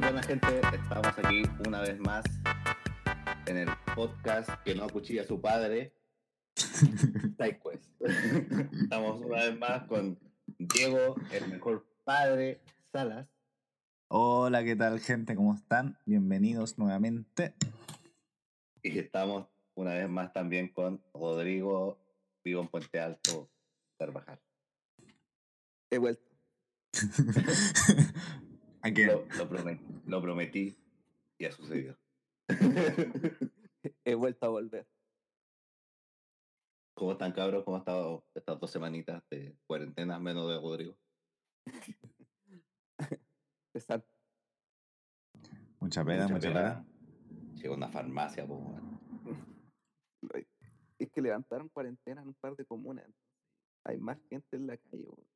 buena gente, estamos aquí una vez más en el podcast que no acuchilla a su padre, SideQuest. Estamos una vez más con Diego, el mejor padre, Salas. Hola, ¿qué tal gente? ¿Cómo están? Bienvenidos nuevamente. Y estamos una vez más también con Rodrigo, vivo en Puente Alto, Carvajal. He vuelto. Lo, lo prometí, lo prometí y ha sucedido. He vuelto a volver. ¿Cómo están cabros? ¿Cómo han estado estas dos semanitas de cuarentena menos de Rodrigo? Pesar. Mucha pena, mucha, pena. Llegó a una farmacia, pues. Es que levantaron cuarentena en un par de comunas. Hay más gente en la calle, weón.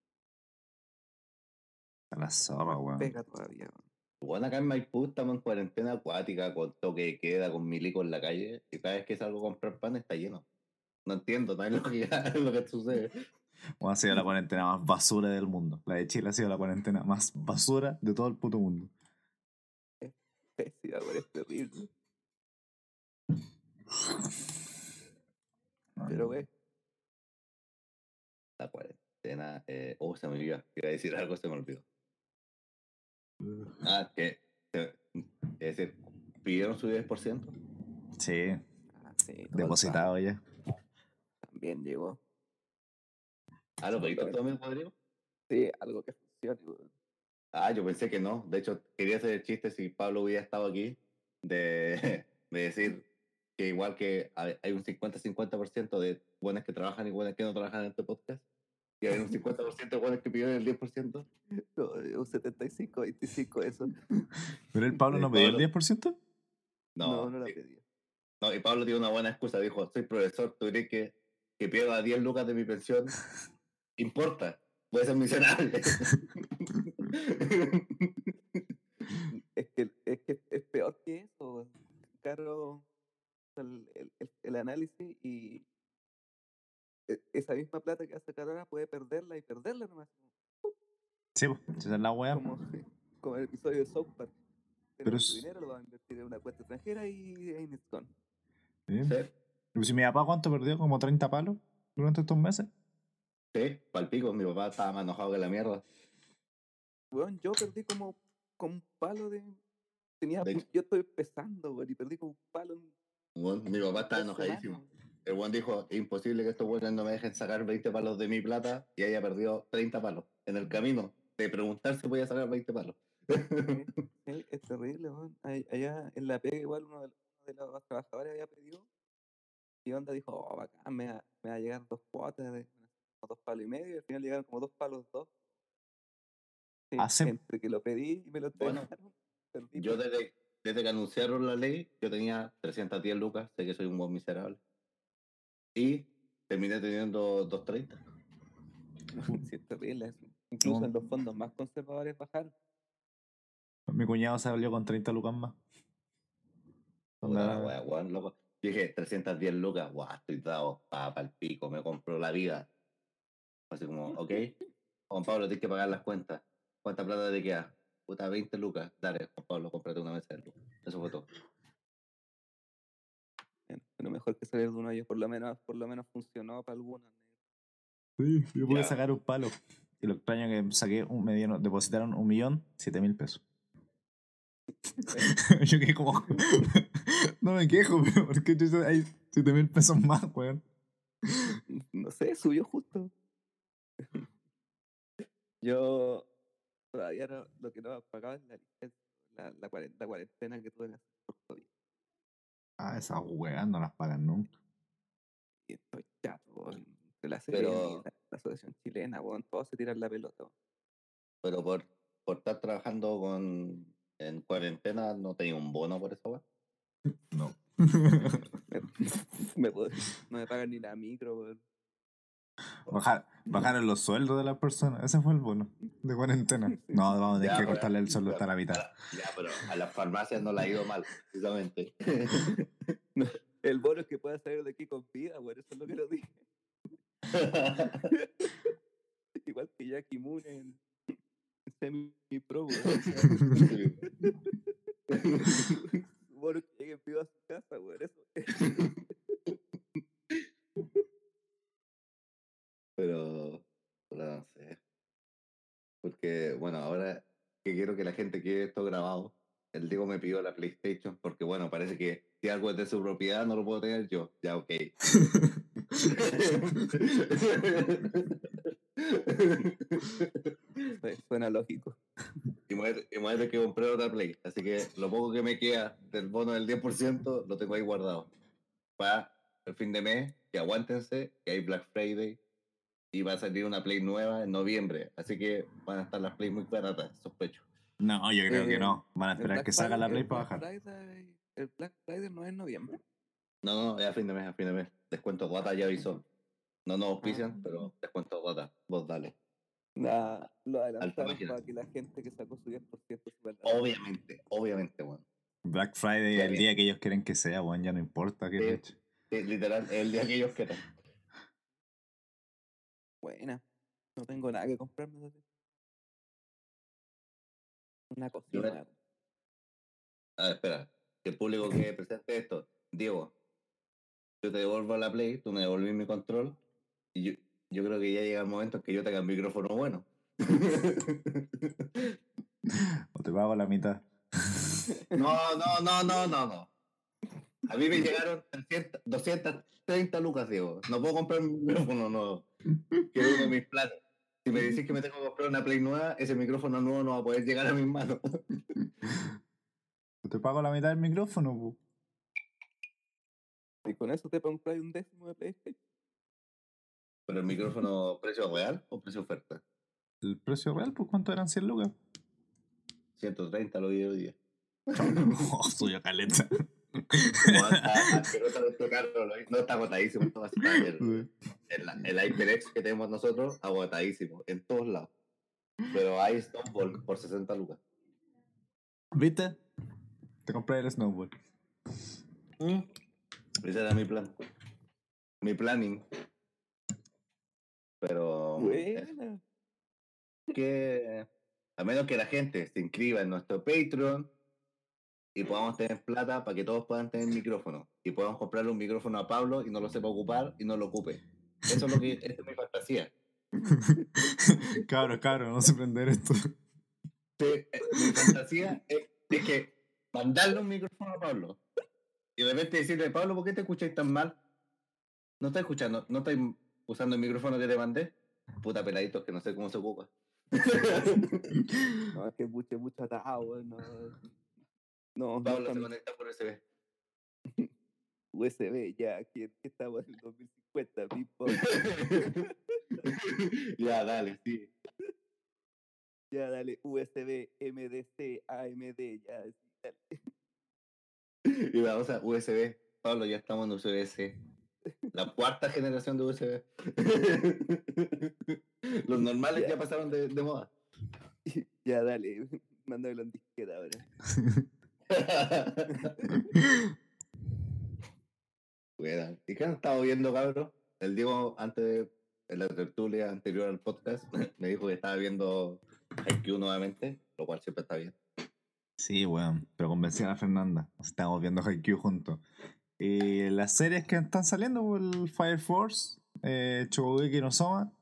A la zorra, weón. Pega todavía, weón. Bueno, acá en Maipú estamos en cuarentena acuática, con toque de queda, con milico en la calle, y cada vez que salgo a comprar pan está lleno. No entiendo, no en lo que sucede. Bueno, ha sido la cuarentena más basura del mundo. La de Chile ha sido la cuarentena más basura de todo el puto mundo. Es terrible. Pero, güey, La cuarentena, eh, oh, se me olvidó, iba a decir algo, se me olvidó. Ah, que, es decir, pidieron su 10%. Sí, ah, sí, depositado ya. también llegó. Ah, ¿lo pediste también, Rodrigo? Sí, algo que funcione. Ah, yo pensé que no. De hecho, quería hacer el chiste si Pablo hubiera estado aquí, de, de decir que igual que hay hay un 50-50% de buenas que trabajan y buenas que no trabajan en este podcast, y hay un 50% de buenas que pidieron el 10%. No, un 75, 25, eso. ¿Pero el Pablo no pidió el Pablo. 10%? No, No, no la sí. pedí. No, y Pablo tiene una buena excusa. Dijo, soy profesor, ¿tú crees que, que pierda 10 lucas de mi pensión? Importa, puede ser miserable. Es que, es que es peor que eso. Caro el, el, el- el análisis y esa misma plata que hace ahora puede perderla y perderla nomás. Sí, esa es la weá. Como, como el episodio de South Park. Pero, su es- dinero lo va a invertir en una cuenta extranjera y. Sí. sí, Pero si mi papá, ¿cuánto perdió? ¿Como 30 palos durante estos meses? sí, palpico, mi papá estaba más enojado que la mierda. Weón, yo perdí como, como un palo de. Tenía, De yo estoy pesando, weón, y perdí como un palo en Bueno, mi papá estaba enojadísimo. El buen dijo, imposible que estos buenos no me dejen sacar 20 palos de mi plata y haya perdido 30 palos en el camino de preguntar si podía sacar 20 palos. Es terrible, weón. Ahí- Allá en la pega igual uno de, uno de los trabajadores había pedido y onda dijo, oh, bacán, me va, me va a llegar dos cuotas de dos palos y medio y al final llegaron como dos palos dos. Sí, Hace- entre que lo pedí y me lo Bueno, Yo desde, desde que anunciaron la ley, yo tenía 310 lucas, sé que soy un buen miserable. Y terminé teniendo 230. Sí, es. Incluso No. en los fondos más conservadores bajaron. Mi cuñado salió con 30 lucas más. Puta wea, loco. Yo dije, 310 lucas, guau, estoy dado para el pico, me compro la vida. Así como, ok, Juan Pablo, tienes que pagar las cuentas. ¿Cuánta plata te queda? Puta, 20 lucas. Dale, Juan Pablo, cómprate una mesa de luz. Eso fue todo. Pero mejor que salir de uno de ellos, por lo menos, por lo menos funcionó para algunos. Sí, yo pude sacar un palo. Y lo extraño que saqué un, me dieron, depositaron un millón, siete mil pesos. yo quedé como. no me quejo, pero ¿por qué yo- hay siete mil pesos más, weón? No sé, subió justo. Yo todavía no, lo que no he pagado es la la, la, cuaren- la cuarentena que tuve por COVID. Ah, esas weas no las pagan nunca. Y estoy chato, weón. De la Pero- la, la asociación chilena, weón. Todos se tiran la pelota, weón. Pero por, por estar trabajando con, en cuarentena, ¿no tenía un bono por eso, weón? No. Me, me no me pagan ni la micro, weón. Bajar, bajaron los sueldos de las personas. Ese fue el bono de cuarentena. No, vamos a tener que cortarle el sueldo hasta la mitad. Ya, pero a las farmacias no le ha ido mal, precisamente. El bono es que pueda salir de aquí con vida, weón. Eso es lo que lo dije. Igual que Jackie Moon en, en semi pro, weón. Bueno, que llegue pido a su casa, weón. Eso. Pero, no sé. Porque, bueno, ahora que quiero que la gente quede esto grabado, el Diego me pidió la PlayStation porque, bueno, parece que si algo es de su propiedad no lo puedo tener yo. Ya, ok. Su- Suena lógico. y me que comprar otra Play. Así que lo poco que me queda del bono del 10% lo tengo ahí guardado. Para el fin de mes, que aguántense, que hay Black Friday y va a salir una Play nueva en noviembre. Así que van a estar las Play muy baratas, sospecho. No, yo creo que Eh, no. Van a esperar Black que salga la Friday- Play para bajar. Friday- El Black Friday no es en noviembre. No, no, es a fin de mes, a fin de mes. Descuento Guata ya avisó. No nos auspician, Ah. pero descuento Guata. Vos dale. Nah, lo adelantaron para que la gente que sacó su 10% se vaya. Obviamente, obviamente, bueno. Black Friday es el bien. día que ellos quieren que sea, weón. Ya no importa qué Sí. fecha. Sí, literal, es el día que ellos quieran. Buena. No tengo nada que comprarme. Una cocina. me- A ver, espera. Que el público que presente esto. Diego, yo te devuelvo la Play, tú me devolvís mi control. Y yo, yo creo que ya llega el momento en que yo tenga el micrófono bueno. O te pago la mitad. No, no, no, no, no, no. A mí me llegaron 300, 230 lucas, Diego. No puedo comprar un micrófono nuevo. Quiero uno de mis planes. Si me decís que me tengo que comprar una Play nueva, ese micrófono nuevo no va a poder llegar a mis manos. Te pago la mitad del micrófono, pu. Y con eso te compras un décimo de PlayStation. ¿Pero el micrófono precio real o precio oferta? ¿El precio real? Pues cuánto eran 100 lucas. 130 lo vi hoy día. oh, suyo caleta. No está agotadísimo. el, el, el HyperX que tenemos nosotros, agotadísimo, en todos lados. Pero hay Stoneball por 60 lucas. ¿Viste? Te compré el snowboard. Ese era mi plan. Mi planning. Pero es Buena. que a menos que la gente se inscriba en nuestro Patreon y podamos tener plata para que todos puedan tener micrófono y podamos comprarle un micrófono a Pablo y no lo sepa ocupar y no lo ocupe. Eso es lo que es mi fantasía. cabros, cabros, no sé prender esto. Sí, eh, mi fantasía es, es que mandarle un micrófono a Pablo y de repente decirle, Pablo, ¿por qué te escucháis tan mal? No estás escuchando, no estás usando el micrófono que te mandé. Puta peladitos que no sé cómo se ocupa. No, es que mucho, mucho atado, weón, no. No, no Pablo se con conecta por USB. USB, ya, aquí estamos en el 2050, pim, pam. ya, dale, sí. Ya, dale, USB, MDC, AMD, ya, sí, dale. Y vamos a USB. Pablo, ya estamos en USB-C. La cuarta generación de USB. Los normales Ya. ya pasaron de, de moda. Ya, dale, mándamelo en disqueta ahora. Bueno, ¿y qué han estado viendo, cabrón? El Diego, antes de en la tertulia anterior al podcast, me dijo que estaba viendo IQ nuevamente, lo cual siempre está bien. Sí, weón, pero convencí a la Fernanda. Estamos viendo Haikyuu juntos. Y las series que están saliendo, pues, el Fire Force, eh, Shokugeki no Soma,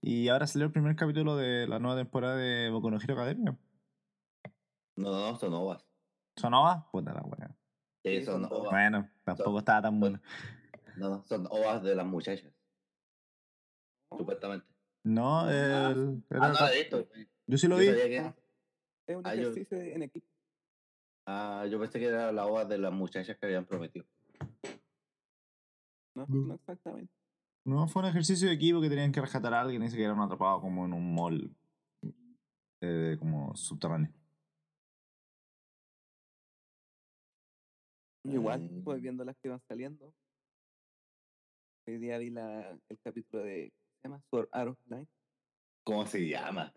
y ahora salió el primer capítulo de la nueva temporada de Boku no Hero Academia. No, no, no, son. Puta la weá. Sí, son ovas. Bueno, tampoco estaba tan bueno. No, no, son ovas de las muchachas, supuestamente. No, el, Ah, era- no, la he visto. yo sí lo Yo vi. sabía que- Es un Ah, yo- ejercicio en equipo. Ah, yo pensé que era la ova de las muchachas que habían prometido. No, no exactamente. No, fue un ejercicio de equipo que tenían que rescatar a alguien y se quedaron atrapados como en un mall eh, como subterráneo. Igual, Mm. pues viendo las que van saliendo. Hoy día vi la, el capítulo de. ¿Cómo se llama? Sword Art Online. ¿Cómo se llama?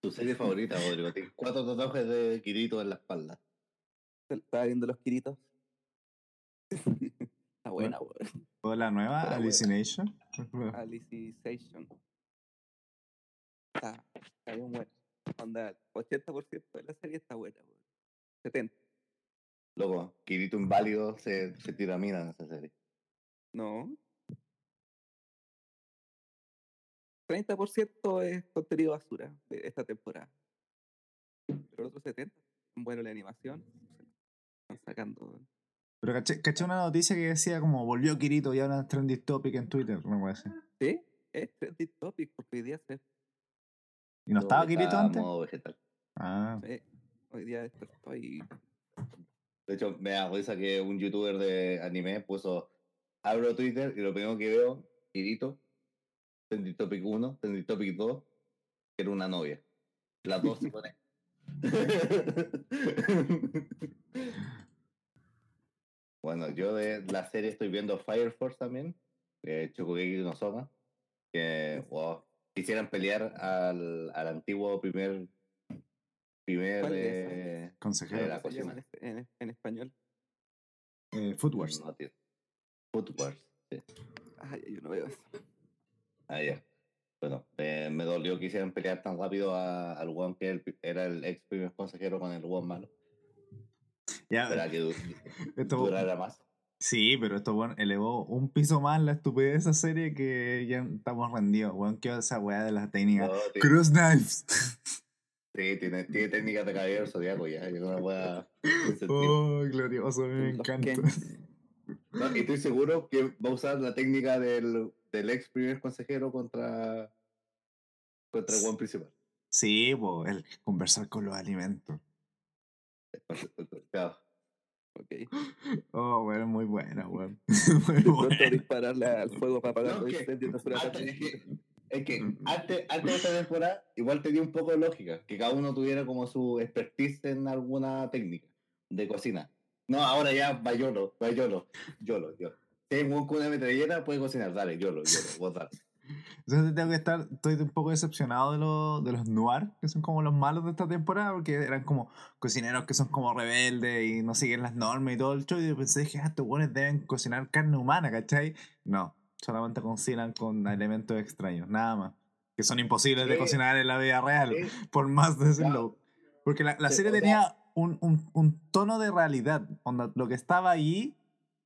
Tu serie favorita, Rodrigo. Tienes cuatro tatuajes de Kirito en la espalda. Estaba viendo los Kiritos. Está buena, weón. ¿Fue la nueva Fuera, Hallucination? Alicization. Está, está bien buena. Onda, 80% de la serie está buena, weón. 70. Loco, Kirito Inválido se, se tira mina en esa serie. No. 30% es contenido basura de esta temporada. Pero el otro 70, bueno, la animación, están sacando. Pero caché, caché una noticia que decía como volvió Kirito y ahora es trending topic en Twitter, no puede ser. ¿Sí? Es trending topic porque hoy día se ¿Y no estaba Kirito antes? modo vegetal. Ah, sí, hoy día despertó y De hecho, me da risa que un youtuber de anime puso, abro Twitter y lo primero que veo, Kirito, Trending Topic 1, Trending Topic 2, que era una novia. Las dos se ponen. bueno, yo de la serie estoy viendo Fire Force también, eh, Shokugeki no Soma, que wow, quisieran pelear al, al antiguo primer primer ¿Cuál es eh, consejero. la ¿cómo se llama cocina. en, es- en- en español? Eh, Food Wars. No, tío. Food Wars, sí. Ay, yo no veo eso. Ah, ya. Bueno, eh, me dolió que hicieran pelear tan rápido a- al one que el- era el ex primer consejero con el one malo. Ya, Espera que du- esto, durara más. sí, pero esto bueno, elevó un piso más la estupidez de esa serie que ya estamos rendidos. Weón, ¿qué esa weá de la técnica? No, Cross Knives. sí, tiene, tiene técnicas de caballero zodiaco ya. Yo no la voy a sentir. Oh, glorioso, me encanta. No, y estoy seguro que va a usar la técnica del, del ex primer consejero contra, contra el one principal. Sí, po, el conversar con los alimentos. Claro. Ok. Oh, weón, muy buena, weón. Muy pronto buena. dispararle al fuego para apagar No, los que- es que, es que antes, antes de esta temporada, igual tenía un poco de lógica, que cada uno tuviera como su expertise en alguna técnica de cocina. No, ahora ya va YOLO, va YOLO, YOLO, yo. Si hay un con una metralleta, puede cocinar, dale, YOLO, YOLO, vos dale. Entonces tengo que estar, estoy un poco decepcionado de, los de los noir, que son como los malos de esta temporada, porque eran como cocineros que son como rebeldes y no siguen las normas y todo el show. Y yo pensé, dije, ah, estos buenos deben cocinar carne humana, ¿cachai? No, solamente cocinan con elementos extraños, nada más. Que son imposibles de Sí. cocinar en la vida real, Sí, por más de decirlo. Porque la, la Sí, serie o sea- tenía un, un, un tono de realidad. Onda, lo que estaba allí,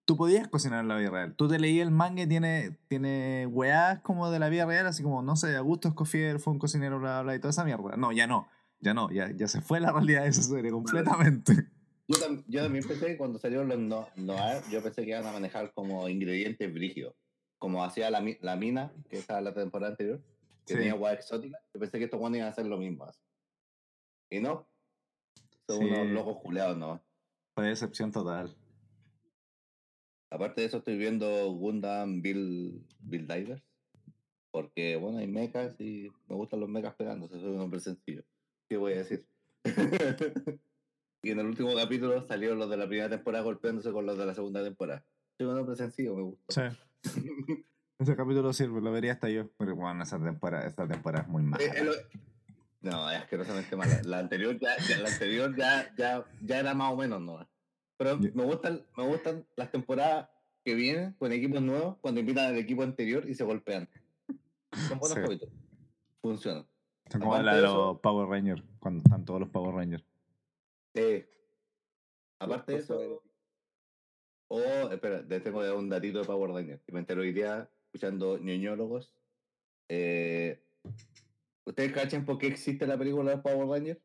tú podías cocinar en la vida real. Tú te leí el manga y tiene, tiene weás como de la vida real, así como, no sé, Augusto Escofier fue un cocinero, bla, bla, y toda esa mierda. No, ya no. Ya no, ya, ya se fue la realidad de esa serie completamente. Yo, tam- yo también pensé que cuando salieron los no, Noir, yo pensé que iban a manejar como ingredientes brígidos, como hacía la, la mina, que estaba la temporada anterior, que Sí. tenía agua exótica. Yo pensé que estos buenos iban a hacer lo mismo. así. Y no. Son Sí. unos locos culeados, ¿no? Fue decepción total. Aparte de eso, estoy viendo Gundam Bill, Bill Divers. Porque, bueno, hay mechas y me gustan los mechas pegándose. Soy un hombre sencillo. ¿Qué voy a decir? y en el último capítulo salieron los de la primera temporada golpeándose con los de la segunda temporada. Soy un hombre sencillo, me gusta. Sí. Ese capítulo sirve, lo vería hasta yo. Pero bueno, esa temporada, esta temporada es muy mala. Eh, lo- No, es asquerosamente mala. La anterior ya, ya- la anterior ya, ya, ya era más o menos, ¿no? Pero me gustan, me gustan las temporadas que vienen con equipos nuevos cuando invitan al equipo anterior y se golpean. Son buenos Sí. capítulos. Funcionan. Son como la de los eso- Power Rangers, cuando están todos los Power Rangers. Sí. Aparte de- eso. Oh, espera, tengo un datito de Power Rangers. Que me enteré hoy día escuchando ñoñólogos. Eh, ¿Ustedes cachan por qué existe la película de Power Rangers?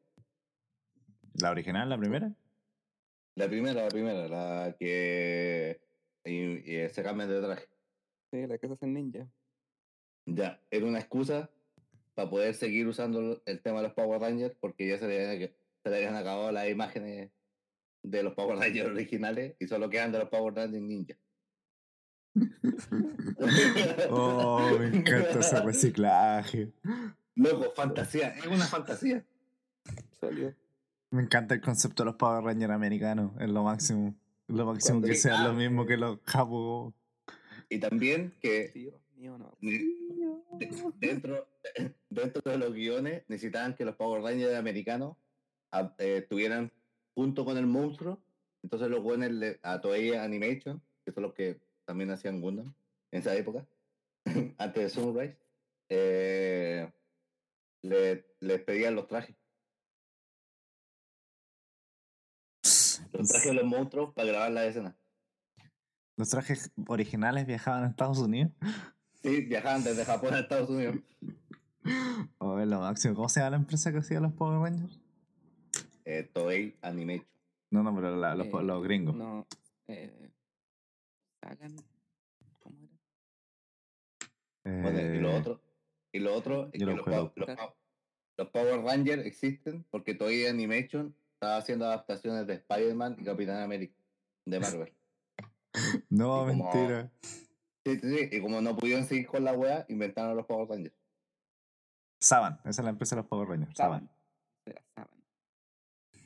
¿La original, la primera? La primera, la primera, la que y, y se cambian de traje. Sí, la que se hacen ninja. Ya, era una excusa para poder seguir usando el tema de los Power Rangers porque ya se le habían, se le habían acabado las imágenes de los Power Rangers originales y solo quedan de los Power Rangers ninja. Oh, me encanta ese reciclaje. Loco, fantasía, es una fantasía. Salió. Me encanta el concepto de los Power Rangers americanos. Es lo máximo. Es lo máximo Cuando- que sean Ah, lo mismo que los japos. Y también que Dios mío, no. Dentro, dentro de los guiones necesitaban que los Power Rangers americanos ah, eh, estuvieran junto con el monstruo. Entonces los buenos a Toei Animation, que son los que también hacían Gundam en esa época, antes de Sunrise, eh, le, les pedían los trajes. Los trajes de los monstruos para grabar la escena. ¿Los trajes originales viajaban a Estados Unidos? Sí, viajaban desde Japón a Estados Unidos. O lo máximo. ¿Cómo se llama la empresa que hacía los Power Rangers? Eh, Toei Animation. No, no, pero la- los, Eh, los gringos. No. Eh, Sagan. ¿Cómo era? Bueno, y lo Eh, otro, y lo otro es que lo los, Power Rangers existen porque Toei Animation estaba haciendo adaptaciones de Spider-Man y Capitán América de Marvel. No, como- mentira. Sí, sí, sí, y como no pudieron seguir con la wea, inventaron los Power Rangers. Saban, esa es la empresa de los Power Rangers. Saban. Saban.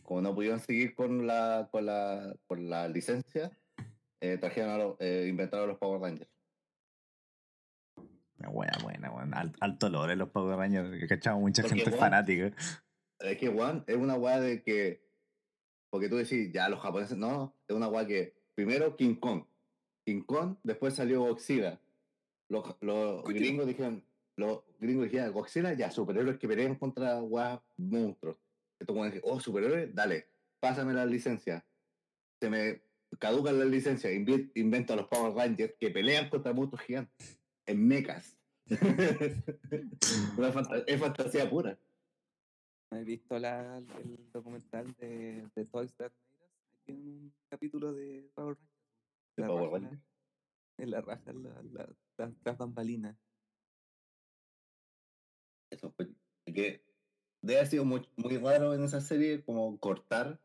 Como no pudieron seguir con la, con la, con la licencia, eh, trajeron a los, eh, inventaron los Power Rangers. Una wea buena, weón. Al- Alto lore los Power Rangers. Que cachamos mucha Porque, gente fanática. Es que, Juan, es una weá de que. Porque tú decís, ya los japoneses. No, es una weá que. Primero King Kong. King Kong, después salió Godzilla. Los, los gringos dijeron. Los gringos dijeron, Godzilla, ya, superhéroes que pelean contra weas monstruos. Estos weones dijeron, oh, superhéroes, dale, pásame la licencia. Se me caducan las licencias, invento a los Power Rangers que pelean contra monstruos gigantes. En mechas. Una fanta- es fantasía pura. ¿Has visto la, el documental de, de Toys That Tienen un capítulo de Power Rangers. ¿De Power Rangers? En la raja, la, la, la- las bambalinas. Eso fue- que debe haber sido muy, muy raro en esa serie como cortar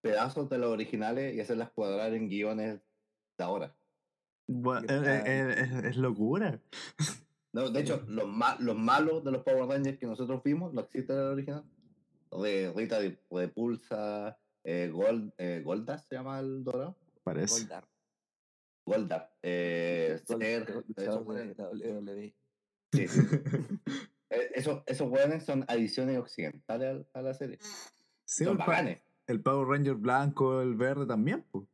pedazos de los originales y hacerlas cuadrar en guiones de ahora. Bueno, que es, está- es- es- es locura. No, de hecho, los, ma- los malos de los Power Rangers que nosotros vimos no existen en el original. De Rita de, de Pulsa, eh, Gold, eh, Goldas se llama el dorado. Parece. Goldar. Goldar. Eh, Gold- Ser, Gold- WWE. sí, sí. Eh, esos, esos weones son adiciones occidentales a, a la serie. Sí, son el, pa- el Power Ranger blanco, el verde también, pues.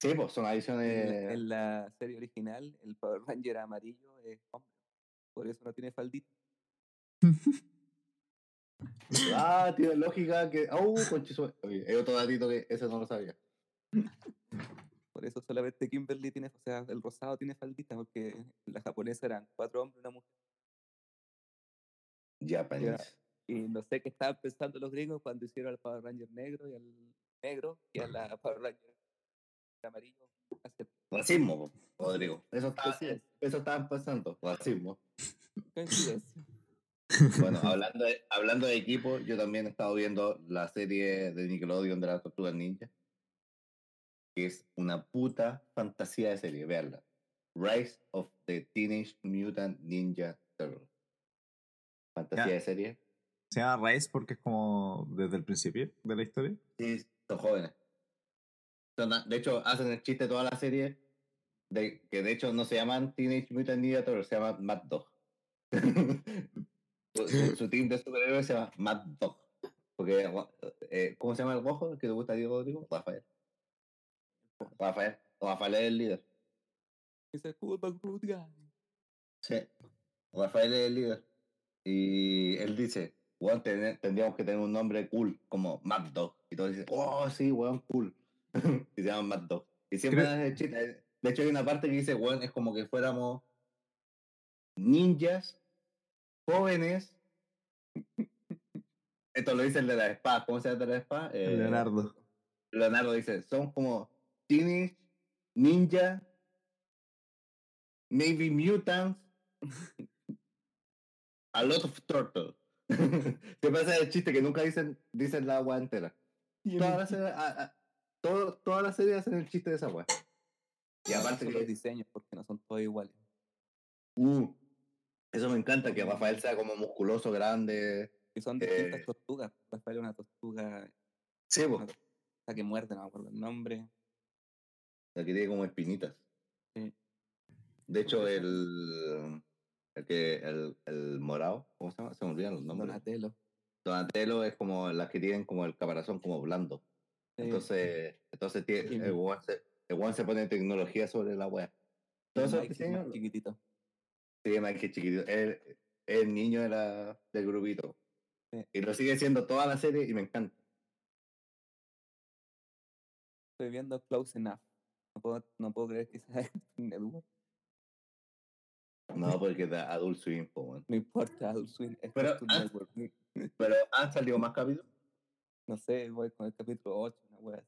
Sí, pues son En, adiciones. en la serie original, el Power Ranger amarillo es hombre. Por eso no tiene faldita. Ah, tiene lógica que. ¡Oh, conchizo! Oye, hay otro datito que ese no lo sabía. Por eso solamente Kimberly tiene, o sea, el rosado tiene faldita, porque la japonesa eran cuatro hombres y una mujer. Japanese. Y no sé qué estaban pensando los gringos cuando hicieron al Power Ranger negro y al negro y a la Power Ranger amarillo. Hace Racismo, Rodrigo. Eso, estaba, Coincidencia. eso estaban pensando. Racismo. Bueno, hablando de, hablando de equipo, yo también he estado viendo la serie de Nickelodeon de las Tortugas Ninja. Que es una puta fantasía de serie, veanla. Rise of the Teenage Mutant Ninja Turtles. Fantasía Ya. de serie. Se llama Rise porque es como desde el principio de la historia. Sí, son jóvenes. De hecho, hacen el chiste toda la serie de que de hecho no se llaman Teenage Mutant Ninja Turtles, se llaman Mad Dog. su, team de superhéroes se llama Mad Dog. Porque, eh, ¿cómo se llama el rojo? ¿El que te gusta, Diego Rodrigo? Rafael. Rafael. Rafael es el líder. Dice, cool, but good guy. Sí. Rafael es el líder. Y él dice, weón, ten- tendríamos que tener un nombre cool, como Mad Dog. Y todos dicen, oh, sí, weón, cool. y se llaman Mad Dog. Y siempre chiste. De hecho, hay una parte que dice, weón, es como que fuéramos ninjas, jóvenes. Esto lo dice el de la espada. ¿Cómo se llama el de la espada? Eh, Leonardo. Leonardo dice, son como teenage, ninja, maybe mutants, a lot of turtle. Te pasa el chiste que nunca dicen, dicen la agua entera. Toda la serie, a- a- todo- toda la serie hacen el chiste de esa agua. Y aparte Son los que, diseños, porque no son todos iguales. uh, eso me encanta, que Rafael sea como musculoso, grande. Y son distintas Eh, tortugas. Rafael es una tortuga Sí, una tortuga que muerde, no me acuerdo el nombre. la que tiene como espinitas. Sí. De hecho, el, el que, el, el morado, ¿cómo se llama? Se me olvidan los nombres. Donatello. Donatello es como las que tienen como el caparazón como blando. Sí. Entonces, entonces tiene, el, weón se, el weón se pone tecnología sobre la. Todos esos Mike es más chiquitito. sí, Mike es chiquitito. Es el niño de la, del grupito. Sí. Y lo sigue siendo toda la serie y me encanta. estoy viendo Close Enough. No puedo, no puedo creer que sea Network. No, porque da Adult Swim, po, weón. No importa, Adult Swim Pero. Ni- Pero han salido más capítulos. No sé, voy con el capítulo 8, una wea.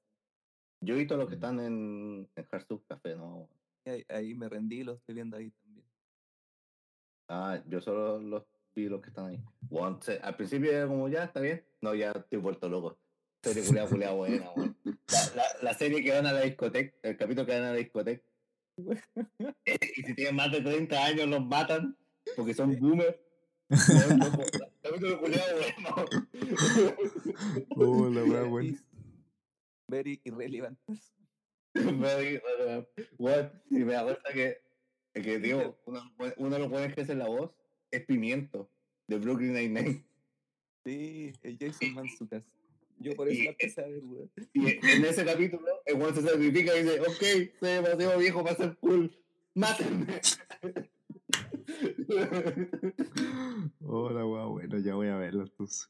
Yo he visto los que están en, en Café, ¿no? Ahí, ahí me rendí, lo estoy viendo ahí también. Ah, yo solo los vi los que están ahí. Se- al principio era como, ya, está bien. No, ya estoy vuelto loco. Serie culiada, culiada buena, weón. La, la, la serie que van a la discoteca, el capítulo que van a la discoteca. Y si tienen más de 30 años los matan porque son boomers. Weón. Oh, la wea. Is Very irrelevant. Very, uh, what? Y me da cuenta que, que digo, uno, de los buen- uno de los buenos que hace la voz es Pimiento, de Brooklyn Nine-Nine. Sí, el Jason Manzucas. Yo por eso Y- la empecé a ver, weón. Y en ese capítulo, el weón se sacrifica y dice, ok, soy demasiado viejo para ser cool, mátenme. Oh, la wea buena, ya voy a verlo entonces.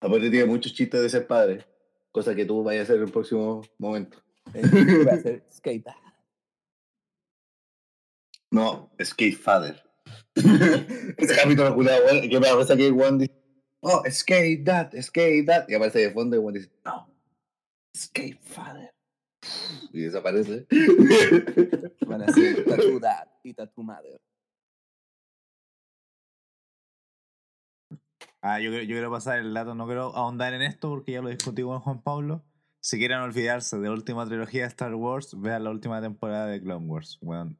Aparte tiene muchos chistes de ser padre, cosa que tú vayas a hacer en el próximo momento. Voy a hacer skate. No, Skate Father. Ese capítulo culiado, bueno, que me da que weón dice, oh, Skate Dad, Skate Dad. Y aparece de fondo y weón dice, no, Skate Father. Y desaparece. Van a hacer Tattoo Dad y Tattoo Mother. Ah, yo, quiero- yo quiero pasar el dato, no quiero ahondar en esto porque ya lo discutí con Juan Pablo. Si quieren olvidarse de la última trilogía de Star Wars, vean la última temporada de Clone Wars. Weón.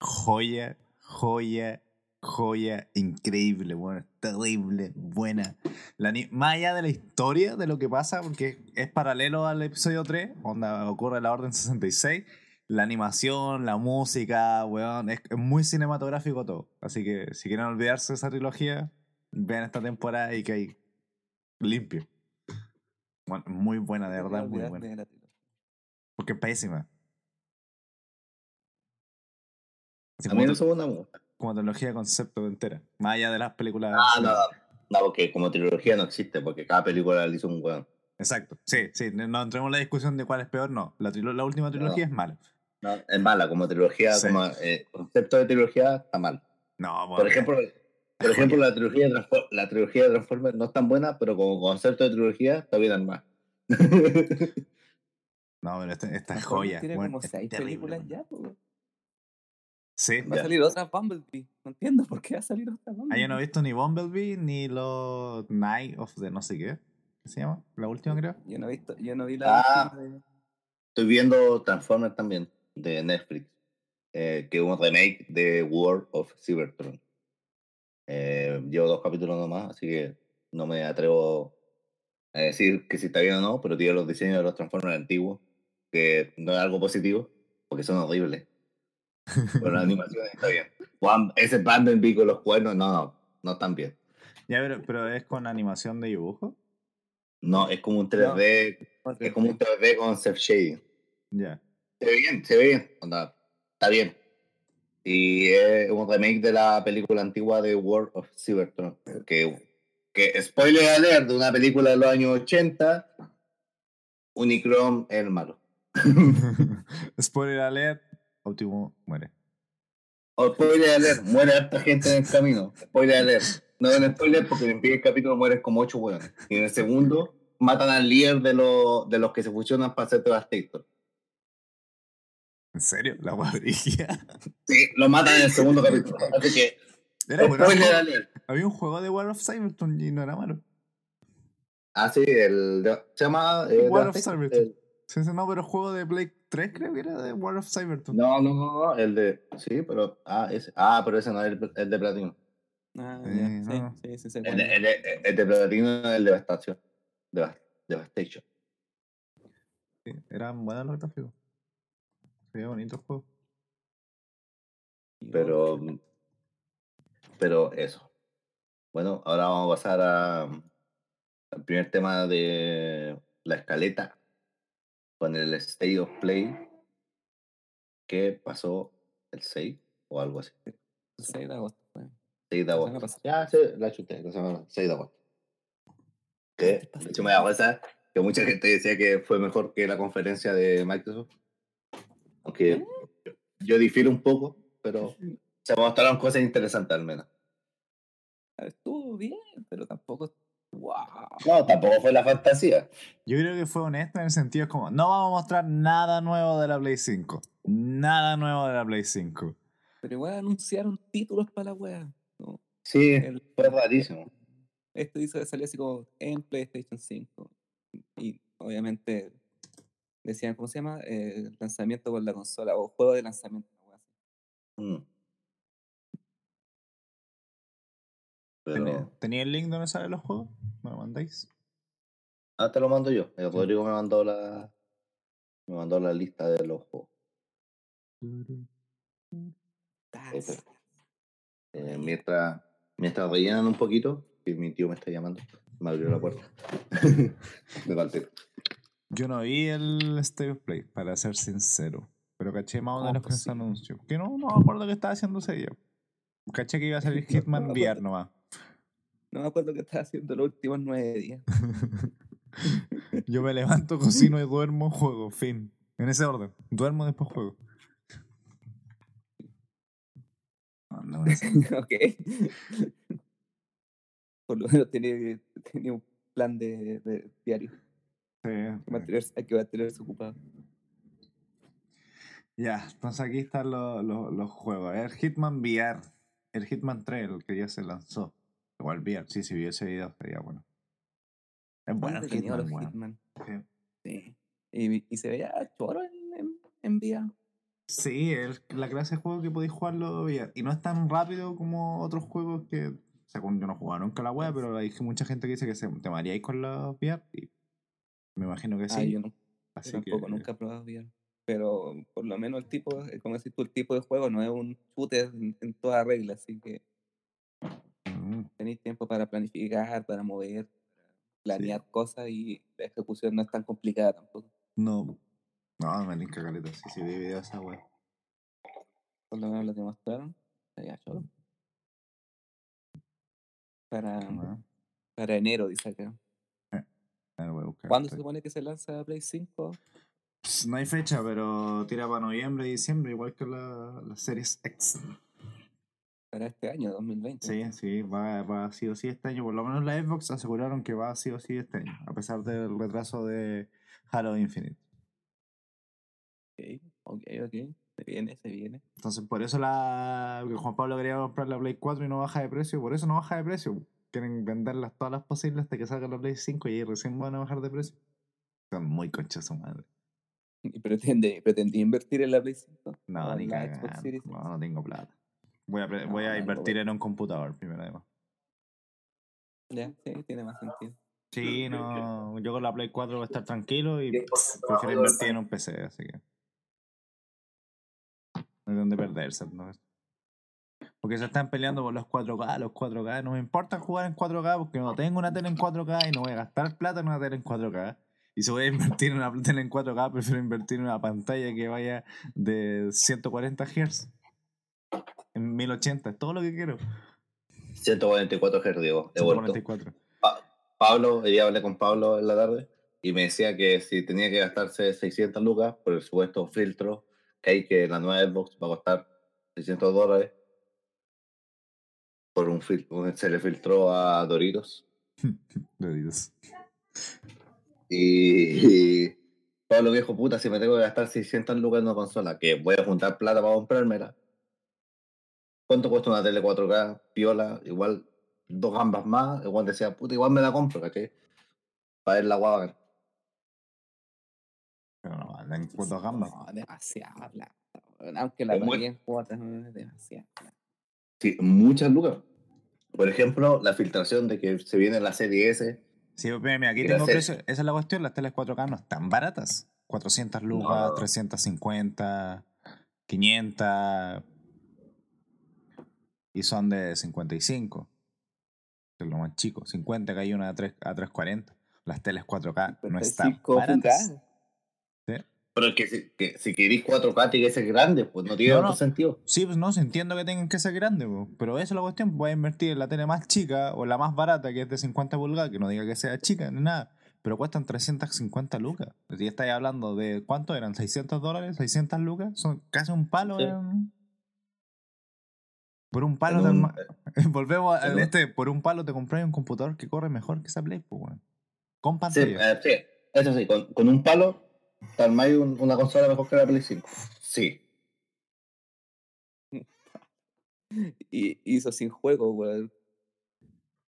Joya, joya, joya, increíble, bueno, terrible, buena. La más allá de la historia, de lo que pasa, porque es paralelo al episodio 3, donde ocurre la Orden 66, la animación, la música, weón, es, es muy cinematográfico todo. Así que si quieren olvidarse de esa trilogía, vean esta temporada y que hay limpio. Bueno, muy buena, de verdad, muy buena. Porque es pésima. Así A mí no una mujer. Como trilogía de concepto entera. Más allá de las películas. Ah, no, no, porque como trilogía no existe, porque cada película la hizo un weón. Exacto. Sí, sí. No entremos en la discusión de cuál es peor, no. La, trilo- la última trilogía es mala. No, es mala, como trilogía, Sí. como eh, concepto de trilogía está mal. No, Por bueno, ejemplo, por ejemplo la, trilogía de la trilogía de Transformers no es tan buena, pero como concepto de trilogía está bien armada. No, pero esta, esta es Transformers joya. Tiene bueno, como es seis terrible, películas bueno. ya. Sí. Va a salir otra Bumblebee. No entiendo por qué va a salir otra Ah, Bumblebee. yo no he visto ni Bumblebee ni los Night of the no sé qué. ¿Qué se llama? La última, creo. Yo no he visto, yo no vi la Ah. última de- Estoy viendo Transformers también, de Netflix, eh, que es un remake de World of Cybertron. Eh, llevo dos capítulos nomás, así que no me atrevo a decir que si está bien o no, pero tiene los diseños de los Transformers antiguos, que no es algo positivo, porque son horribles. Pero la animación está bien. Juan, ese Bumblebee con los cuernos, no, no, no están bien. Ya, pero, pero es con animación de dibujo. No, es como un 3D, es como un 3D con self shading. Ya. Se ve bien, se ve bien. Onda, está bien. Y es un remake de la película antigua de World of Cybertron. Que, que spoiler alert de una película de los años 80, Unicron es el malo. Spoiler alert. Optimo muere. O spoiler alert, muere harta gente en el camino. Spoiler alert. No en spoiler porque en el primer capítulo mueren como ocho hueones. Y en el segundo matan al líder de, los de los que se fusionan para hacer Devastator. ¿En serio? La brígida. Sí, lo matan en el segundo capítulo. Así que, Era bueno. spoiler alert. Había un juego de War of Cybertron y no era malo. Ah, sí, el, se llama... eh, War of. Cybertron. El- Sí, no, pero juego de Blake 3 creo que era de War of Cybertron. No, no, no, no, el de. Sí, pero. Ah, ese, ah pero ese no es el, el de platino. Ah, ya, no. sí, sí, sí, sé El de, el, de, el de platino es el de Devastación. Deva- Devastation. Sí, eran buenos los gráficos. Se veía bonito el juego. Pero. Pero eso. Bueno, ahora vamos a pasar a, al primer tema de la escaleta. Con el State of Play. Que pasó el 6 o algo así. El 6 de agosto. fue. 6 de agosto. Ya, sí, la chuté, la semana 6 de agosto. Que, de hecho, me da risa que mucha gente decía que fue mejor que la conferencia de Microsoft. Aunque yo, yo difiero un poco, pero se mostraron cosas interesantes al menos. Estuvo bien, pero tampoco. ¡Wow! No, tampoco fue la fantasía. Yo creo que fue honesta en el sentido como, no vamos a mostrar nada nuevo de la Play 5. Nada nuevo de la Play 5. Pero igual anunciaron títulos para la wea. ¿no? Sí, El- fue rarísimo. Esto hizo que salió así como en PlayStation 5. Y obviamente decían, ¿cómo se llama? Eh, lanzamiento con la consola o juego de lanzamiento. Mm. ¿Tenía, Pero, ¿tenía el link donde salen los juegos? ¿Me lo mandáis? ah, te lo mando yo. El Rodrigo me mandó la, me mandó la lista de los juegos. Eh, mientras, mientras rellenan un poquito, que mi tío me está llamando, me abrió la puerta. me falté. Yo no vi el State of Play, para ser sincero. Pero caché más o ¿Cómo menos que se posible? anunció. Que no, no me acuerdo que estaba haciendo ese día. Caché que iba a salir Hitman VR nomás. No me acuerdo qué estaba haciendo los últimos nueve días. Yo me levanto, cocino y duermo, juego. Fin. En ese orden. Duermo, después juego. No, ok. Por lo menos tenía, tenía un plan de, de diario. Sí, Hay que mantenerse, ocupado. Ya, entonces aquí están los, los, los juegos. Ver, Hitman VR. El Hitman 3, el que ya se lanzó. Igual VR, sí, si vi ese video sería bueno. Es bueno el Hitman, los bueno. Hitman. Sí. Sí. Y, y se veía choro en, en, en VR. Sí, es la clase de juego que podéis jugarlo VR. Y no es tan rápido como otros juegos que. O sea, yo no jugaba nunca la web, pero hay mucha gente que dice que se te mareáis con los VR. Y me imagino que Ah, sí. yo, no, yo así tampoco, que. nunca he probado VR. Pero por lo menos el tipo, eh, como decís tú, el tipo de juego no es un shooter en, en toda regla, así que tenéis tiempo para planificar, para mover, para planear cosas y la ejecución no es tan complicada tampoco. no. No, me linka caleta. Sí, sí, vi video de esa web. Por lo menos lo que mostraron, choro. Para, para enero, dice acá. a ver, voy a buscar ¿Cuándo se supone que se lanza Play 5? Pues, No hay fecha, pero tira para noviembre y diciembre, igual que la, la Series X. Para este año, 2020. Sí, sí, va, va sí o sí este año. Por lo menos la Xbox aseguraron que va sí o sí este año, a pesar del retraso de Halo Infinite. Ok, ok, ok. Se viene, se viene. Entonces, por eso la Juan Pablo quería comprar la Play 4 y no baja de precio, por eso no baja de precio. Quieren venderlas todas las posibles hasta que salga la Play 5 y ahí recién van a bajar de precio. Son muy conchas su madre. ¿Y pretende, pretende invertir en la Play 5? No, ¿O ni la. Xbox Series? No, no tengo plata. Voy a, voy a invertir en un computador primero, además. Ya, sí, tiene más sentido. Sí, no, yo con la Play 4 voy a estar tranquilo y prefiero invertir en un PC, así que. No hay donde perderse, ¿no? Porque se están peleando por los 4K, los 4K. No me importa jugar en 4K porque no tengo una tele en 4K y no voy a gastar plata en una tele en 4K. Y si voy a invertir en una tele en 4K, prefiero invertir en una pantalla que vaya de 140 Hz. En 1080, es todo lo que quiero. 144 Hz, digo, he vuelto. 144. Pablo, hoy día hablé con Pablo en la tarde y me decía que si tenía que gastarse 600 lucas por el supuesto filtro, que hay que la nueva Xbox va a costar 600 dólares por un filtro, se le filtró a Doritos. Doritos. Y, y Pablo dijo, puta, si me tengo que gastar 600 lucas en una consola, que voy a juntar plata para comprármela. ¿Cuánto cuesta una tele 4K? Piola, igual dos gambas más. Igual decía, puta, igual me la compro, ¿cachai? Para ver la guava. Pero no, andan en cuatro gambas. No, demasiada plata. Aunque la pagué en cuotas, demasiada plata. Sí, muchas lucas. Por ejemplo, la filtración de que se viene la serie S. Sí, mira, mira, aquí tengo precio. Esa es la cuestión, las teles 4K no están baratas. 400 lucas, no. 350, 500. Y son de 55. Que es lo más chico. 50 que hay una a, 3, a 340. Las teles 4K no están 55 baratas. pulgadas. Pero es que si, que si queréis 4K tiene que ser grande, pues no tiene No, tanto no. sentido. Sí, pues no, sí, entiendo que tengan que ser grandes, po, pero esa es la cuestión. Voy a invertir en la tele más chica o la más barata, que es de 50 pulgadas, que no diga que sea chica ni nada, pero cuestan 350 lucas. Si estáis hablando de cuánto eran, 600 dólares, 600 lucas, son casi un palo. Sí. en- Por un palo, te un- volvemos un- este, por un palo te compras un computador que corre mejor que esa Play, pues, weón. Con Sí, pantalla. eh, sí, eso sí, con, con un palo, te armáis un- una consola mejor que la Play 5. Sí. Y hizo sin juego, weón.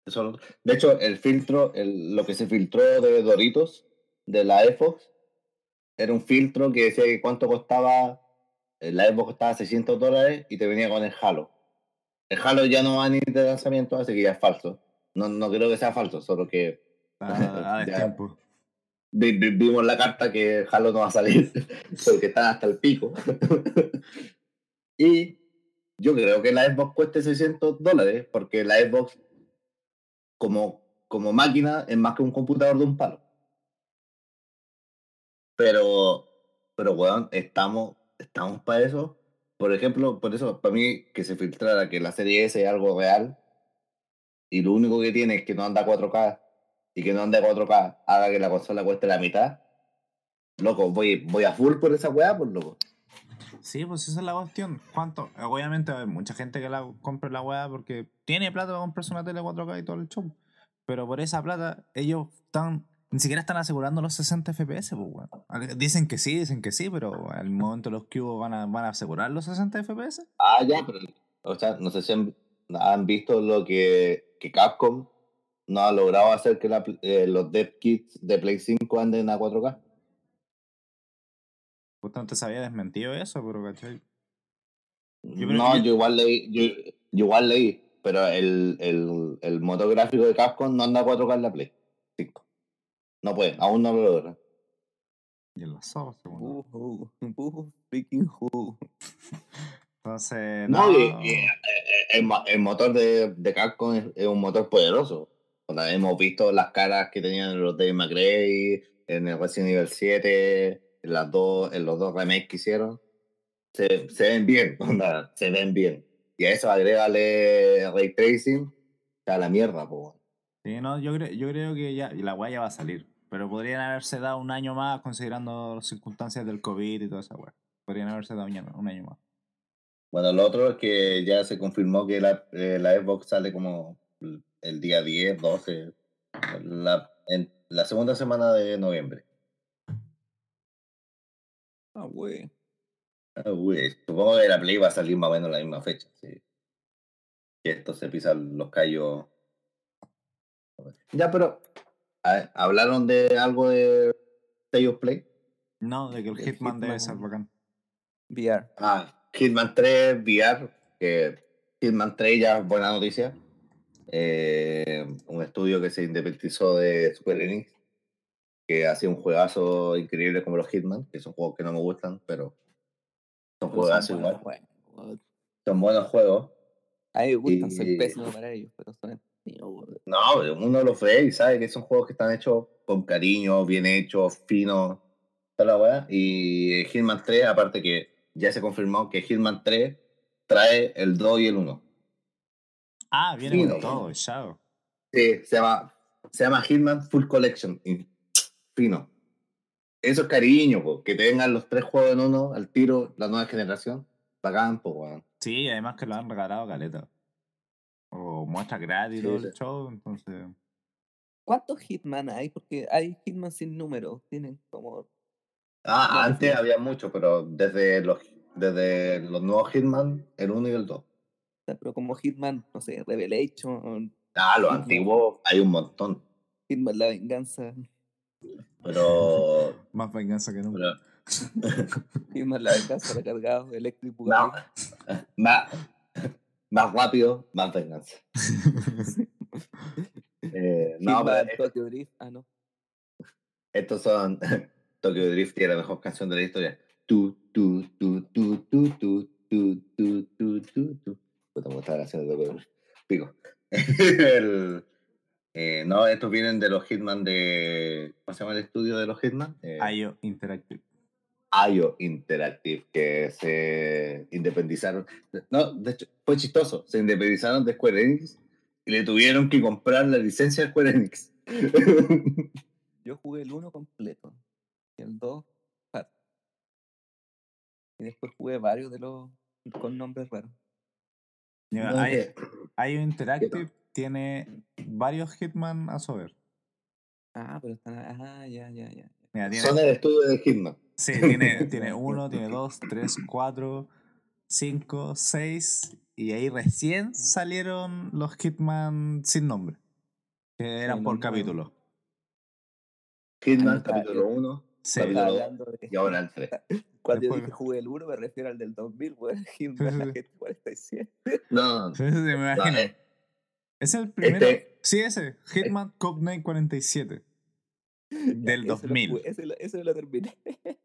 Eso lo- de hecho, el filtro, el- lo que se filtró de Doritos, de la Xbox, era un filtro que decía que cuánto costaba, eh, la Xbox costaba 600 dólares y te venía con el Halo. El Halo ya no va ni de lanzamiento, así que ya es falso. No, no creo que sea falso, solo que A, a Ya. tiempo. vi- vi- vimos la carta que Halo no va a salir porque está hasta el pico. y yo creo que la Xbox cueste 600 dólares porque la Xbox como, como máquina es más que un computador de un palo. Pero, pero weón, estamos, estamos para eso. Por ejemplo, por eso, para mí, que se filtrara que la serie S es algo real y lo único que tiene es que no anda a 4K y que no ande a 4K haga que la consola cueste la mitad. Loco, voy, voy a full por esa weá, por loco. Sí, pues esa es la cuestión. ¿Cuánto? Obviamente hay mucha gente que la compra la weá porque tiene plata para comprarse una tele 4K y todo el show. Pero por esa plata, ellos están. Ni siquiera están asegurando los 60 FPS, pues, weón. Dicen que sí, dicen que sí, pero al momento los cubos van a, van a asegurar los 60 FPS. Ah, ya, pero, o sea, no sé si han, han visto lo que, que Capcom no ha logrado hacer que la eh, los dev kits de Play 5 anden a 4K. Justamente se había desmentido eso, pero ¿cachai? Yo no, que- yo igual leí, yo, yo igual leí, pero el, el, el motor gráfico de Capcom no anda a 4K en la Play 5. No puede, aún no lo logra. Y en los ojos, según. Uh, uh, uh, freaking uh. Entonces, No, no. y- y, eh, el, mo- el motor de, de Capcom es, es un motor poderoso. Hemos visto las caras que tenían los Dave McRae, en el Resident Evil 7, en, las dos, en los dos remakes que hicieron. Se, se ven bien, onda, se ven bien. Y a eso agrégale ray tracing, a la mierda, po. Sí, no, yo creo, yo creo que ya la weá ya va a salir. Pero podrían haberse dado un año más considerando las circunstancias del COVID y toda esa weá. Podrían haberse dado un año, un año más. Bueno, lo otro es que ya se confirmó que la, eh, la Xbox sale como el día 10, 12, la, en la segunda semana de noviembre. Ah, wey. Ah, güey, supongo que la Play va a salir más o menos la misma fecha. Sí. Que esto se pisan los callos. Ya, pero hablaron de algo de State of Play. No, de que el El Hitman debe Hitman. ser bacán. VR. Ah, Hitman 3 VR, que Hitman 3 ya es buena noticia. Eh, un estudio que se independizó de Super Enix, que hacía un juegazo increíble como los Hitman, que son juegos que no me gustan, pero son Pero juegazos son igual. buenos juegos. Son buenos juegos. A mí me gustan, soy Y- pésimo para ellos, pero son. No, uno los ve y sabe que son juegos que están hechos con cariño, bien hechos, finos, toda la weá. Y Hitman 3, aparte que ya se confirmó que Hitman 3 trae el 2 y el 1. Ah, viene Fino. con todo, ya. Sí, se llama, se llama Hitman Full Collection. y fino. Eso es cariño, po, que te vengan los tres juegos en uno al tiro, la nueva generación. Bacán, pues, weón. Sí, además que lo han regalado caleta. O muestra gratis todo el show, entonces. ¿Cuántos Hitman hay? Porque hay Hitman sin número. Tienen como. Ah, antes había mucho, pero desde los, desde los nuevos Hitman, el 1 y el 2. o sea, Pero como Hitman, no sé, Revelation, Ah, los Hitman. antiguos hay un montón. Hitman La Venganza, Pero. Más venganza que nunca. pero Hitman La Venganza recargado, Electric no. más, rápido, más venganza. Eh, no, pero Tokyo Drift. Ah, no. estos son. Tokyo Drift y la mejor canción de la historia. Tu, tu, tu, tu, tu, tu, tu, tu, tu, tu, tu. Puta, me gusta la canción de Tokyo Drift. Pico. El- eh, no, estos vienen de los Hitman de. ¿Cómo se llama el estudio de los Hitman? Eh, IO Interactive. IO Interactive, que se independizaron. No, de hecho, fue chistoso. Se independizaron de Square Enix y le tuvieron que comprar la licencia de Square Enix. Yo jugué el 1 completo. Y el 2 parte. Y después jugué varios de los con nombres raros. No, IO Interactive tiene varios Hitman a su haber. Ah, pero están. Ah, ya, ya, ya. Mira, tiene, Son el estudio de Hitman. sí, tiene, tiene uno, tiene dos, tres, cuatro, cinco, seis. Y ahí recién salieron los Hitman sin nombre. Que eran por capítulo. Hitman, está, capítulo 1, Sí. Capítulo dos. de. y ahora el 3. Cuando yo dije jugué el 1, me refiero al del 2000, weón. Hitman sí, sí. Agente 47. No, no, no. Sí, sí, me no, imagino. eh, Es el primero. Este- Sí, ese. Hitman Codename 47. Del Ese lo 2000. jugué, Ese lo, ese lo terminé.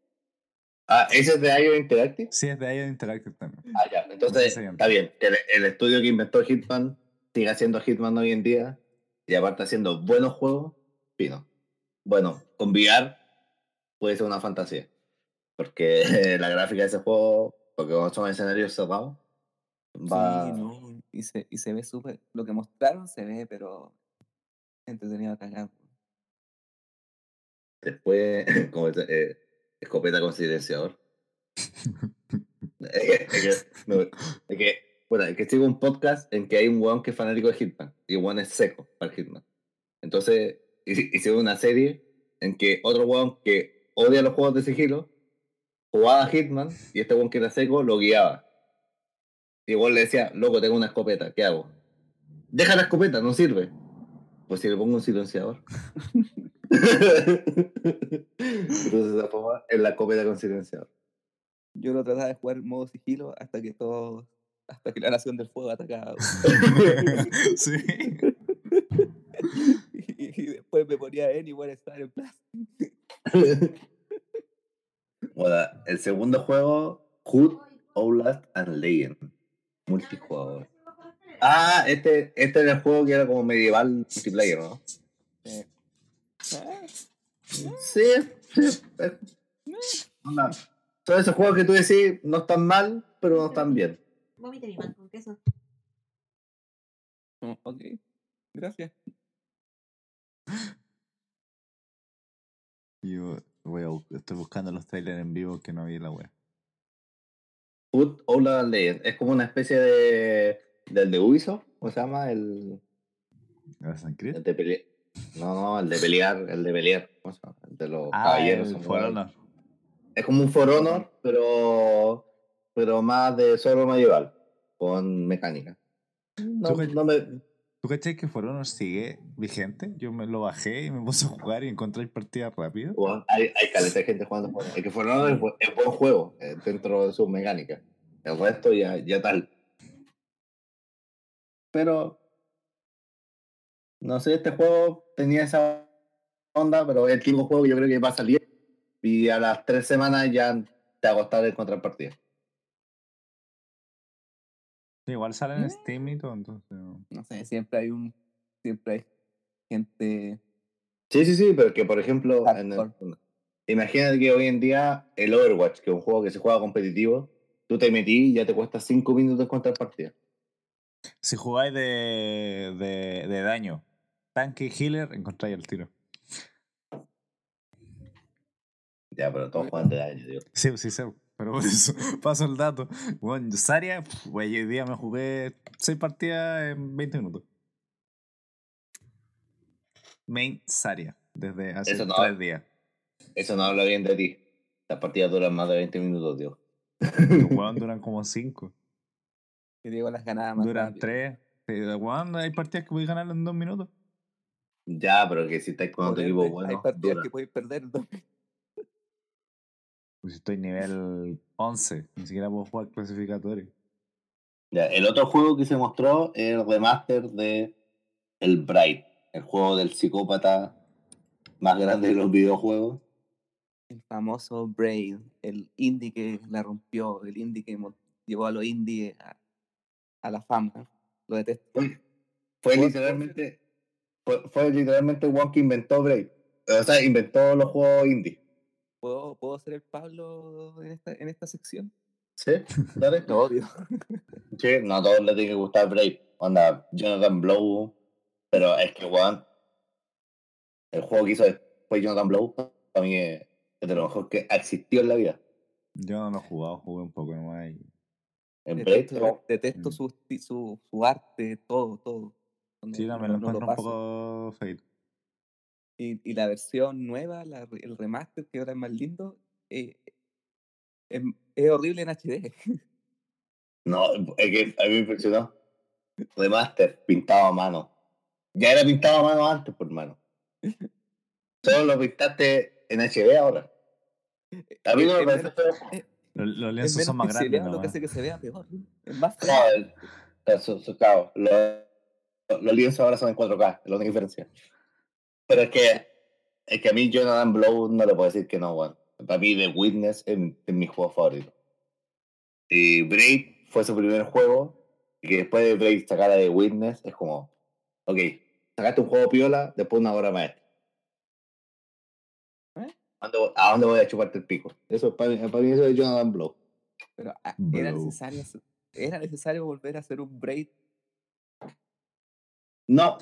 Ah, ese es de IO Interactive. Sí, es de IO Interactive también. Ah, ya. Entonces, está bien. El, el estudio que inventó Hitman sigue haciendo Hitman hoy en día. Y aparte haciendo buenos juegos, fino. Bueno, con VR puede ser una fantasía. Porque la gráfica de ese juego, porque como son escenarios cerrados, va. Sí, no. Y se, y se ve súper. Lo que mostraron se ve, pero. Entretenido a cagar. Después, como eh, escopeta con silenciador. es que, es que, no, es que, bueno, es que sigo un podcast en que hay un weón que es fanático de Hitman y el weón es seco para Hitman. Entonces, hicieron una serie en que otro weón que odia los juegos de sigilo jugaba a Hitman y este weón que era seco lo guiaba. Y igual le decía, loco, tengo una escopeta, ¿qué hago? Deja la escopeta, no sirve. Pues si le pongo un silenciador. Entonces forma es la escopeta con silenciador. Yo lo trataba de jugar en modo sigilo hasta que todo. Hasta que la nación del fuego atacaba. sí. y, y después me ponía en igual estar en plaza. bueno, el segundo juego, Hood, Outlast and Legend. Multijugador. Ah, este, este era el juego que era como medieval multiplayer, ¿no? Ah, Sí, sí. Onda, Son esos juegos que tú decís no están mal, pero no están bien. Vomite mi pan con queso. oh, ok. Gracias. Yo voy a estoy buscando los trailers en vivo que no vi la web. Outlast and Legend. Es como una especie de. del de Ubisoft, ¿cómo se llama? El. ¿Assassin's Creed? el de. No, no, el de pelear, el de pelear. El de los Ah, caballeros. el. For Honor. Es como un For Honor, pero, pero más de solo medieval, con mecánica. No, ¿Tú no me, ¿Tú cachai que For Honor sigue vigente? Yo me lo bajé y me puse a jugar y encontré partidas rápido. bueno, hay, hay caleta de gente jugando For Honor. Es que For Honor es, es buen juego eh, dentro de sus mecánicas. El resto ya, ya tal. Pero, no sé, este juego tenía esa onda, pero es el tipo de juego que yo creo que va a salir y a las tres semanas ya te va a costar encontrar partidas. Igual sale en ¿Eh? Steam y todo, entonces. no. Sé, siempre hay un. Siempre hay gente. Sí, sí, sí, pero que por ejemplo, en el- imagínate que hoy en día el Overwatch, que es un juego que se juega competitivo, tú te metí y ya te cuesta 5 minutos encontrar partida. Si jugáis de, de, de daño, tanque y healer, encontráis el tiro. Ya, pero todos juegan de daño, tío. Sí, sí, sé. Pero por eso paso el dato. Bueno, Saria, güey, hoy día me jugué 6 partidas en 20 minutos. Main Saria, desde hace Eso no. 3 días. Eso no habla bien de ti. Las partidas duran más de 20 minutos, tío. Los weón duran como 5. Que digo las ganadas más. Duran rápido. 3. Weón, hay partidas que podéis ganar en 2 minutos. Ya, pero que si estáis con otro equipo bueno, hay partidas dura. que podéis perder. ¿no? Pues estoy nivel 11, ni siquiera puedo jugar clasificatorio. Ya, el otro juego que se mostró es el remaster de El Bright, el juego del psicópata más grande de los videojuegos. El famoso Braid, el indie que la rompió, el indie que llevó a los indie a, a la fama. Lo detesto. Fue, fue ¿Puedo- literalmente fue, fue literalmente one que inventó Braid. O sea, inventó los juegos indie. ¿Puedo, ¿Puedo ser el Pablo en esta, en esta sección? ¿Sí? Dale. Lo odio. Sí, no a todos les tiene que gustar Braid. Onda, Jonathan Blow. Pero es que, weón, el juego que hizo fue Jonathan Blow, para mí es, de lo mejor que existió en la vida. Yo no lo he jugado, jugué un poco nomás. y- En Blade, Detesto, detesto Mm. su, su, su arte, todo, todo. No- Sí, también lo no- encuentro un poco feito. Y, y la versión nueva, la el remaster, que ahora es más lindo, eh, es, es horrible en HD. No, es que a mí me impresionó. Remaster, pintado a mano. Ya era pintado a mano antes, por mano. Solo lo pintaste en HD ahora. A mí no me parece feo. eh, Los, lienzos son más grandes. lo que hace que se vea peor. Es más feo. No, los, los lienzos ahora son en 4K, es la única diferencia. Pero es que, es que a mí Jonathan Blow no le puedo decir que no, bueno. Para mí The Witness es, es mi juego favorito. Y Braid fue su primer juego, y que después de Braid sacara The Witness, es como, ok, sacaste un juego piola, después una obra maestra. ¿Eh? ¿A dónde voy- ¿A dónde voy a chuparte el pico? Eso, para, mí, para mí eso es Jonathan Blow. Pero ah, era necesario, era necesario volver a hacer un braid. No,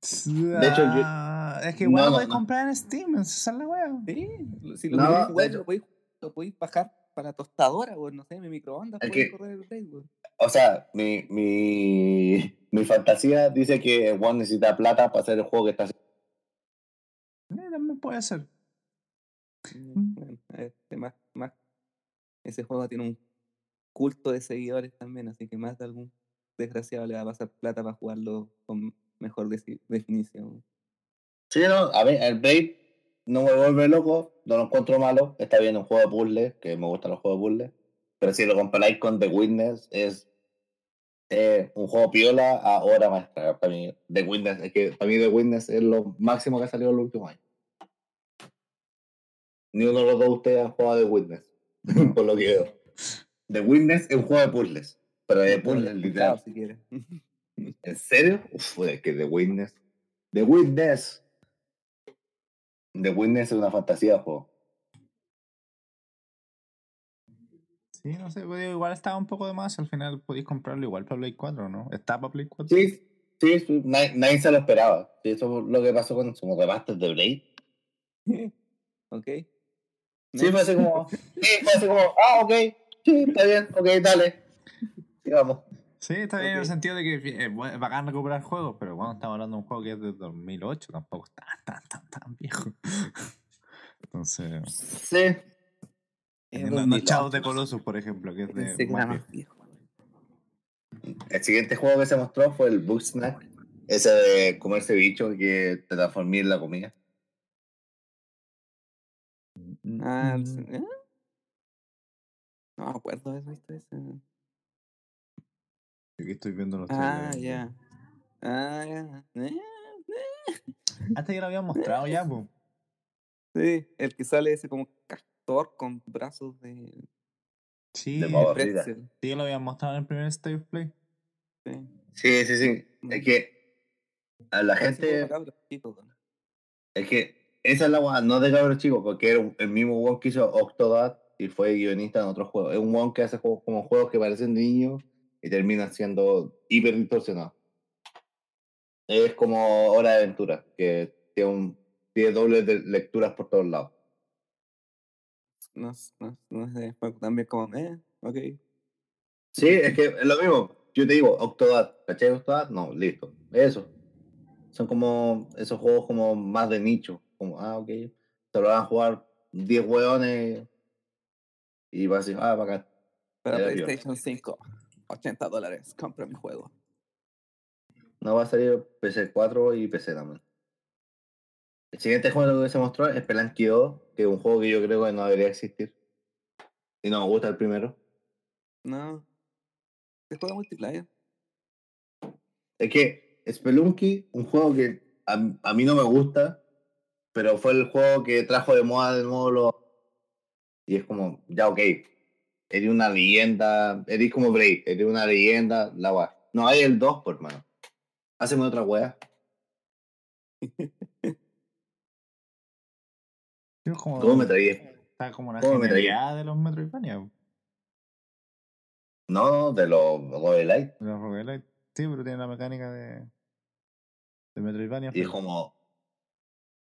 De hecho, yo- es que igual No, lo no. comprar en Steam, esa es la wea. Sí, si lo No, hecho- lo podéis, lo podéis bajar para tostadora, o no sé, mi microondas puede que- correr el weón. O sea, mi, mi, mi fantasía dice que Juan necesita plata para hacer el juego que está haciendo. Eh, también puede ser. Mm, bueno, este, más, más. Ese juego tiene un culto de seguidores también, así que más de algún desgraciado le va a pasar plata para jugarlo con mejor definición. Sí, no, a ver, el Blade no me vuelve loco, no lo encuentro malo, está bien un juego de puzzle, que me gustan los juegos de puzzle, pero si lo comparáis con The Witness, es eh, un juego piola a hora maestra. Para mí, The Witness, es que para mí The Witness es lo máximo que ha salido en los últimos años. Ni uno de los dos de ustedes han jugado The Witness, por lo que veo. The Witness es un juego de puzzles, pero de puzzles, literal. si quieres. ¿En serio? Uf, es que The Witness. The Witness. The Witness es una fantasía juego. Sí, no sé, pues, igual estaba un poco de más. Al final podéis comprarlo igual para Play 4, ¿no? Está para Play 4. Sí, sí, nadie, nadie se lo esperaba. Eso es lo que pasó con su remaster de Blade. ok. Sí, fue así como, sí, fue así como, ah, ok, sí, está bien, ok, dale. Sigamos. Sí, está bien en el sentido de que es bu- es bacán recuperar juegos, pero bueno, estamos hablando de un juego que es de 2008, tampoco es tan, tan, tan, tan viejo. Entonces, Sí. No, no 2008. Shadow de Colossus, por ejemplo, que es de que más viejo. El siguiente juego que se mostró fue el Book Snack. Ese de comerse bicho que te transformé en la comida. Ah, el- Mm, ¿eh? No me acuerdo de visto ese. Aquí estoy viendo los Ah, ya. Ah, ya. Eh, Hasta que lo habían mostrado ya, pues. Sí, el que sale ese como castor con brazos de, Sí, De pretzel. sí, lo habían mostrado en el primer State of Play. Sí. Sí, sí, sí. Es que a la gente. Es que esa es la weá, no de cabros chicos, porque era el mismo one que hizo Octodad y fue guionista en otros juegos. Es un one que hace juegos como juegos que parecen de niños y terminan siendo hiper distorsionados. Es como Hora de Aventura, que tiene, un, tiene dobles de lecturas por todos lados. No, no, no juego también como, eh, ok. Sí, es que es lo mismo. Yo te digo, Octodad, ¿cachai Octodad? No, listo. Eso. Son como esos juegos como más de nicho. Como, ah, ok. Se lo van a jugar 10 hueones y va a decir, ah, bacán. Para. PlayStation 5, 80 dólares, compra mi juego. No va a salir PC 4 y PC también. El siguiente juego que se mostró es Spelunky 2, que es un juego que yo creo que no debería existir. Y no me gusta el primero. No. Se juega multiplayer. Es que Spelunky, un juego que a, a mí no me gusta, pero fue el juego que trajo de moda de nuevo los... Y es como, ya ok, eres una leyenda, eres como Braid, eres una leyenda, la weá. No hay el 2, por mano. Haceme otra es como, ¿Cómo me traí? Está como una traía? genialidad de los Metroidvania, No, no, de los roguelite. de los roguelite. Sí, pero tiene la mecánica de, de Metroidvania. Y es como,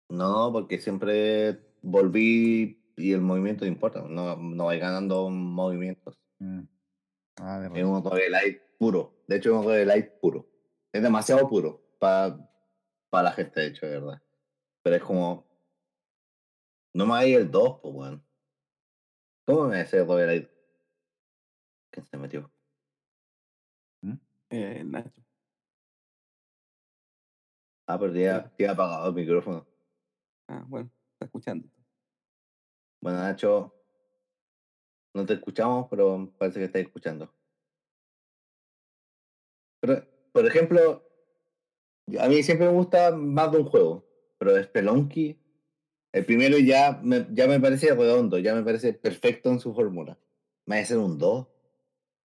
No, porque siempre volví y el movimiento importa. No, no vais ganando movimientos. Mm. Ah, de Es un de light puro. De hecho, es un de light puro. Es demasiado puro para la gente, de hecho, de verdad. Pero es como. No me hay el 2, pues, weón. ¿Cómo me hace el light? ¿Quién se metió? Eh, Nacho. Ah, pero ya, ya apagado el micrófono. Ah, bueno, está escuchando. Bueno, Nacho, no te escuchamos, pero parece que estás escuchando. Pero, por ejemplo, a mí siempre me gusta más de un juego, pero Spelunky, el primero ya me, ya me parece redondo, ya me parece perfecto en su fórmula. ¿Me va a ser un 2?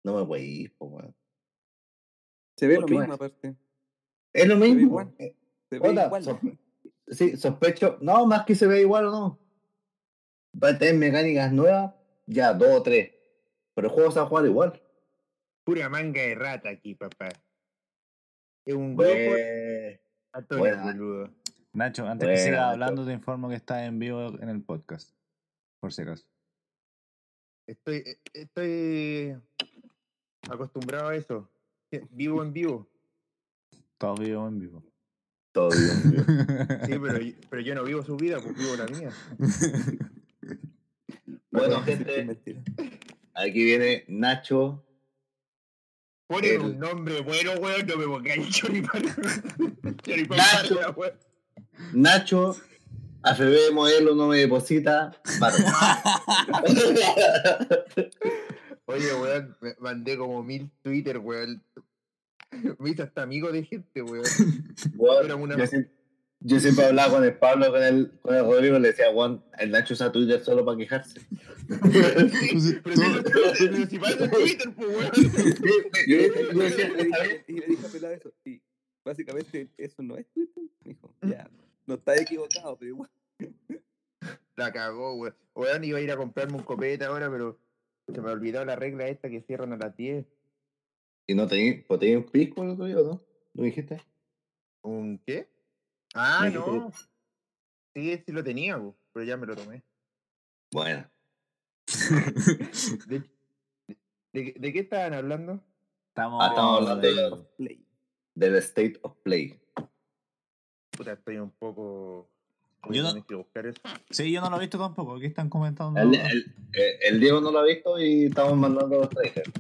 No me voy a ir, weón. Se ve ¿Por lo mismo, aparte. Es lo ve mismo. igual. eh, Se ve Hola, igual. sospe- sí, sospecho. No, más que se ve igual o no. Va a tener mecánicas nuevas, ya, dos o tres. Pero el juego se va a jugar igual. Pura manga de rata aquí, papá. Es un grupo buena. boludo. Nacho, antes que Buena, siga Nacho. hablando, te informo que estás en vivo en el podcast. Por si acaso. Estoy, eh, estoy acostumbrado a eso. Vivo en vivo. Todos vivos en vivo. todo bien, bien. Sí, pero, yo- pero yo no vivo su vida, pues vivo la mía. Bueno, gente, aquí viene Nacho. Ponen El- un nombre bueno, weón, no me pongáis choripán. Nacho. Nacho, AFB modelo no me deposita. Barro. Oye, weón, me mandé como mil Twitter, weón. Me hice hasta amigo de gente, weón. Una- yo, yo siempre hablaba con el Pablo, con el, con el Rodrigo, le decía, Juan, el Nacho usa Twitter solo para quejarse. Pasa en Twitter, pues, weón. Yo- Y le decía, dije- "Está bien". y le dije a Pelado eso. Y básicamente eso no es Twitter. Me dijo, ya, no está equivocado, pero igual. La cagó, weón. Weón, iba a ir a comprarme un copete ahora, pero se me olvidó la regla esta que cierran a las 10. ¿Y no tenías pues, tenía un pisco el otro día, no? ¿Lo dijiste? ¿Un qué? Ah, no. Sí, sí lo tenía, pero ya me lo tomé. Bueno, ¿De, de, de qué estaban hablando? Estamos, Ah, estamos hablando de- Play. del State of Play. Puta, estoy un poco. Yo no- que buscar eso. Sí, yo no lo he visto tampoco. Aquí están comentando. El, el- eh, el Diego no lo ha visto y estamos mandando los trailers.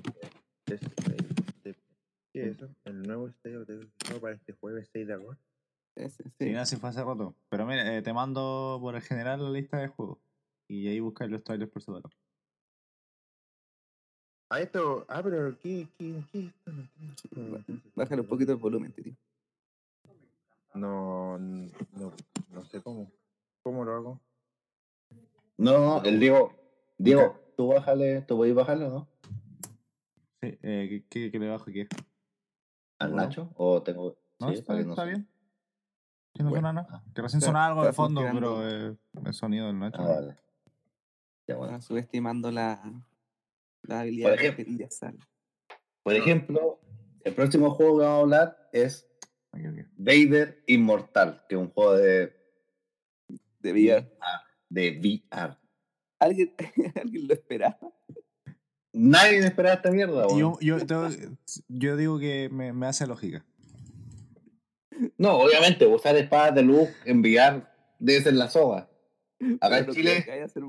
De- ¿Qué es eso? El nuevo State of the- no, para este jueves 6 de agosto. Sí, sí. no, sí fue hace rato. Pero mira, eh, te mando por el general la lista de juegos. Y ahí buscáis los trailers por separado. Ah, esto. Ah, pero ¿qué? ¿Qué? No. Bájale un poquito el volumen, tío. No, no, no sé cómo. ¿Cómo lo hago? No, el Diego. Diego, tú bájale, tú voy a bajarlo, ¿no? Sí, eh, ¿qué, qué, qué le bajo aquí? ¿Al Bueno. Nacho? ¿O tengo.? No, sí, está, no bien. Que no Bueno. suena nada. Que recién Está- sonaba algo de fondo, pero eh, el sonido del Nacho. Ah, no. vale. Ya, bueno. Subestimando la, la habilidad de ejemplo. sal. Por ejemplo, el próximo juego que vamos a hablar es. Vader Inmortal, que es un juego de, De VR. de VR. ¿Alguien, ¿Alguien lo esperaba? Nadie esperaba esta mierda. Yo, yo, tengo- yo digo que me, me hace lógica. No, obviamente, usar espadas de luz en VR debe ser la soga. Acá en Chile,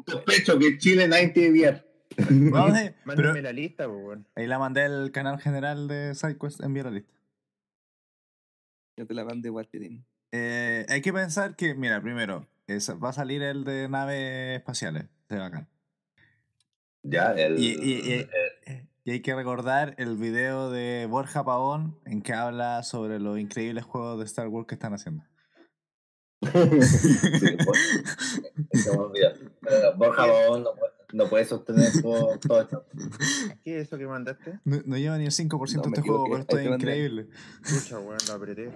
sospecho que en Chile nadie tiene VR. Pero Mándenme la lista, pues, weón. ahí la mandé al canal general de SideQuest, envié la lista. Yo te la mandé igual. Eh, hay que pensar que, mira, primero, es- va a salir el de naves espaciales. Se bacán. Ya, el. Y, y- y- y hay que recordar el video de Borja Pavón en que habla sobre los increíbles juegos de Star Wars que están haciendo. sí, pues, se me olvida. Pero Borja Babón no puede, no puede sostener todo, todo esto. ¿Qué es eso que mandaste? No, no lleva ni el 5% No, este juego, pero esto es increíble. Weón, lo apreté.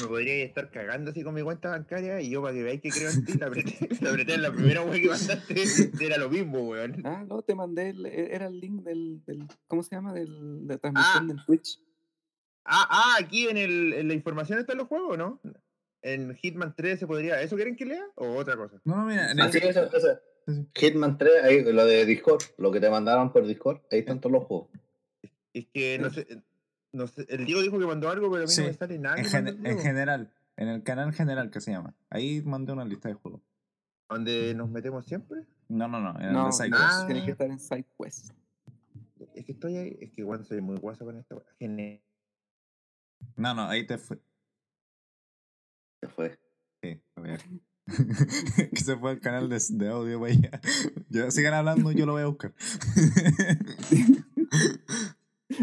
Me podría estar cagando así con mi cuenta bancaria y yo para que veáis que creo en ti, la apreté, la apreté en la primera weón que mandaste, era lo mismo, weón. Ah, no, te mandé, el, era el link del, del ¿cómo se llama? Del, de la transmisión Ah. del Twitch. Ah, ah, aquí en, el, en la información están los juegos, ¿no? en Hitman 3 se podría. ¿Eso quieren que lea? ¿O otra cosa? No, no, mira, en Así el-. Sí, sí. Hitman 3, ahí, lo de Discord, lo que te mandaron por Discord, ahí están todos los juegos. Es que no sé. No sé, el Diego dijo que mandó algo, pero a mí Sí, no me sale nada. en, gen- general, en el canal general que se llama. Ahí mandé una lista de juegos. ¿Donde nos metemos siempre? No, no, no, en el No, de no, SideQuest. Ah. tienes que estar en SideQuest. Es que estoy ahí. Es que igual soy muy guaso con esta. Gene- No, no, ahí te fue. Se fue. Sí, a ver. que se fue al canal de, de audio para allá. Sigan hablando, yo lo voy a buscar.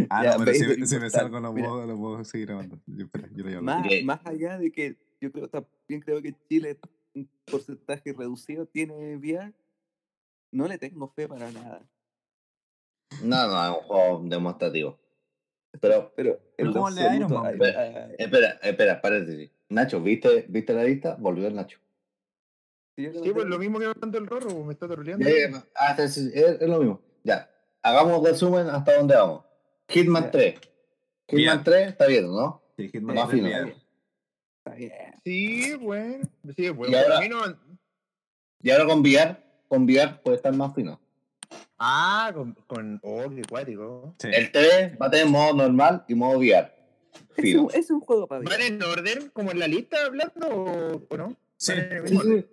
ah, Ya, no, pero si, me- si me importante. salgo, lo Mira. puedo, lo puedo seguir grabando. Yo, espera, yo lo. Más, más allá de que yo creo también creo que Chile un porcentaje reducido tiene VR, no le tengo fe para nada. No, no, es un juego demostrativo. Pero, Pero Iron Man, ay, espera, espera, paréntesis. Nacho, ¿viste, ¿viste la lista? Volvió el Nacho. Sí, pues lo mismo que mandó el Rorro, pues, me está troleando. Ah, es, es lo mismo. Ya, hagamos resumen hasta dónde vamos. Hitman Ya. 3. Hitman Bien. 3 está bien, ¿no? Sí, Hitman Más tres fino. bien. Está bien. Sí, bueno. Sí, bueno. Y ahora- A mí no. Y ahora con VR, con VR puede estar más fino. Ah, con. con oh, qué cuático. Sí. El 3 va a tener modo normal y modo VR. Es un, es un juego para ¿Van en orden como en la lista hablando o, o no? Sí. ¿Van en el Sí, sí.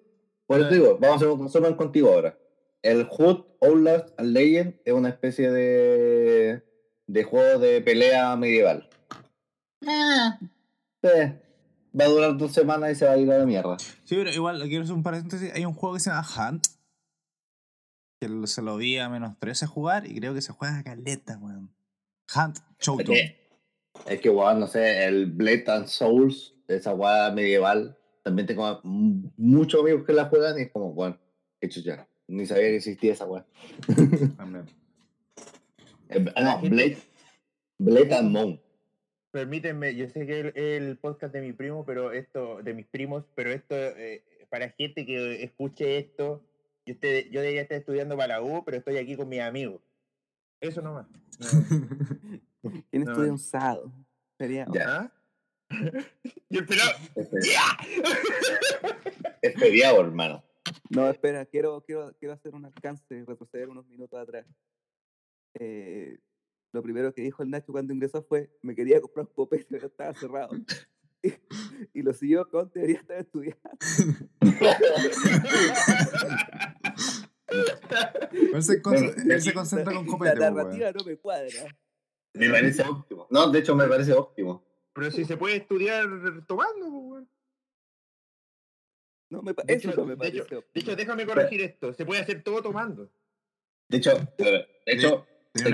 Por eso digo, vamos a hacer un resumen contigo ahora. El Hood, Outlast and Legend es una especie de, de juego de pelea medieval. Sí. Va a durar dos semanas y se va a ir a la mierda. Sí, pero igual, quiero hacer un paréntesis. Hay un juego que se llama Hunt. Que se lo vi a menos 13 jugar y creo que se juega a caleta, weón. Hunt Showdown. es que, weón, no sé, el Blade and Souls, esa weá medieval, también tengo muchos amigos que la juegan y es como, bueno, qué chucha. Ni sabía que existía esa weá. Eh, No, Blade, Blade and Moon. Permítanme, yo sé que el, el podcast de mi primo, pero esto, de mis primos, pero esto, eh, para gente que escuche esto, yo, yo debería estar estudiando para la U, pero estoy aquí con mis amigos. Eso nomás. No. ¿Quién No. estudia un sábado? Sería Ya. ¿Ah? y el pelado, Es fe- es feriado, hermano. No, espera, quiero, quiero, quiero hacer un alcance, retroceder unos minutos atrás. Eh, lo primero que dijo el Nacho cuando ingresó fue, me quería comprar un copete, pero estaba cerrado. Y, y lo siguió con, debería estar estudiando. Él se, él concentra con La copete, po, narrativa weón. no me cuadra. Me parece óptimo. No, de hecho me parece óptimo. pero si se puede estudiar tomando, pues, weón. No, me, pa- De eso hecho- no me de parece. hecho- De óptimo. hecho, déjame corregir esto. Se puede hacer todo tomando. De hecho, de hecho, Lo-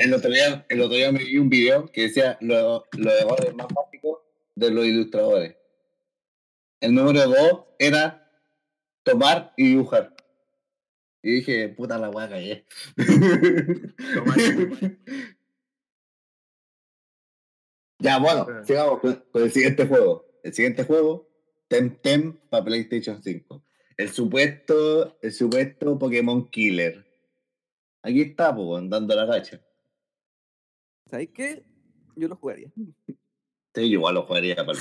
El, otro día, el otro día me vi un video que decía los lo errores más básicos de los ilustradores. El número dos era tomar y dibujar. Y dije, puta la y dibujar. ya, bueno, sigamos con, con el siguiente juego. El siguiente juego, Temtem para PlayStation 5. El supuesto, el supuesto Pokémon Killer. Aquí está, pues, dando la gacha. ¿Sabes qué? Yo lo jugaría. Sí, yo igual lo jugaría para.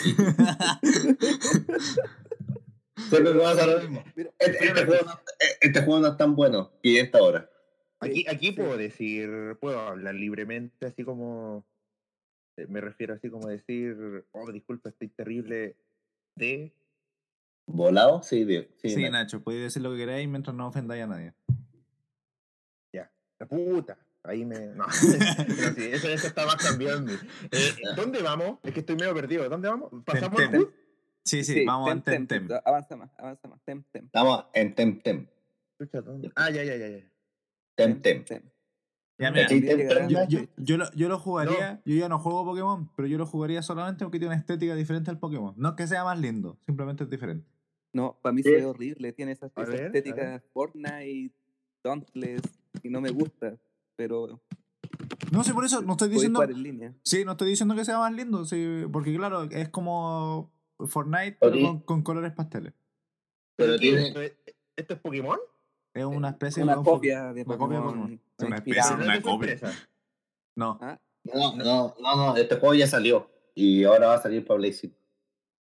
Siempre me pasa lo mismo. Mira, Este, este juego no, este juego no es tan bueno. 500 horas. Aquí, aquí sí. puedo decir, puedo hablar libremente, así como. eh, Me refiero así como decir, oh, disculpa, estoy terrible de. ¿Volado? Sí, tío. Sí, Sí, Nacho. Nacho, podéis decir lo que queráis mientras no ofendáis a nadie. La puta. Ahí me. No, sí, eso, eso está más cambiado en mí. Eh, ¿Dónde vamos? Es que estoy medio perdido. ¿Dónde vamos? ¿Pasamos Tem, Hood? Sí, sí, vamos tem, a Tem Tem. tem, Avanza más, avanza más. Tem, tem. Estamos en Temtem. Chucha, ¿dónde? Ah, ya, ya, ya, ya. Temtem. tem. Ya, mira, Tem, Tem, yo, yo, yo lo, yo lo jugaría, yo ya no juego Pokémon, pero yo lo jugaría solamente porque tiene una estética diferente al Pokémon. No es que sea más lindo, simplemente es diferente. No, para mí se ve horrible. Tiene esa, esa ver, estética Fortnite, Dauntless, y no me gusta. Pero No sé, por eso no estoy diciendo. jugar en línea. Sí, no estoy diciendo que sea más lindo, sí, porque claro, es como Fortnite, pero con, con colores pasteles. Pero tiene- ¿Esto, es, ¿Esto es Pokémon? Es una especie Una de. copia de una copia de Pokémon. Es una especie, Pero una de copia. No. Ah, No, no, no, no. Este juego ya salió. Y ahora va a salir para Play 5.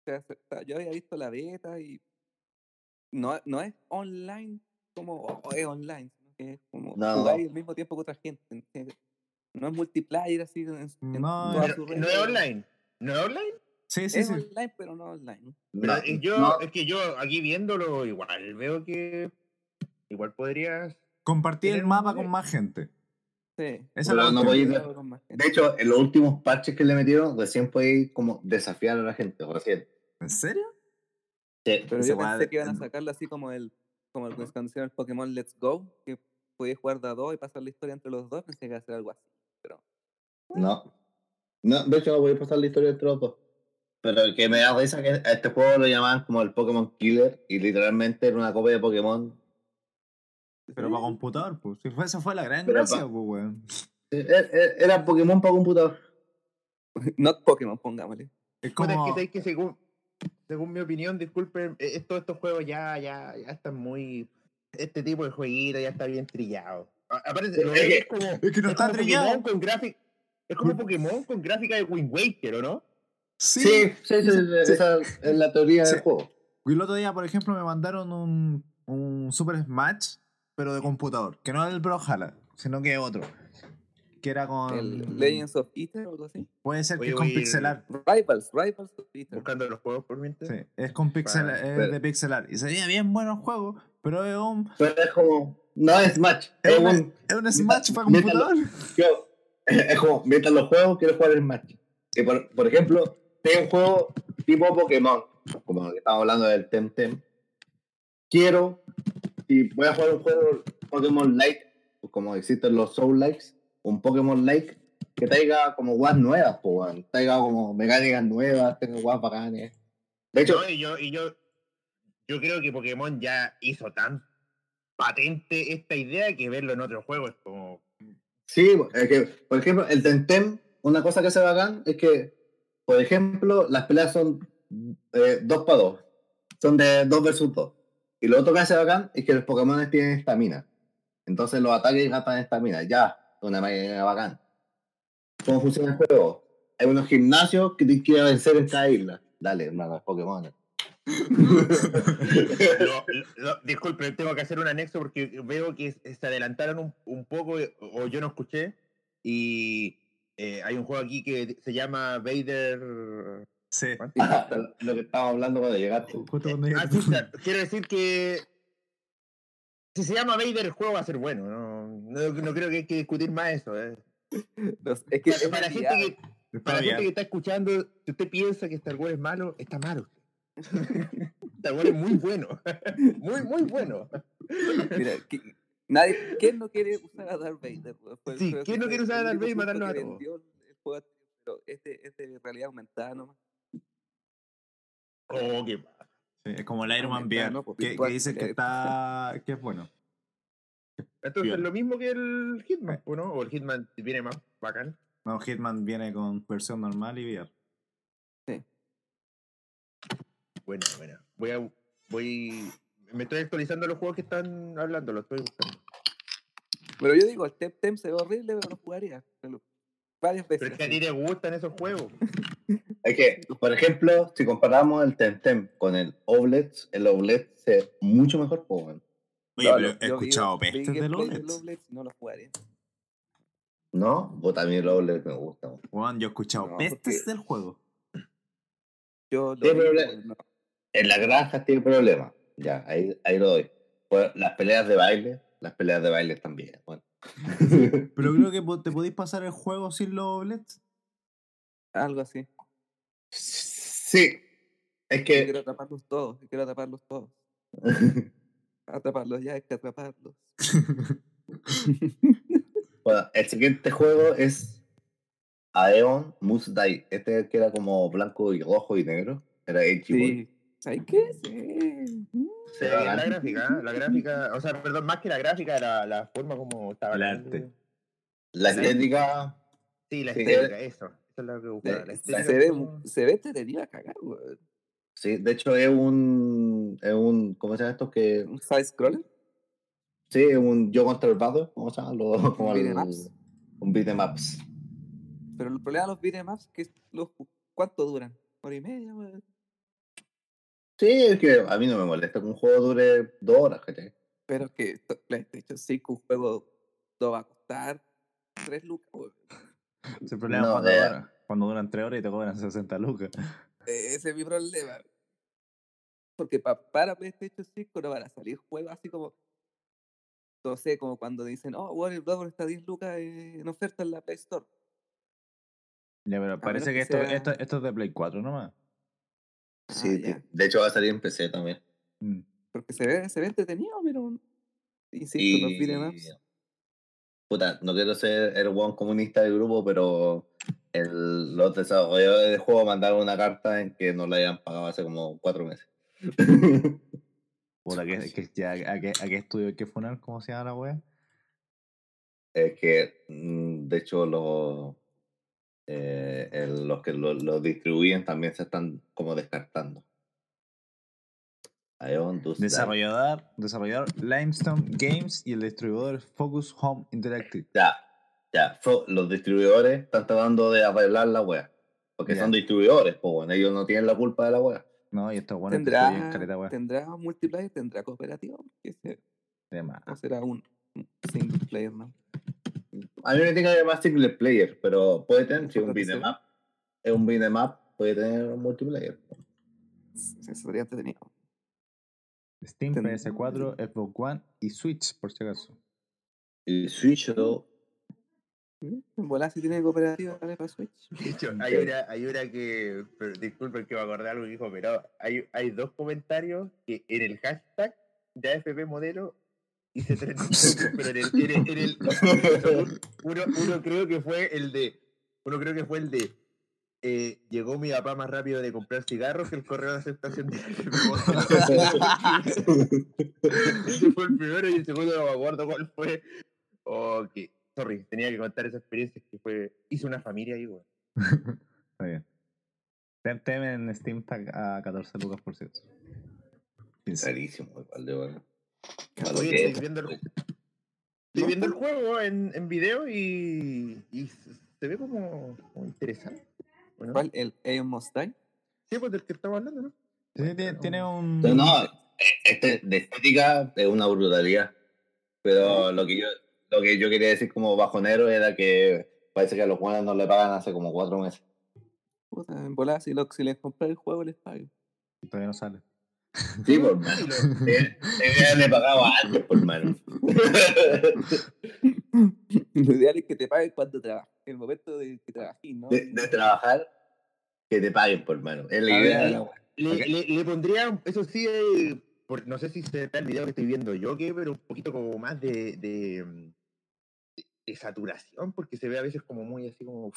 sea, se- o sea, yo había visto la beta y no, no es online como oh, es online, es como No. jugáis al mismo tiempo que otra gente. No es multiplayer así en, en No, Pero, ¿No es online? ¿No es online? Sí, sí, Es sí. online, pero no online. Pero No, yo, no, es que yo aquí viéndolo igual veo que igual podrías Compartir el mapa con más gente. Sí. Esa es Pero la no cuestión. podéis. De hecho, en los últimos parches que le metieron, recién podéis como desafiar a la gente, recién. ¿En serio? Sí. Pero yo pensé que iban a sacarlo así como el como el cuando hicieron el Pokémon Let's Go, que podías jugar de a dos y pasar la historia entre los dos, pensé que iba a ser algo así. Pero No. No, de hecho, no voy a pasar la historia entre los dos. Pero el que me da risa que a este juego lo llamaban como el Pokémon Killer y literalmente era una copia de Pokémon. Pero para computador, pues. Si fue, esa fue la gran Pero gracia, pa- pues, weón. Era, era- era Pokémon para computador. not Pokémon, pongámosle. Es como. es que, sabéis que según, según mi opinión, disculpen, eh, estos, estos juegos ya, ya, ya están muy. Este tipo de jueguito ya está bien trillado. A- Aparte, lo Es veo que- es como. Es que no es está como trillado. Pokémon con gráfica. Es como Pokémon con gráfica de Wind Waker, ¿o no? Sí. Sí, sí, sí, sí, esa es la teoría Sí. del juego. Y el otro día, por ejemplo, me mandaron un, un Super Smash, pero de computador. Que no es el Brawlhalla, sino que otro. Que era con. El Legends of Ether o algo así. Puede ser que Oye, es con ir- pixelar. Rivals, Rivals of Ether. Buscando los juegos por mientras. Sí, es con pixel, Para- es pero- de pixelar. Y sería bien bueno el juego, pero es un, Pero es como. No es Smash. es Es, un, es un Smash para computador. yo- es como, mientras los juegos, quiero jugar Smash. Y por, por ejemplo, tengo un juego tipo Pokémon, como que estamos hablando del Temtem. Quiero, si voy a jugar un juego Pokémon Like, pues como existen los Soul Likes, un Pokémon Like que traiga como guas nuevas, pues, traiga como mecánicas nuevas, tenga guas bacanes. De hecho, No, y yo, y yo, yo creo que Pokémon ya hizo tan patente esta idea que verlo en otro juego es como. Sí, es que, por ejemplo, el Temtem, una cosa que hace bacán es que, por ejemplo, las peleas son eh, dos para dos. Son de dos versus dos. Y lo otro que hace bacán es que los Pokémon tienen estamina. Entonces los ataques gastan estamina. Ya, una máquina bacán. ¿Cómo funciona el juego? Hay unos gimnasios que tienes que ir a vencer en cada isla. Dale, hermano, Pokémon. Lo- lo- disculpe, tengo que hacer un anexo porque veo que se adelantaron un, un poco eh, o yo no escuché. Y eh, hay un juego aquí que se llama Vader. Sí. ¿cuánto? lo que estábamos hablando cuando llegaste. Justo cuando Ah, quiero decir que si se llama Vader el juego va a ser bueno. No, no, no creo que hay que discutir más eso. eh. No sé, es que Para, es gente que, Está para la gente bien. que está escuchando, si usted piensa que Star Wars es malo, está malo. Star Wars es muy bueno. Muy, muy bueno. Mira, que- nadie, ¿quién no quiere usar a Darth Vader? weón? Fue- Sí, ¿quién no quiere usar a Darth Vader y punto matarlos a todos? pero este, este de realidad aumentada nomás. Oh, qué pa- Sí, es como el Iron Man VR, ¿no? Pues que, que virtual, dice que eh. está. que es bueno. Entonces, Bien. lo mismo que el Hitman, ¿o ¿no? O el Hitman viene más bacán. No, Hitman viene con versión normal y VR. Bueno, bueno. Voy a. Voy. Me estoy actualizando los juegos que están hablando, los estoy buscando. Pero yo digo, el Tem Tem se ve horrible, pero lo jugaría. Varias veces. Pero es que a ti te gustan esos juegos. Es que, por ejemplo, si comparamos el Temtem con el Oblets, el Oblet se ve mucho mejor, pues. Oye, No, pero lo- he escuchado pestes de gameplay LOLEDs. Oblets no lo jugaría. ¿No? O también el Oblet me gusta. Juan, yo he escuchado No, pestes porque- del juego. Yo lo le- no. En la granja tiene problemas. Ya, ahí, ahí lo doy. Las peleas de baile, las peleas de baile también. Bueno. Pero creo que te podéis pasar el juego sin los OLEDs. Algo así. Sí. Es Yo que quiero atraparlos todos. yo Quiero atraparlos todos. Atraparlos ya, hay que atraparlos. bueno, el siguiente juego es Aeon Must Die. Este que era como blanco y rojo y negro. Era Edgy Boy. Sí. ¿Sabes qué? Sí. Mm. Bien la gráfica, la gráfica, o sea, perdón, más que la gráfica, la, la forma como estaba. El arte. La Sí. estética. Sí, la Sí, estética, eso. Es que. La Se, estética se ve, como- se ve entretenido a cagar, weón. Sí, de hecho es un. Es un ¿Cómo se llama esto? Que, Un side scroller. sí, es un yo contra el. ¿Cómo se llama? Lo- como beat'em el- ups. Un beat'em ups. Pero el problema de los beat'em ups es que los, ¿cuánto duran? ¿Hora y media, weón? Sí, es que a mí no me molesta que un juego dure dos horas, ¿cachai? Pero es que PlayStation 5, un juego, no va a costar 3 lucas, weón. El problema No, es cuando, de- dura- cuando duran 3 horas y te cobran 60 lucas. Eh, Ese es mi problema. Porque pa- para PlayStation 5 no van a salir juegos así como. No sé, como cuando dicen, oh, Warner Bros. está 10 lucas en oferta en la Play Store. Ya, pero parece que, que esto, sea- esto, esto es de Play 4 nomás. Sí, Ah, sí. ya. de hecho va a salir en PC también. Mm. Porque se ve, se ve entretenido, pero. Insisto, los beat'em Y. ups. Puta, no quiero ser el buen comunista del grupo, pero el, los desarrolladores del juego mandaron una carta en que no la habían pagado hace como cuatro meses. Puta, que, que ya, ¿a, qué, ¿a qué estudio hay que funar? ¿Cómo se llama la wea? es que, mm, de hecho, los, eh, los que lo, lo distribuyen también se están como descartando. Desarrollador, desarrollador Limestone Games y el distribuidor Focus Home Interactive. Ya, ya. Los distribuidores están tratando de arreglar la wea. Porque Ya. son distribuidores, pues bueno, ellos no tienen la culpa de la wea. No, y buenos distribuyen ¿Tendrá, caleta wea. ¿Tendrá multiplayer? ¿Tendrá. ¿O será un single player, no? A mí me tiene que haber más single player, pero puede tener, si es un up, es un beat'em up, puede tener un multiplayer. Se sería entretenido. Steam, Ten- PS4, Xbox One y Switch, por si acaso. Y Switch, ¿no? En volar si tiene cooperativa para Switch. De hecho, hay una, hay una que, pero disculpen que me acordé algo que dijo, pero hay, hay dos comentarios que en el hashtag de AFP modelo hice tres pero en el, en el, en el- uno, uno creo que fue el de, uno creo que fue el de, eh, llegó mi papá más rápido de comprar cigarros que el correo de aceptación de. Ese fue el primero y el segundo no me acuerdo cuál fue. Ok, sorry, tenía que contar esa experiencia que fue, hice una familia ahí, güey. Está bien. Temtem en Steam está a 14 lucas por cierto. Carísimo, igual de bueno. Oye, estoy es, viendo el, estoy viendo el juego en, en video y, y se se ve como, como interesante. ¿Cuál? ¿El Aeon Must Die? Sí, pues del que estamos hablando, ¿no? Sí, tiene, tiene un. No, no, este, de estética es una brutalidad. Pero lo que yo lo que yo quería decir como bajonero era que parece que a los buenos no le pagan hace como cuatro meses. Puta, en volar si, lo, si les compré el juego les pago. Todavía no sale. Sí, por mano. De pagado antes, por mano. Lo ideal es que te paguen cuando trabajes. En el momento de que trabajes, ¿no? De, de trabajar, que te paguen, por mano. Es la idea ver. Le, le, le pondría, eso sí, eh, por- no sé si se da el video que estoy viendo yo, que, pero un poquito como más de, de, de- de saturación, porque se ve a veces como muy así como,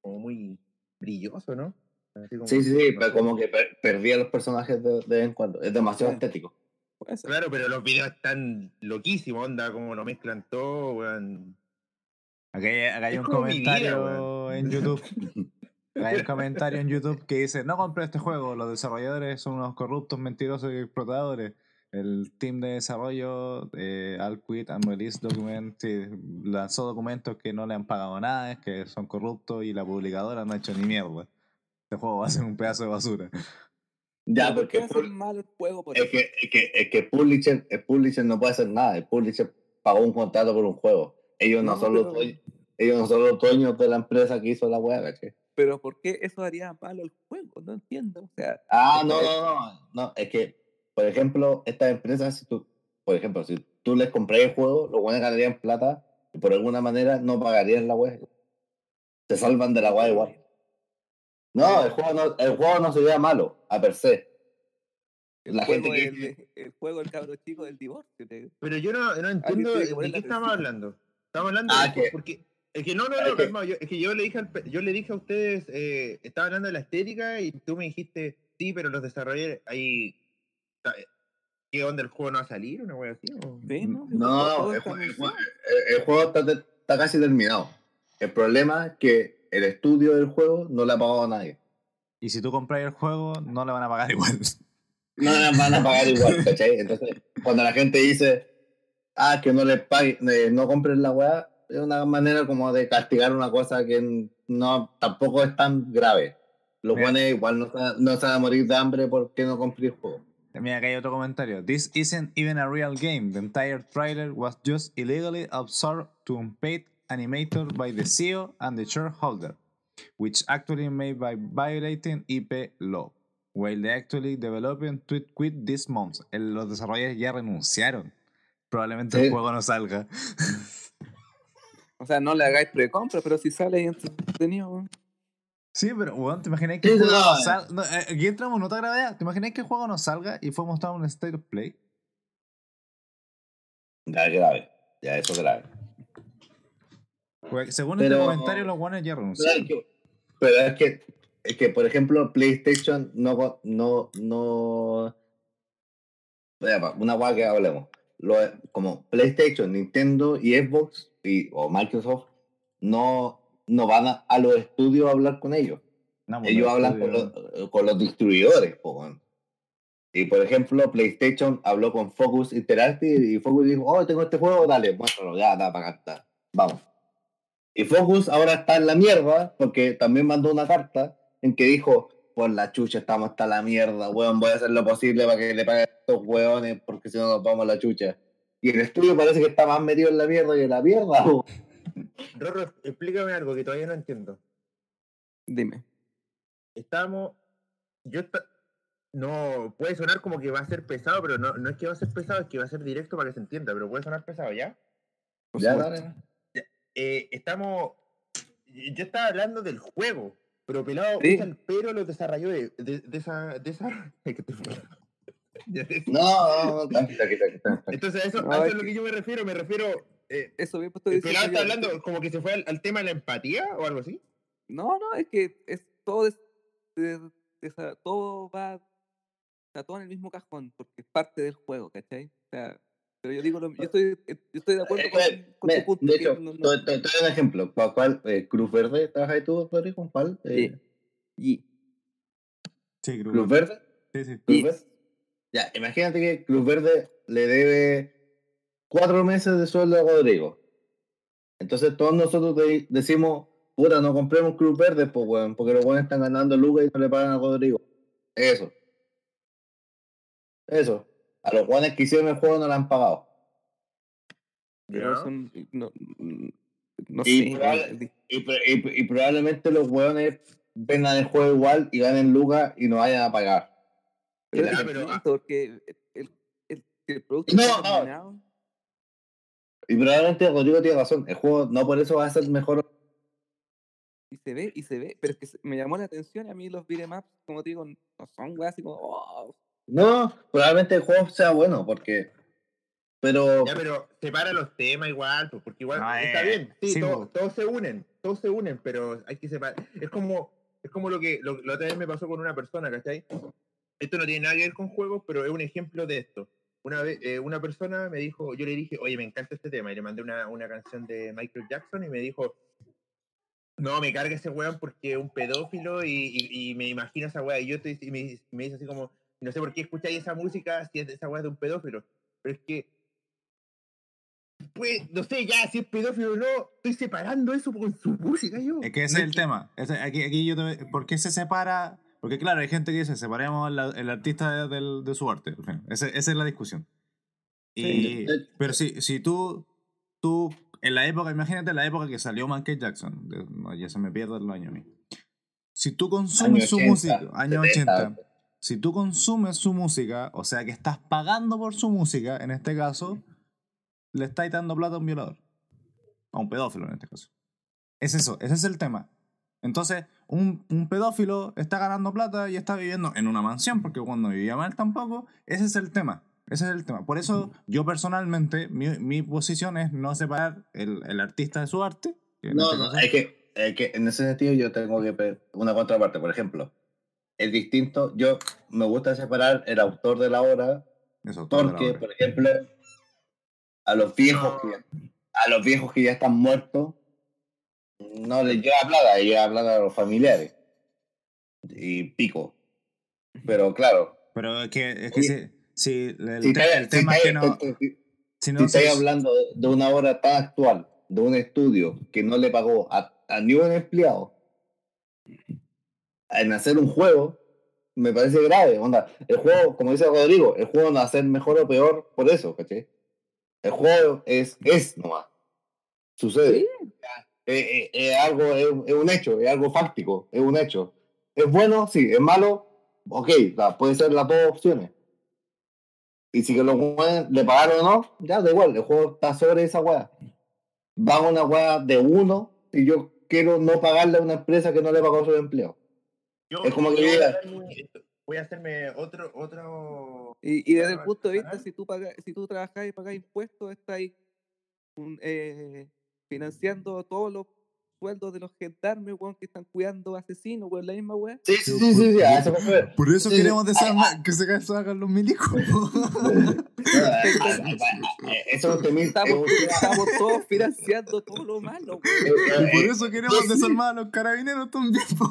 como muy brilloso, ¿no? Como- Sí, sí, sí, pero como que per- perdí a los personajes de, de vez en cuando. Es demasiado estético. Claro, pero los videos están loquísimos, onda, como lo mezclan todo, weón. Acá hay, acá hay Es un vida, comentario en YouTube. Acá hay un comentario en YouTube que dice: No compré este juego, los desarrolladores son unos corruptos, mentirosos y explotadores. El team de desarrollo, eh, Al Quit and Release Document, sí, lanzó documentos que no le han pagado nada, es que son corruptos y la publicadora no ha hecho ni mierda. Este juego va a ser un pedazo de basura. Ya, Pero ¿por porque qué mal el juego por es que, es que, es que Publisher, el Publisher no puede hacer nada. El Publisher pagó un contrato por un juego. Ellos no, No, son, los dueños, ellos no son los dueños de la empresa que hizo la web, ¿cachai? Pero ¿por qué eso haría malo el juego? No entiendo. O sea, Ah, no, Porque- no, no, no. Es que, por ejemplo, estas empresas, si tú, por ejemplo, si tú les compras el juego, los buenos ganarían plata y por alguna manera no pagarían la web. Se salvan de la web igual. No, el juego no, el juego no sería malo, a per se. el, La juego, gente que- el, el juego del cabro chico del divorcio. te- Pero yo no, no entiendo de qué estamos hablando. Estamos hablando Ah, de que- porque es que no, no, es no, que- calmado, yo- es que yo le dije al pe- yo le dije a ustedes, eh, estaba hablando de la estética y tú me dijiste, sí, pero los desarrolladores ahí ta- ¿qué onda el juego no va a salir? ¿Una wea así? o? ¿Sí, no? No, el, juego está casi terminado. El problema es que el estudio del juego no le ha pagado a nadie. Y si tú compras el juego, no le van a pagar igual. No le van a pagar igual, ¿cachai? Entonces, cuando la gente dice, ah, que no les paguen, eh, no compren la weá, es una manera como de castigar una cosa que no tampoco es tan grave. Los buenos igual no, se- no se van a morir de hambre porque no compré el juego. Mira, acá hay otro comentario. This isn't even a real game. The entire trailer was just illegally absorbed to unpaid animator by the CEO and the shareholder, which actually made by violating IP law. While they actually developing tweet quit this month. El- los desarrolladores ya renunciaron. Probablemente Sí. el juego no salga. O sea, no le hagáis precompra, pero si sale ahí entretenido, weón. Sí, pero weón, ¿te imaginas que Sí, el juego no, no eh. salga? aquí entramos en otra gravedad. ¿Te imaginas que el juego no salga y fue mostrado un State of Play? Ya es grave. Ya eso es grave. Porque según Pero- este comentario, los guanes ya renunciaron. pero es que, es que, por ejemplo, PlayStation no, no, no. Una guay que hablemos. Lo, como PlayStation, Nintendo y Xbox y, o Microsoft no, no van a, a los estudios a hablar con ellos. No, pues, Ellos los hablan con los, con los distribuidores. po. Y por ejemplo, PlayStation habló con Focus Interactive y Focus dijo, oh, tengo este juego, dale, muéstralo, ya, da para acá, vamos. Y Focus ahora está en la mierda porque también mandó una carta en que dijo, por la chucha estamos hasta la mierda, weón, voy a hacer lo posible para que le paguen a estos weones porque si no nos vamos a la chucha. Y el estudio parece que está más metido en la mierda que en la mierda. po. Rorro, explícame algo que todavía no entiendo. Dime. Estamos. Yo esta- No, puede sonar como que va a ser pesado, pero no, no es que va a ser pesado, es que va a ser directo para que se entienda, pero puede sonar pesado, ¿ya? Por Ya, dale. Eh, estamos. Yo estaba hablando del juego, pero pelado, Sí. el pero los desarrolló de, de, esa. De esa... No. Entonces, a eso, No, a eso es es lo que- yo me refiero. Me refiero. Eh, Eso estoy ¿El pelado está hablando como que se fue al, al tema de la empatía o algo así? No, no, es que es todo es, todo va está todo en el mismo cajón porque es parte del juego, ¿cachai? O sea, pero yo digo, lo- yo estoy, yo estoy de acuerdo Eh, con, eh, con me- tu punto. de hecho, no- no- te, te- te doy un ejemplo. ¿Cuál, cuál, eh, Cruz Verde? ¿Trabajas ahí tú, Rodrigo? ¿Con cuál? Eh, y- Sí, ¿Cruz Verde? Sí, sí. ¿Cruz Verde? Ya, imagínate que Cruz Verde le debe cuatro meses de sueldo a Rodrigo. Entonces todos nosotros de- decimos, puta, no compremos Cruz Verde, pues, weón, porque los buenos están ganando lucas y no le pagan a Rodrigo. Eso. Eso. A los buenos que hicieron el juego no le han pagado. pero Ya. son- no, no Y sé. probable- di- Y, pro- y- y probablemente los hueones vendan el juego igual y ganen lucas y no vayan a pagar. pero Ya, es pero- distinto, porque el, el, el producto No, está no. terminado, Y probablemente Rodrigo tiene razón. El juego no por eso va a ser mejor. y se ve, y se ve, pero es que me llamó la atención y a mí los beatemaps, como te digo, no son weas así como, oh, No, probablemente el juego sea bueno porque. Pero. Ya, pero separa los temas igual, pues, porque igual No, está eh, bien, sí, sí, todo- po. todos se unen, todos se unen, pero hay que separar. Es como, es como lo que lo, la otra vez me pasó con una persona, ¿cachai? Esto no tiene nada que ver con juegos, pero es un ejemplo de esto. Una vez, eh, una persona me dijo, yo le dije, oye, me encanta este tema, y le mandé una, una canción de Michael Jackson y me dijo, no, me carga ese weón porque es un pedófilo y, y- y me imagino esa weá. Y yo estoy, y me, me dice así como, no sé por qué escucháis esa música si es de esa weá de un pedófilo. Pero es que, pues, no sé, ya, si es pedófilo o no, estoy separando eso con su música yo. Es que ese No es el tema. Ese- aquí, aquí yo te- ¿Por qué se separa? Porque claro, hay gente que dice, separemos la- el artista de, del- de su arte. Ese- esa es la discusión. Y, Sí. Pero si, si tú, tú, en la época, imagínate la época que salió Michael Jackson, de- no, ya se me pierde el año a mí. Si tú consumes Año su 80, música, año 70. 80, si tú consumes su música, o sea que estás pagando por su música, en este caso, le estás dando plata a un violador. A un pedófilo en este caso. Es eso, ese es el tema. Entonces, un, un pedófilo está ganando plata y está viviendo en una mansión, porque cuando vivía mal tampoco, ese es el tema. Ese es el tema. Por eso, yo personalmente, mi, mi posición es no separar el, el artista de su arte. No, este no, es que, es que en ese sentido yo tengo que una contraparte. Por ejemplo, es distinto. Yo me gusta separar el autor de la obra la porque, obra. por ejemplo, a los viejos que, a los viejos que ya están muertos no les llega plata, les llega plata a los familiares. Y pico. Pero claro, Pero es que, es que si, si el, si te- estáis- el si tema es que no. si- Si no se- hablando de, de una obra tan actual, de un estudio que no le pagó a, a ni un empleado en hacer un juego, me parece grave. Onda, el juego, como dice Rodrigo, el juego no va a ser mejor o peor por eso, ¿cachai? El juego es, es nomás. Sucede. Sí. Es, es- es algo, es, es un hecho, es algo fáctico, es un hecho. ¿Es bueno? Sí. ¿Es malo? Ok, la- puede ser las dos opciones. Y si que los weones le pagaron o no, ya da igual, el juego está sobre esa weá. Va a una weá de uno y yo quiero no pagarle a una empresa que no le pagó su empleo. Yo, Es como que yo voy, diga- a darme- voy a hacerme otro, otro. Y, y desde el punto de vista, si tú pagas, si tú trabajas y pagas impuestos, estás ahí un, eh, financiando todos los sueldos de los gendarmes, weón, que están cuidando asesinos, weón, la misma weón. Sí, sí, sí, sí, sí, a eso me refiero. Por eso Sí, queremos sí. desarmar, que se hagan los milicos. Eso tema- es Estamos, estamos todos financiando todo lo malo, weón. y por eso queremos desarmar a los carabineros también. po.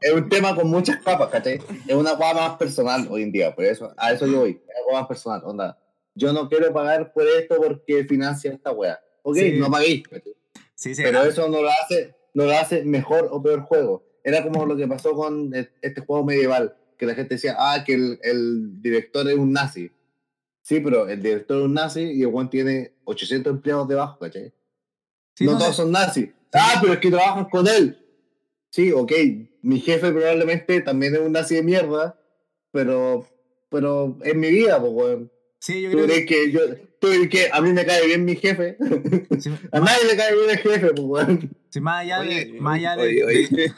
es un tema con muchas capas, ¿cachai? Es una hueá más personal hoy en día, por eso, a eso yo voy, es algo más personal, onda. Yo no quiero pagar por esto porque financia esta weá. Ok, Sí. no paguéis, ¿cachai? Sí, sí, pero eso no lo hace, no lo hace mejor o peor juego. Era como lo que pasó con e- este juego medieval, que la gente decía, ah, que el, el director es un nazi. Sí, pero el director es un nazi y el Juan tiene 800 empleados debajo, ¿cachai? sí, no no, todos son nazis. Ah, pero es que trabajan con él. Sí, ok. Mi jefe probablemente también es un nazi de mierda, pero, pero es mi vida, pues, weón. Sí, yo ¿Tú creo que... que yo, tú que a mí me cae bien mi jefe? Sí, a nadie le cae bien el jefe, pues, weón. sí, más allá de... Más allá de, oye, oye. de-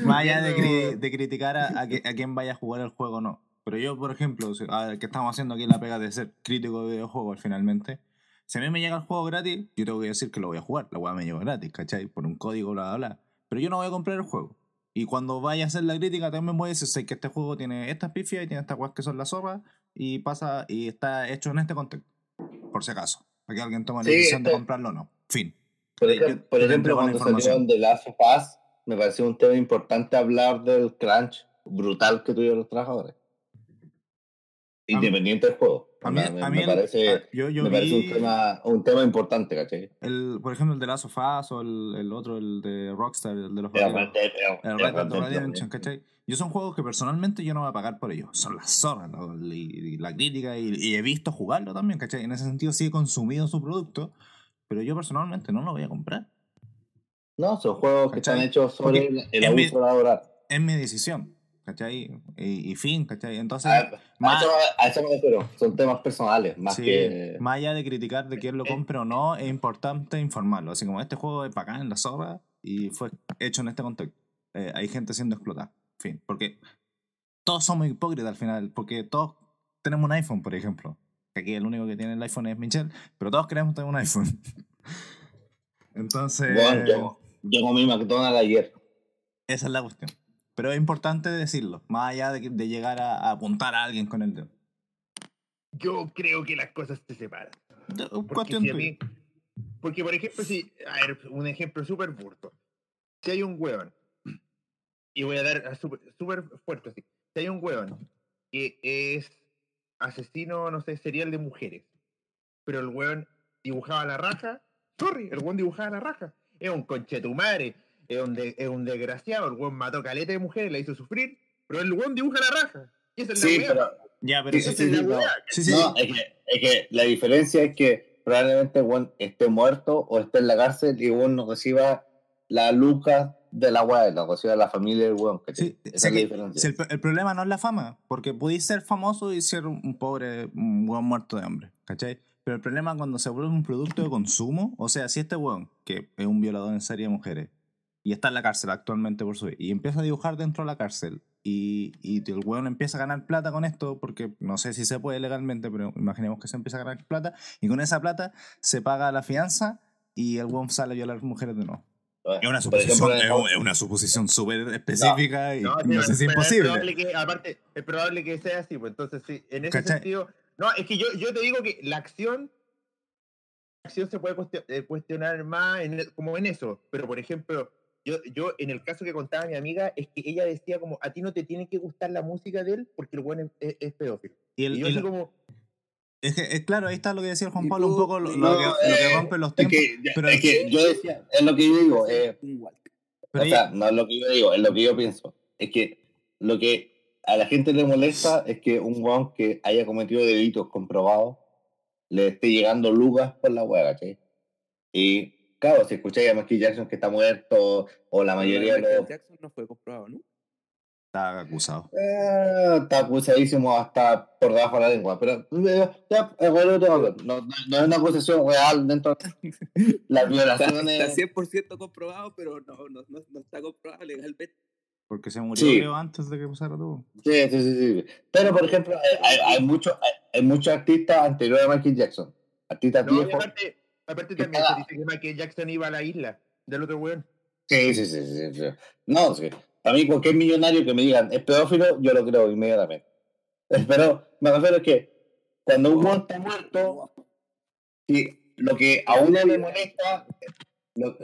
más allá de, Viendo- cri- de criticar a, a, que- a quien vaya a jugar el juego no. Pero yo, por ejemplo, que estamos haciendo aquí la pega de ser crítico de videojuegos finalmente, si a mí me llega el juego gratis, yo tengo que decir que lo voy a jugar. La weá me llegó gratis, ¿cachai? Por un código, bla, bla, bla. Pero yo no voy a comprar el juego. Y cuando vaya a hacer la crítica, también voy a decir sé que este juego tiene estas pifias y tiene estas weas que son las zorras y pasa y está hecho en este contexto. Por si acaso. Para que alguien tome la Sí, decisión de este- comprarlo o no. Fin. Por, ejemplo, por yo te ejemplo, cuando salieron de Last of Us, me pareció un tema importante hablar del crunch brutal que tuvieron los trabajadores. Independiente del juego. A mí, me, a me mí el- parece, a- yo, yo me parece vi un, tema, un tema importante, ¿cachai? el, por ejemplo, el de Last of Us o el, el otro, el de Rockstar, el de los El Red Dead Red Dead Redemption. ¿cachai? Yo son juegos que personalmente yo no voy a pagar por ellos. Son las zorras, ¿no? y, y la crítica, y, y he visto jugarlo también, ¿cachai? En ese sentido sí he consumido su producto, pero yo personalmente no lo voy a comprar. No, son juegos que están hechos sobre Porque el, en mi- abuso laboral. Es mi decisión, ¿cachai? Y, y fin, ¿cachai? Entonces, A, a más- eso, a eso me refiero. Son temas personales, más sí, que. más allá de criticar de quién lo Eh. compre o no, es importante informarlo. Así como este juego es bacán en la zorra y fue hecho en este contexto. Eh, hay gente siendo explotada. Fin, porque todos somos hipócritas al final, porque todos tenemos un iPhone, por ejemplo. Que aquí el único que tiene el iPhone es Michelle, pero todos queremos tener un iPhone. Entonces, Bueno, yo, yo comí McDonald's ayer. esa es la cuestión. Pero es importante decirlo, más allá de, de llegar a, a apuntar a alguien con el dedo. Yo creo que las cosas se separan. De- Porque, si mí- porque, por ejemplo, si. A ver, un ejemplo súper burdo. Si hay un hueón. Y voy a dar súper fuerte así. Si hay un hueón que es asesino, no sé, serial de mujeres. Pero el hueón dibujaba la raja. Sorry, el hueón dibujaba la raja. Es un conchetumare. Es un, de- es un desgraciado. El hueón mató caleta de mujeres, la hizo sufrir. Pero el hueón dibuja la raja. Y esa es la Sí, weá. pero. Ya, pero Sí, sí, es sí, la sí, no. weá. Sí, sí. No, es que, es que la diferencia es que probablemente Juan esté muerto o esté en la cárcel y Juan no reciba la luca de la weá, la reciba la familia del weón. ¿cachai? Sí, Esa es la que diferencia. si el, el problema no es la fama, porque podéis ser famoso y ser un, un pobre, un weón muerto de hambre, ¿cachai? Pero el problema es cuando se vuelve un producto de consumo, o sea, si este weón, que es un violador en serie de mujeres, y está en la cárcel actualmente por su y empieza a dibujar dentro de la cárcel, y, y el weón empieza a ganar plata con esto, porque no sé si se puede legalmente, pero imaginemos que se empieza a ganar plata, y con esa plata se paga la fianza y el weón sale a violar mujeres de nuevo. Es una suposición, ejemplo, es una suposición súper específica y No, sé si es imposible. probable que, aparte, es probable que sea así, pues entonces sí, en ese ¿Cachai? sentido. No, es que yo, yo te digo que la acción. La acción se puede eh, cuestionar más en como en eso. Pero, por ejemplo, yo, yo en el caso que contaba mi amiga, es que ella decía como, a ti no te tiene que gustar la música de él porque el bueno es, es pedófilo. Y el- Y yo así lo- como, es que, es claro, ahí está lo que decía el Juan Pablo, un tú- poco lo, y- lo No, que, lo que eh, rompe los Es tiempos. que, pero- es que yo decía, es lo que yo digo, eh, Igual. pero o ahí- sea, no es lo que yo digo, es lo que yo pienso. Es que lo que a la gente le molesta es que un weón que haya cometido delitos comprobados le esté llegando lugas por la hueá, ¿cachai? Y claro, si escucháis a Michael Jackson que está muerto, o la mayoría de los. Jackson no fue comprobado, ¿no? Está acusado. Eh, está acusadísimo hasta por debajo de la lengua, pero eh, ya, bueno, no, no, no- no es una acusación real dentro de las Está, violaciones. está 100% comprobado, pero no, no, no, no está comprobado legalmente. Porque se murió, Sí. antes de que pasara todo. Sí, sí, sí, sí. Pero, por ejemplo, hay, hay, hay muchos hay, hay muchos artistas anteriores a Michael Jackson. Artistas viejos. aparte, aparte también se dice que Michael Jackson iba a la isla del otro weón. Sí, sí, sí, sí, sí. No, sí. A mí cualquier millonario que me digan es pedófilo, yo lo creo inmediatamente. Pero me refiero a que cuando un muerto está muerto, sí, lo que a uno le molesta, lo,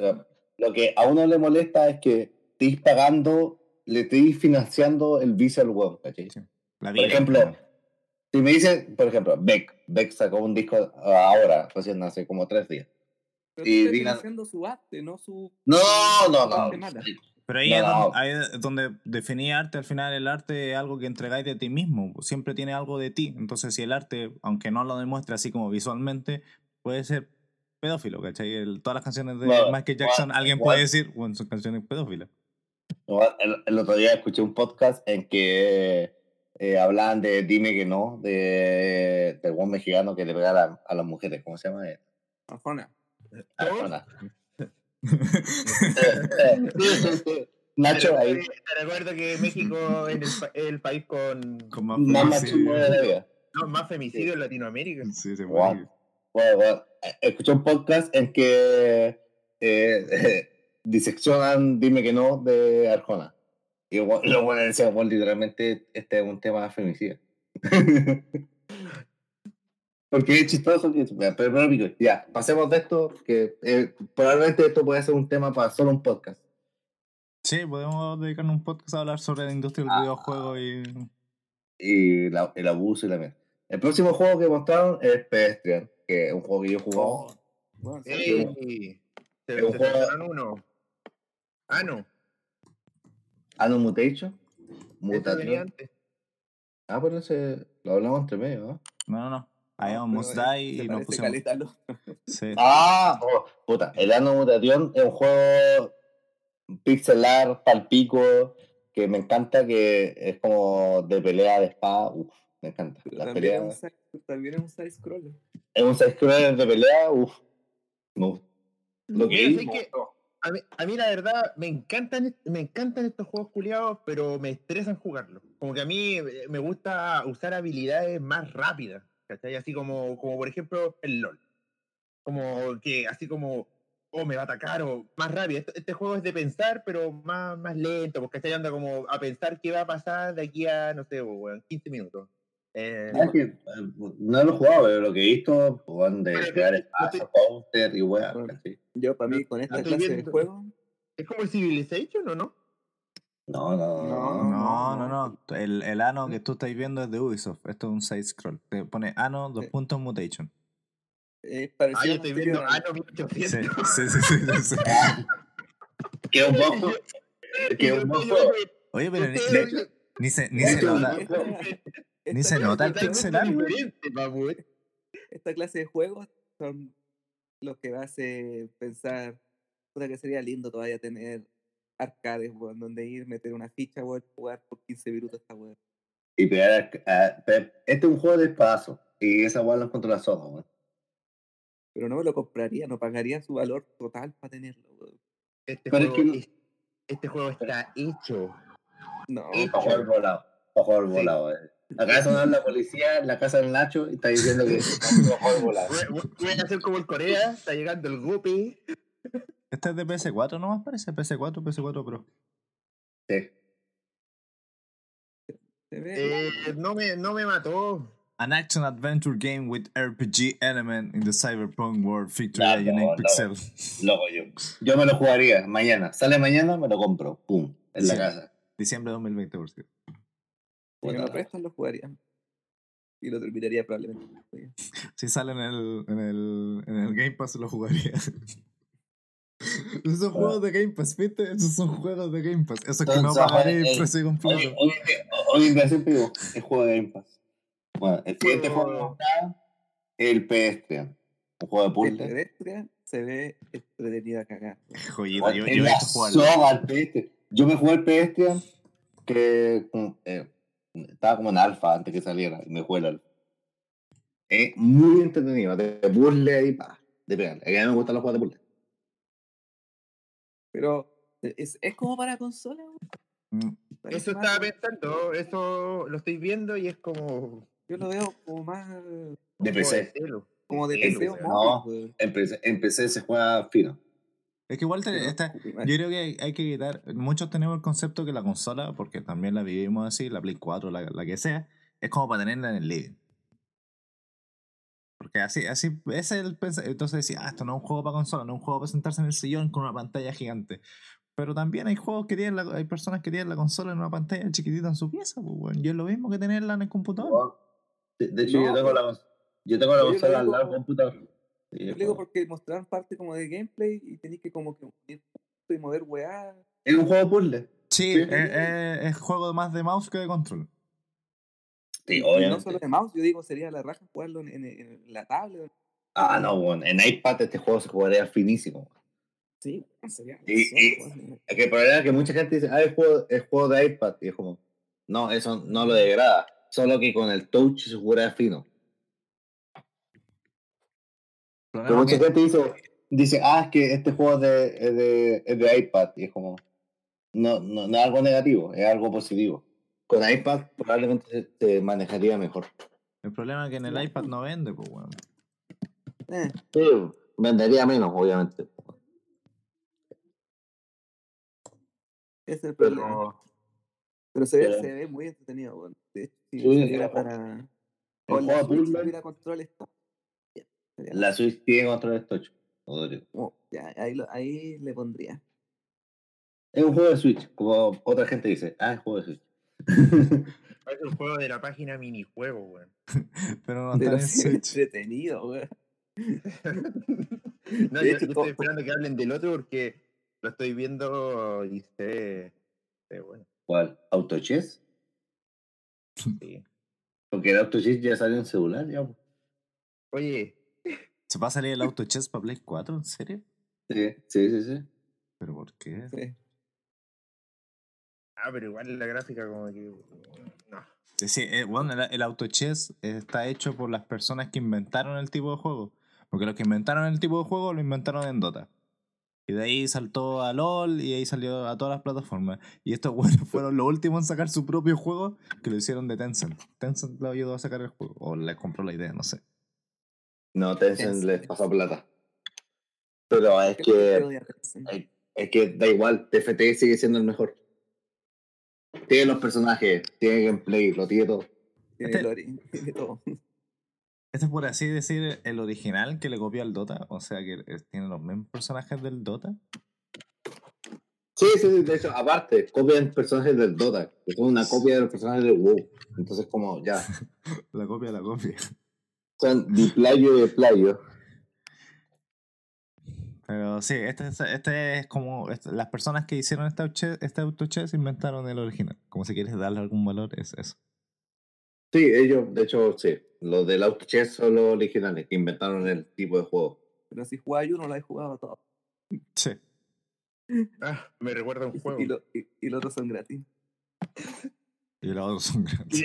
lo que a uno le molesta es que estéis pagando, le estéis financiando el vicio al huevo, ¿cachai? Por ejemplo, si me dicen, por ejemplo, Beck, Beck sacó un disco ahora, recién hace como tres días. Pero Y digan- financiando su arte, no su. No, no, no. mala. Pero ahí, No, es no. donde, ahí es donde definí arte, al final el arte es algo que entregáis de ti mismo, siempre tiene algo de ti. Entonces, si el arte, aunque no lo demuestre así como visualmente, puede ser pedófilo, ¿cachai? El- todas las canciones de Bueno, Michael Jackson, bueno, alguien bueno. puede decir, bueno, son canciones pedófilas. No, El, el otro día escuché un podcast en que eh, hablaban de Dime que no, de, del buen mexicano que le pega a, la- a las mujeres. ¿Cómo se llama? Arjona. Arjona. Nacho, ahí, eh, Te recuerdo que México es el, pa- el país con Con más más femicidio. machismo de la vida. no, más femicidio en Latinoamérica. Sí, se Wow. puede. Bueno, bueno, escuché un podcast en que eh, diseccionan Dime que no de Arjona. Y bueno, lo bueno decía, bueno, literalmente este es un tema de femicidio. Porque es chistoso que pero, pero, pico, ya, pasemos de esto, que eh, probablemente esto puede ser un tema para solo un podcast. Sí, podemos dedicarnos un podcast a hablar sobre la industria del Ah. videojuego y... Y la- el abuso y la mierda. El próximo juego que mostraron es Pedestrian, que es un juego que yo he jugado. Bueno, sí, un se juego- uno. Ah, no. Este venía Mutation. Ah, pero ese lo hablamos entre medio, ¿no? No, no, no. I pero, almost eh, y nos pusimos... ¿no? Sí. Ah, oh, puta. El Ano Mutation es un juego pixelar, palpico, que me encanta, que es como de pelea de espada. Uf, me encanta. Las también, es un side, también es un side scroller. Es un side-scroller de pelea, uf. Me gusta. Lo que. A mí, la verdad me encantan, me encantan estos juegos culiados, pero me estresan jugarlos. Como que a mí eh, me gusta usar habilidades más rápidas, ¿cachai? Así como, como por ejemplo el LOL. Como que así como, oh, me va a atacar o más rápido. Este, este juego es de pensar, pero más, más lento, porque ¿cachai? Anda como a pensar qué va a pasar de aquí a, no sé, weón, 15 minutos. Eh, que, eh, no lo he jugado, pero lo que he visto, juegan de crear espacios, counter y weá. Yo, para mí, con esta clase de juego, ¿Es como el Civilization o no? No, no, no. No, no, no. El, el ano que tú estás viendo es de Ubisoft. Esto es un side scroll. Te pone ano, dos Sí. puntos mutation. es parecido Ah, yo estoy viendo Ano 1800. Sí, sí, sí, sí. Que un juego. Que un juego. Oye, pero ni, Ustedes- ni- ni se, ni se nota. Esta- Ni se nota el clase- pixel art, güey. diferente, papu, eh. esta clase de juegos son los que me hace pensar puta que sería lindo todavía tener arcades weón, donde ir, meter una ficha, weón, jugar por 15 minutos esta weón. Y pegar a- a- pe- Este es un juego de espadazo. Y esa weá lo encuentro la soja, weón. Pero no me lo compraría, no pagaría su valor total para tenerlo, weón. Este, Pero es juego, que- es- este juego está hecho. No, Eh, Para jugar volado. Para jugar Sí. volado, eh. Acá sonando la policía en la casa del Nacho y está diciendo que. Voy, a hacer como el Corea, está llegando el Guppy. Este es de PS4 nomás, parece. PS4, PS4 Pro. Sí. Eh, no, me, no me mató. An action adventure game with RPG element in the cyberpunk world featuring a unique pixel. Loco, yo, yo me lo jugaría mañana. Sale mañana, me lo compro. Pum. En la casa. Diciembre de 2020, por cierto. Si me Puta lo prestan, lo jugaría. Y lo terminaría probablemente. Si sale en el, en el, en el Game Pass, lo jugaría. Esos son juegos de Game Pass, ¿viste? Esos son juegos de Game Pass. Eso es que no pagaré el precio completo. hoy en digo, el juego de Game Pass. Bueno, el siguiente Juego- está el Pedestrian. Un juego de El puzzle. Pedestrian se ve entretenida a cagar. Joyita, yo, yo la visto jugarlo. soga al Pedestrian. Yo me jugué el Pedestrian que mm, eh, estaba como en alfa antes que saliera. y Me jugué el alfa. Es muy entretenido. De puzzle y pa, de pegarle. A mí me gustan los juegos de puzzle. Pero es, es como para consola. Mm, Eso estaba pensando, eso lo estoy viendo y es como. Yo lo veo como más De como PC. como de PC. No. weón. En PC, en PC se juega fino. Es que igual te- puta, yo creo que hay, hay que quitar. Muchos tenemos el concepto que la consola, porque también la vivimos así, la Play 4, la, la que sea, es como para tenerla en el living. Porque así, así, ese es el pens- Entonces decía, ah, esto no es un juego para consola, no es un juego para sentarse en el sillón con una pantalla gigante. Pero también hay juegos que tienen, la- hay personas que tienen la consola en una pantalla chiquitita en su pieza, pues, bueno. Y es lo mismo que tenerla en el computador. De, de hecho, No, yo tengo pues. la, yo tengo la consola al lado del computador. Yo es digo porque mostraron parte como de gameplay y tenéis que como que unir y mover weá. es un juego puzzle. Sí, Sí. es, es- es juego más de mouse que de control. Sí, Y no obviamente. solo de mouse, yo digo sería la raja jugarlo en, en- en la tablet. Ah, no, bueno, en iPad este juego se jugaría finísimo. Sí, sería. Y- que el problema es que mucha gente dice, ah, es juego, es juego de iPad. Y es como, no, eso no lo degrada. Solo que con el touch se jugaría fino. Pero mucha que- gente dice, dice, ah, es que este juego es de, es de, es de iPad. Y es como, no, no, no es algo negativo, es algo positivo. Con iPad probablemente se, manejaría mejor. El problema es que en el iPad no vende, pues, bueno. Eh, Sí, vendería menos, obviamente. ese es el problema. Pero Pero se ve, pero- se ve muy entretenido, weón. De hecho, si Sí, el- para. el la juego si ya, sería la Switch tiene control como- ya, ahí, lo- ahí le pondría. Es un juego de Switch, como otra gente dice, ah, es juego de Switch. Es un juego de la página minijuego, weón. Pero no está Pero en ve Switch. No, entretenido, weón. yo, De hecho, yo todo- estoy esperando que hablen del otro porque lo estoy viendo y ve bueno. ¿Cuál? ¿Autochess? Sí. Porque el Autochess ya salió en celular, ya. Oye, ¿Se va a salir el Auto Chess para Play 4? ¿En serio? Sí, sí, sí, sí. ¿Pero por qué? Sí. ah, pero igual la gráfica como que... No. Sí, sí, eh, bueno, el, el Auto Chess está hecho por las personas que inventaron el tipo de juego. Porque los que inventaron el tipo de juego lo inventaron en Dota. Y de ahí saltó a LOL y ahí salió a todas las plataformas. Y estos buenos fueron los últimos en sacar su propio juego que lo hicieron de Tencent. Tencent lo ayudó a sacar el juego. O le compró la idea, no sé. No, Tencent les pasó plata. Pero es ¿Qué es lo que, es, es que da igual, TFT sigue siendo el mejor. Tiene los personajes, tiene gameplay, lo tiene todo. Tiene este- lore, tiene todo. Este es por así decir el original que le copió al Dota. O sea que tiene los mismos personajes del Dota. Sí, sí, sí, de hecho, aparte, copian personajes del Dota, que son una copia de los personajes del WoW. Entonces, como ya, La copia, la copia. Son de playo de playo. Pero sí, este, es- este es como. este- las personas que hicieron este, auche- este auto chess inventaron el original. Como si quieres darle algún valor, es eso. Sí, ellos, de hecho, sí. Los del Autochess son los originales, que inventaron el tipo de juego. Pero si jugáis uno, lo he jugado todo. Sí. Ah, me recuerda a un juego. Y, lo, y, y los otros son gratis. Y los otros son gratis.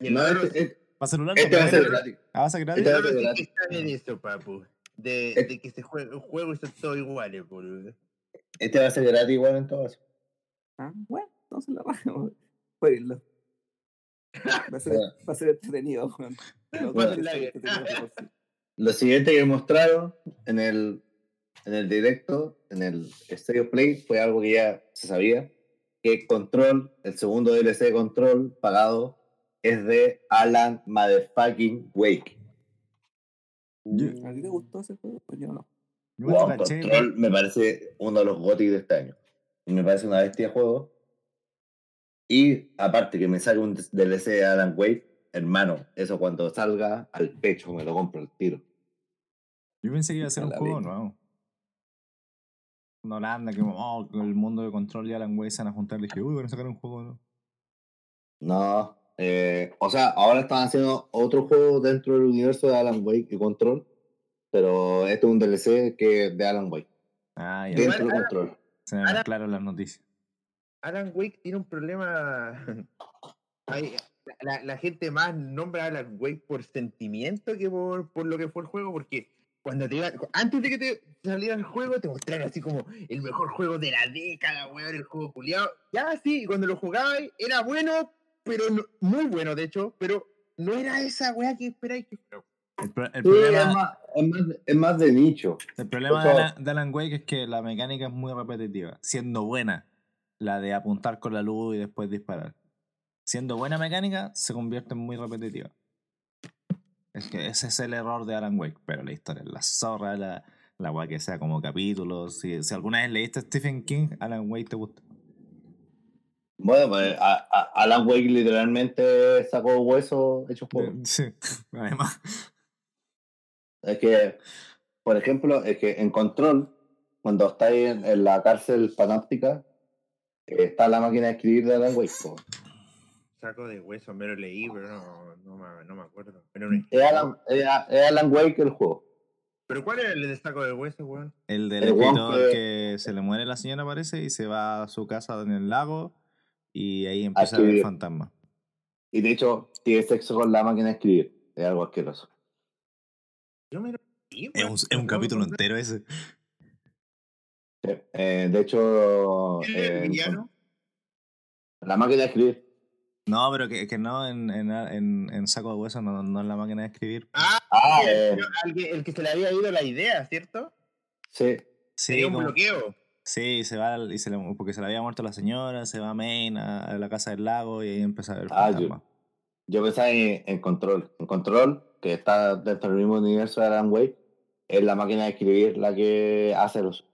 y No, otro este, este- ¿Va celular? este va a ser gratis. Ah, ¿va a ser gratis? Este va a ser gratis. está en eso, papu. De, Eh. de que se juega, un juego y son todos iguales, boludo. Este va a ser gratis igual en todo caso. Ah, bueno, entonces la raja, weón. Jueguenlo. Va a ser, va a ser entretenido. Los Bueno. Lo siguiente que mostraron en el, en el directo, en el Stereo Play, fue algo que ya se sabía, que Control, el segundo DLC de Control pagado, es de Alan Motherfucking Wake. Yo- ¿A ti te gustó ese juego? Pues yo no. Wow, Control me parece uno de los GOTY de este año. Y me parece una bestia de juego. Y aparte que me salga un DLC de Alan Wake, hermano, eso cuando salga al pecho me lo compro al tiro. Yo pensé que iba a ser un juego nuevo. No, Holanda, que oh, el mundo de control y Alan Wake se van a juntar. Dije, uy, van a sacar un juego nuevo. No, eh, o sea, ahora están haciendo otro juego dentro del universo de Alan Wake y Control, pero este es un DLC que de Alan Wake, Ah, ya. Dentro de Alan- Control. Se me Alan- las noticias. Alan Wake tiene un problema. La, la gente más nombra a Alan Wake por sentimiento que por, por lo que fue el juego, porque cuando te iba- antes de que te saliera el juego, te mostraron así como el mejor juego de la década, weón, el juego culiado. Ya sí, cuando lo jugabas era bueno, pero no- muy bueno, de hecho, pero no era esa weá que esperáis que fuera. El, pro- el Sí, problema, es, más, es, más, es más de nicho. el problema de, Alan, de Alan Wake es que la mecánica es muy repetitiva. Siendo buena, la de apuntar con la luz y después disparar. Siendo buena mecánica, se convierte en muy repetitiva. Es que ese es el error de Alan Wake, pero la historia es la zorra, la, la que sea como capítulos. Si, si alguna vez leíste a Stephen King, Alan Wake te gusta. Bueno, pues a- a- Alan Wake literalmente sacó hueso hecho juego. Sí, además. Es que, por ejemplo, es que en Control, cuando estáis en, en la cárcel panáptica, eh, está la máquina de escribir de Alan Wake. po. Saco de hueso, me lo leí, pero no, no, me, no me acuerdo. Pero, no- Es Alan, es a- es Alan Wake el juego. pero ¿cuál es el de saco de hueso, weón? El del El escritor que- que se le muere la señora, parece, y se va a su casa en el lago, y ahí empieza a ver escribir. fantasmas. Y de hecho, tiene sexo con la máquina de escribir. Es algo asqueroso. Yo me lo leí, Es un, es un no capítulo entero ese. Sí. Eh, de hecho, ¿Quién es eh, la máquina de escribir. No, pero que, que no, en, en, en, en saco de hueso no, no es la máquina de escribir. Ah, Ah, el, eh, que- el que se le había ido la idea, ¿cierto? sí. Sí, un como- bloqueo. Sí, se va y se le, porque se le había muerto la señora, se va a Maine, a, a la casa del lago, y ahí empieza a ver Ah, fantasmas. Yo pensaba en, en Control. En Control, que está dentro del mismo universo de Alan Wake, es la máquina de escribir la que hace los.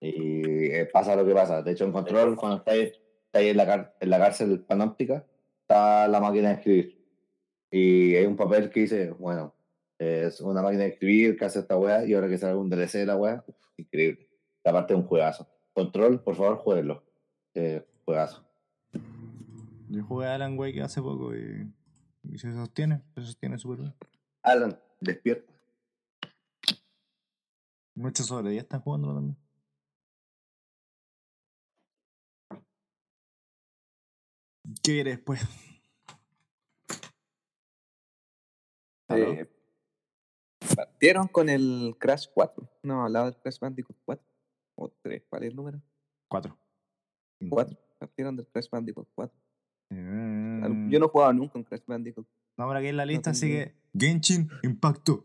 Y eh, pasa lo que pasa. De hecho, en Control, cuando estáis, estáis en, la car- en la cárcel panóptica, está la máquina de escribir. Y hay un papel que dice, bueno, es una máquina de escribir que hace esta weá, y ahora que sale un DLC de la weá, increíble. Aparte es un juegazo. Control, por favor, jueguenlo. Eh, juegazo. Yo jugué a Alan Wake hace poco y, y se sostiene, se sostiene súper bien. Alan, despierta. Muchos sobre 10 están jugándolo también. ¿Qué después? ¿Aló? Eh, partieron con el Crash 4. No, hablaba del Crash Bandicoot 4. O 3, ¿cuál es el número? 4. 4. Partieron del Crash Bandicoot 4. Al- Mm. Yo no he jugado nunca en Crash Bandicoot. No, por aquí en la lista tengo sigue Genshin Impacto.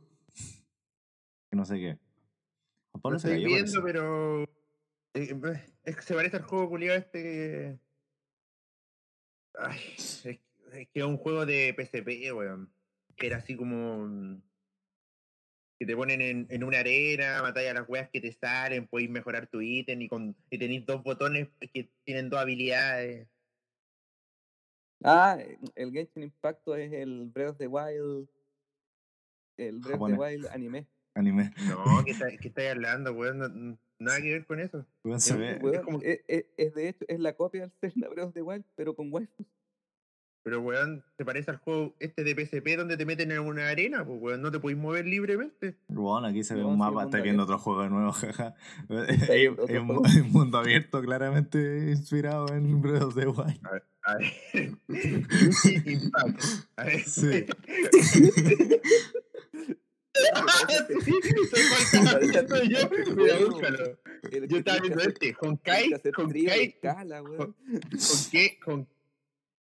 Que no sé qué. Lo estoy cayó, viendo, pero. eh, Es que se parece al juego culiado este que. Ay, es, es que es un juego de PSP, weón. Que era así como. Que te ponen en, en una arena, matáis a las weas que te salen, podéis mejorar tu ítem y, con, y tenéis dos botones que tienen dos habilidades. Ah, el Genshin Impacto es el Breath of the Wild. El Breath of the. Wild anime. Anime. No, ¿qué, está- qué estáis hablando, weón? No- nada que ver con eso. Weón, se Sí, ve. weón. Weón, como- es, es- es de hecho, es la copia del Zelda Breath of the Wild, pero con waifus. Pero, weón, se parece al juego este de PSP donde te meten en una arena, pues, weón, no te podéis mover libremente. Bueno, aquí se ve No, un mapa, estáis viendo otro juego nuevo, jaja. Es un mundo abierto, claramente inspirado en Breath of the Wild. A ver. Genshin Impact. A ver. Sí. Yo. Estaba viendo este. Honkai. de Honkai.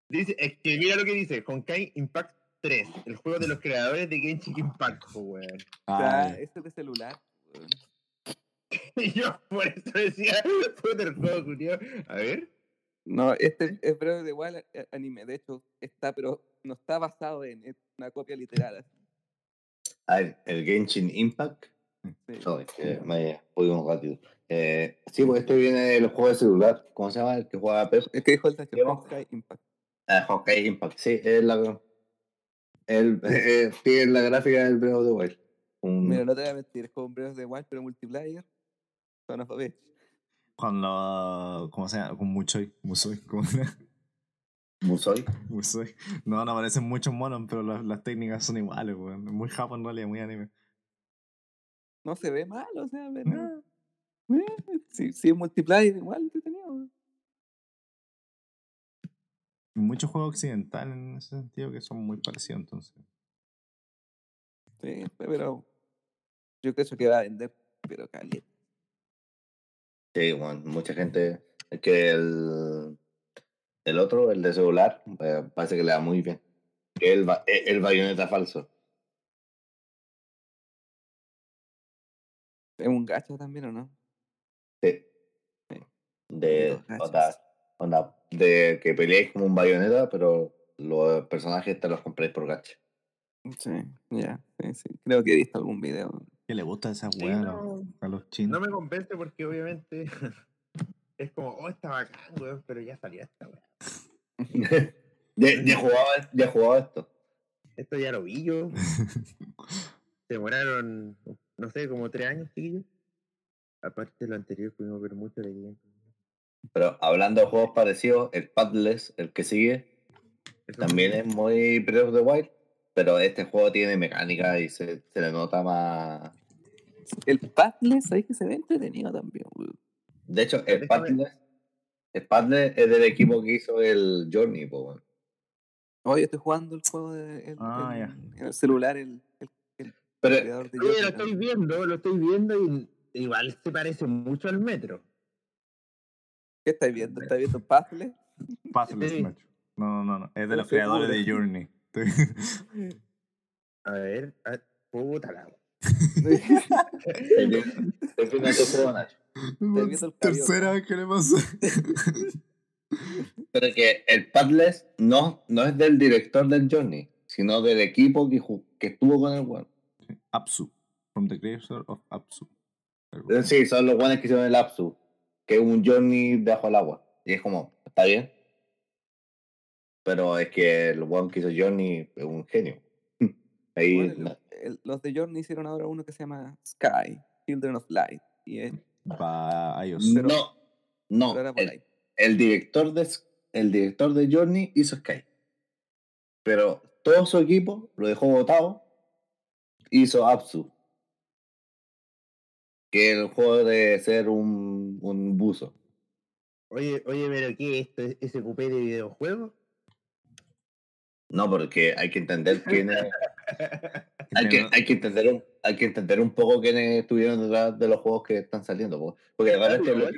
Dice, es que mira lo que dice. Honkai Impact 3. El juego de los creadores de Genshin Impact, weón. Ah, Ay, este es de celular. weón. Y yo por eso decía, puta el juego, culiao. A ver. No, este es Breath the Wild eh, anime. De hecho, está, pero no está basado en es una copia literal. así. A ver, el Genshin Impact. Sí. Sorry, que me ratito. Eh, sí, pues este viene del juego de celular. ¿Cómo se llama? El que juega Pep. Es que dijo el Tacho, Impact. Ah, Honkai Impact. Sí, es la. El, eh, tiene la gráfica del Breath of the Wild. Un- Mira, no te voy a mentir, es como Breath of the Wild, pero multiplayer. Son of a bitch. Cuando. ¿Cómo se llama? Con Muchoy. Musoy. ¿cómo se llama? Musoi. Uy, soy- No, no aparecen muchos monos, pero las, las técnicas son iguales, weón. Muy Japón en realidad, muy anime. No se ve mal, o sea, pero. Eh, si, si es multiplayer, igual entretenido. weón. Muchos juegos occidentales en ese sentido que son muy parecidos, entonces. Sí, pero. Yo creo que va a vender, pero caliente. Sí, bueno, mucha gente. Es que el, el otro, el de celular, eh, parece que le da muy bien. Que El, ba- el, bayoneta falso. Es un gacho también, ¿o no? Sí. Sí. De, onda, onda, de que peleéis como un bayoneta, pero los personajes te los compréis por gacha. Sí, ya. sí, sí. Creo que he visto algún video. ¿Qué le gusta esa weá a no. los- a los chinos? No me convence porque obviamente es como, oh, está bacán, weón, pero ya salió esta weón. ya, ya, he jugado, ya he jugado esto. Esto ya lo vi yo. Se demoraron, no sé, como tres años, chiquillos. Aparte de lo anterior, pudimos ver mucho de Game. Pero hablando de juegos parecidos, el Padless, el que sigue, también es muy Breath of the Wild. Pero este juego tiene mecánica y se, se le nota más. El Padless, ahí que se ve entretenido también, weón. De hecho, el Padless, el Padless es del equipo que hizo el Journey. Oye, estoy jugando el juego de, el- Ah, el- en el celular, el, el, el Pero creador de Oye, lo estoy viendo, lo estoy viendo y igual se parece mucho al metro. ¿Qué estáis viendo? ¿Estáis viendo Padless? Pathless, Sí. Nacho. No, no, no, no. Es de los seguro. creadores de Journey. A ver, a- puta la. Estoy viendo el Tercera vez que le pasa. Pero que el Padless no, no es del director del Journey, sino del equipo que, que estuvo con el weón. Apsu. From the creator of Apsu. Sí, son los buenos que hicieron el Apsu, que es un Journey debajo del agua. Y es como, está bien. Pero es que el weón que hizo Journey es un genio. Ahí, Bueno, no. el- los de Journey hicieron ahora uno que se llama Sky, Children of Light. Y es, Para iOS. pero- no, no. pero El, director de, S- el director de Journey hizo Sky. Pero todo su equipo lo dejó votado. Hizo Apsu. Que el juego de ser un, Oye, oye, pero ¿qué es esto? ¿Es SQP de videojuegos? No, porque hay que entender quién es. Hay que, hay, que entender un, hay que entender un poco quiénes estuvieron detrás de los juegos que están saliendo. po. Porque de repente lo, Ahora,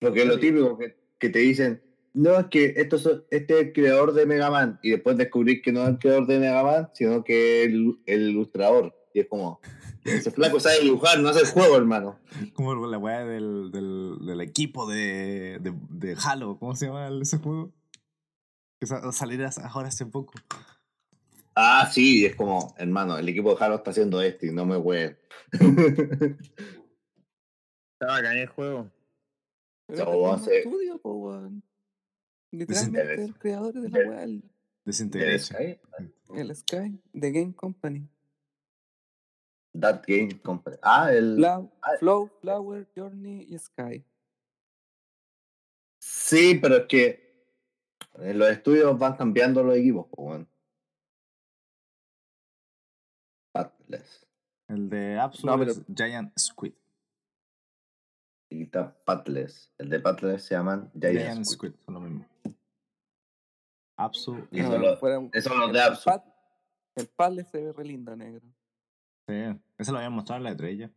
porque es lo típico que, que te dicen, no, es que esto es- este es el creador de Mega Man. Y después descubrir que no es el creador de Mega Man, sino que es el, el ilustrador. Y es como, ese flaco sabe dibujar, no hace el juego, hermano. Como la weá del, del, del equipo de, de, de Halo. ¿Cómo se llama el- ese juego? Que sa- saliera ahora hace poco. Ah, sí, y es como, hermano, el equipo de Halo está haciendo esto y no me voy. Estaba acá en el juego. Pero So, es estudio, po, weón. Literalmente Desinterés. el creador de la weá, el, Desintegration. el Sky, The Game Company. That Game Company. Ah, el. Flow, ah. Flow, Flower, Journey y Sky. Sí, pero es que en los estudios van cambiando los equipos, po, weón. Pathless. El de Apsu No, pero- Giant Squid. Y está Pathless. El de Pathless se llaman Giant, Giant Squid. Squid, son lo mismo. Apsu y Eso No, lo- fuera- Esos son los de pad- El Padless se ve re lindo negro. Sí, ese lo habían mostrado en la estrella.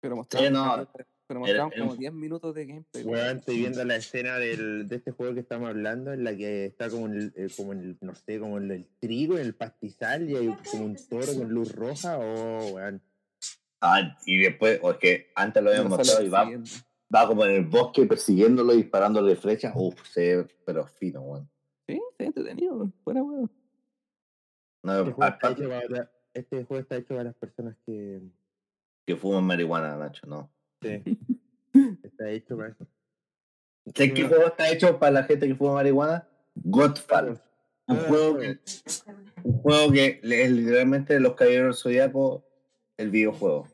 Pero mostraron, no, caleta- pero mostraron como un- 10 minutos de gameplay. Weón, estoy viendo la escena del, de este juego que estamos hablando, en la que está como en el, eh, como en el, no sé, como en el trigo, en el pastizal, y hay como un toro con luz roja. Oh, weón. Ah, y después, o es que antes lo habían No mostrado y va, va como en el bosque persiguiéndolo, disparándole flechas. Uf, se ve, pero fino, weón. Sí, sí, entretenido, weón. fuera weón. No, Este este juego está hecho para las personas que. que fuman marihuana, Nacho, no. sí, está hecho para eso. ¿Sabes qué juego está hecho para la gente que fuma marihuana? Godfall. Un Ah, juego que, un juego que es literalmente los caballeros zodiacos el videojuego.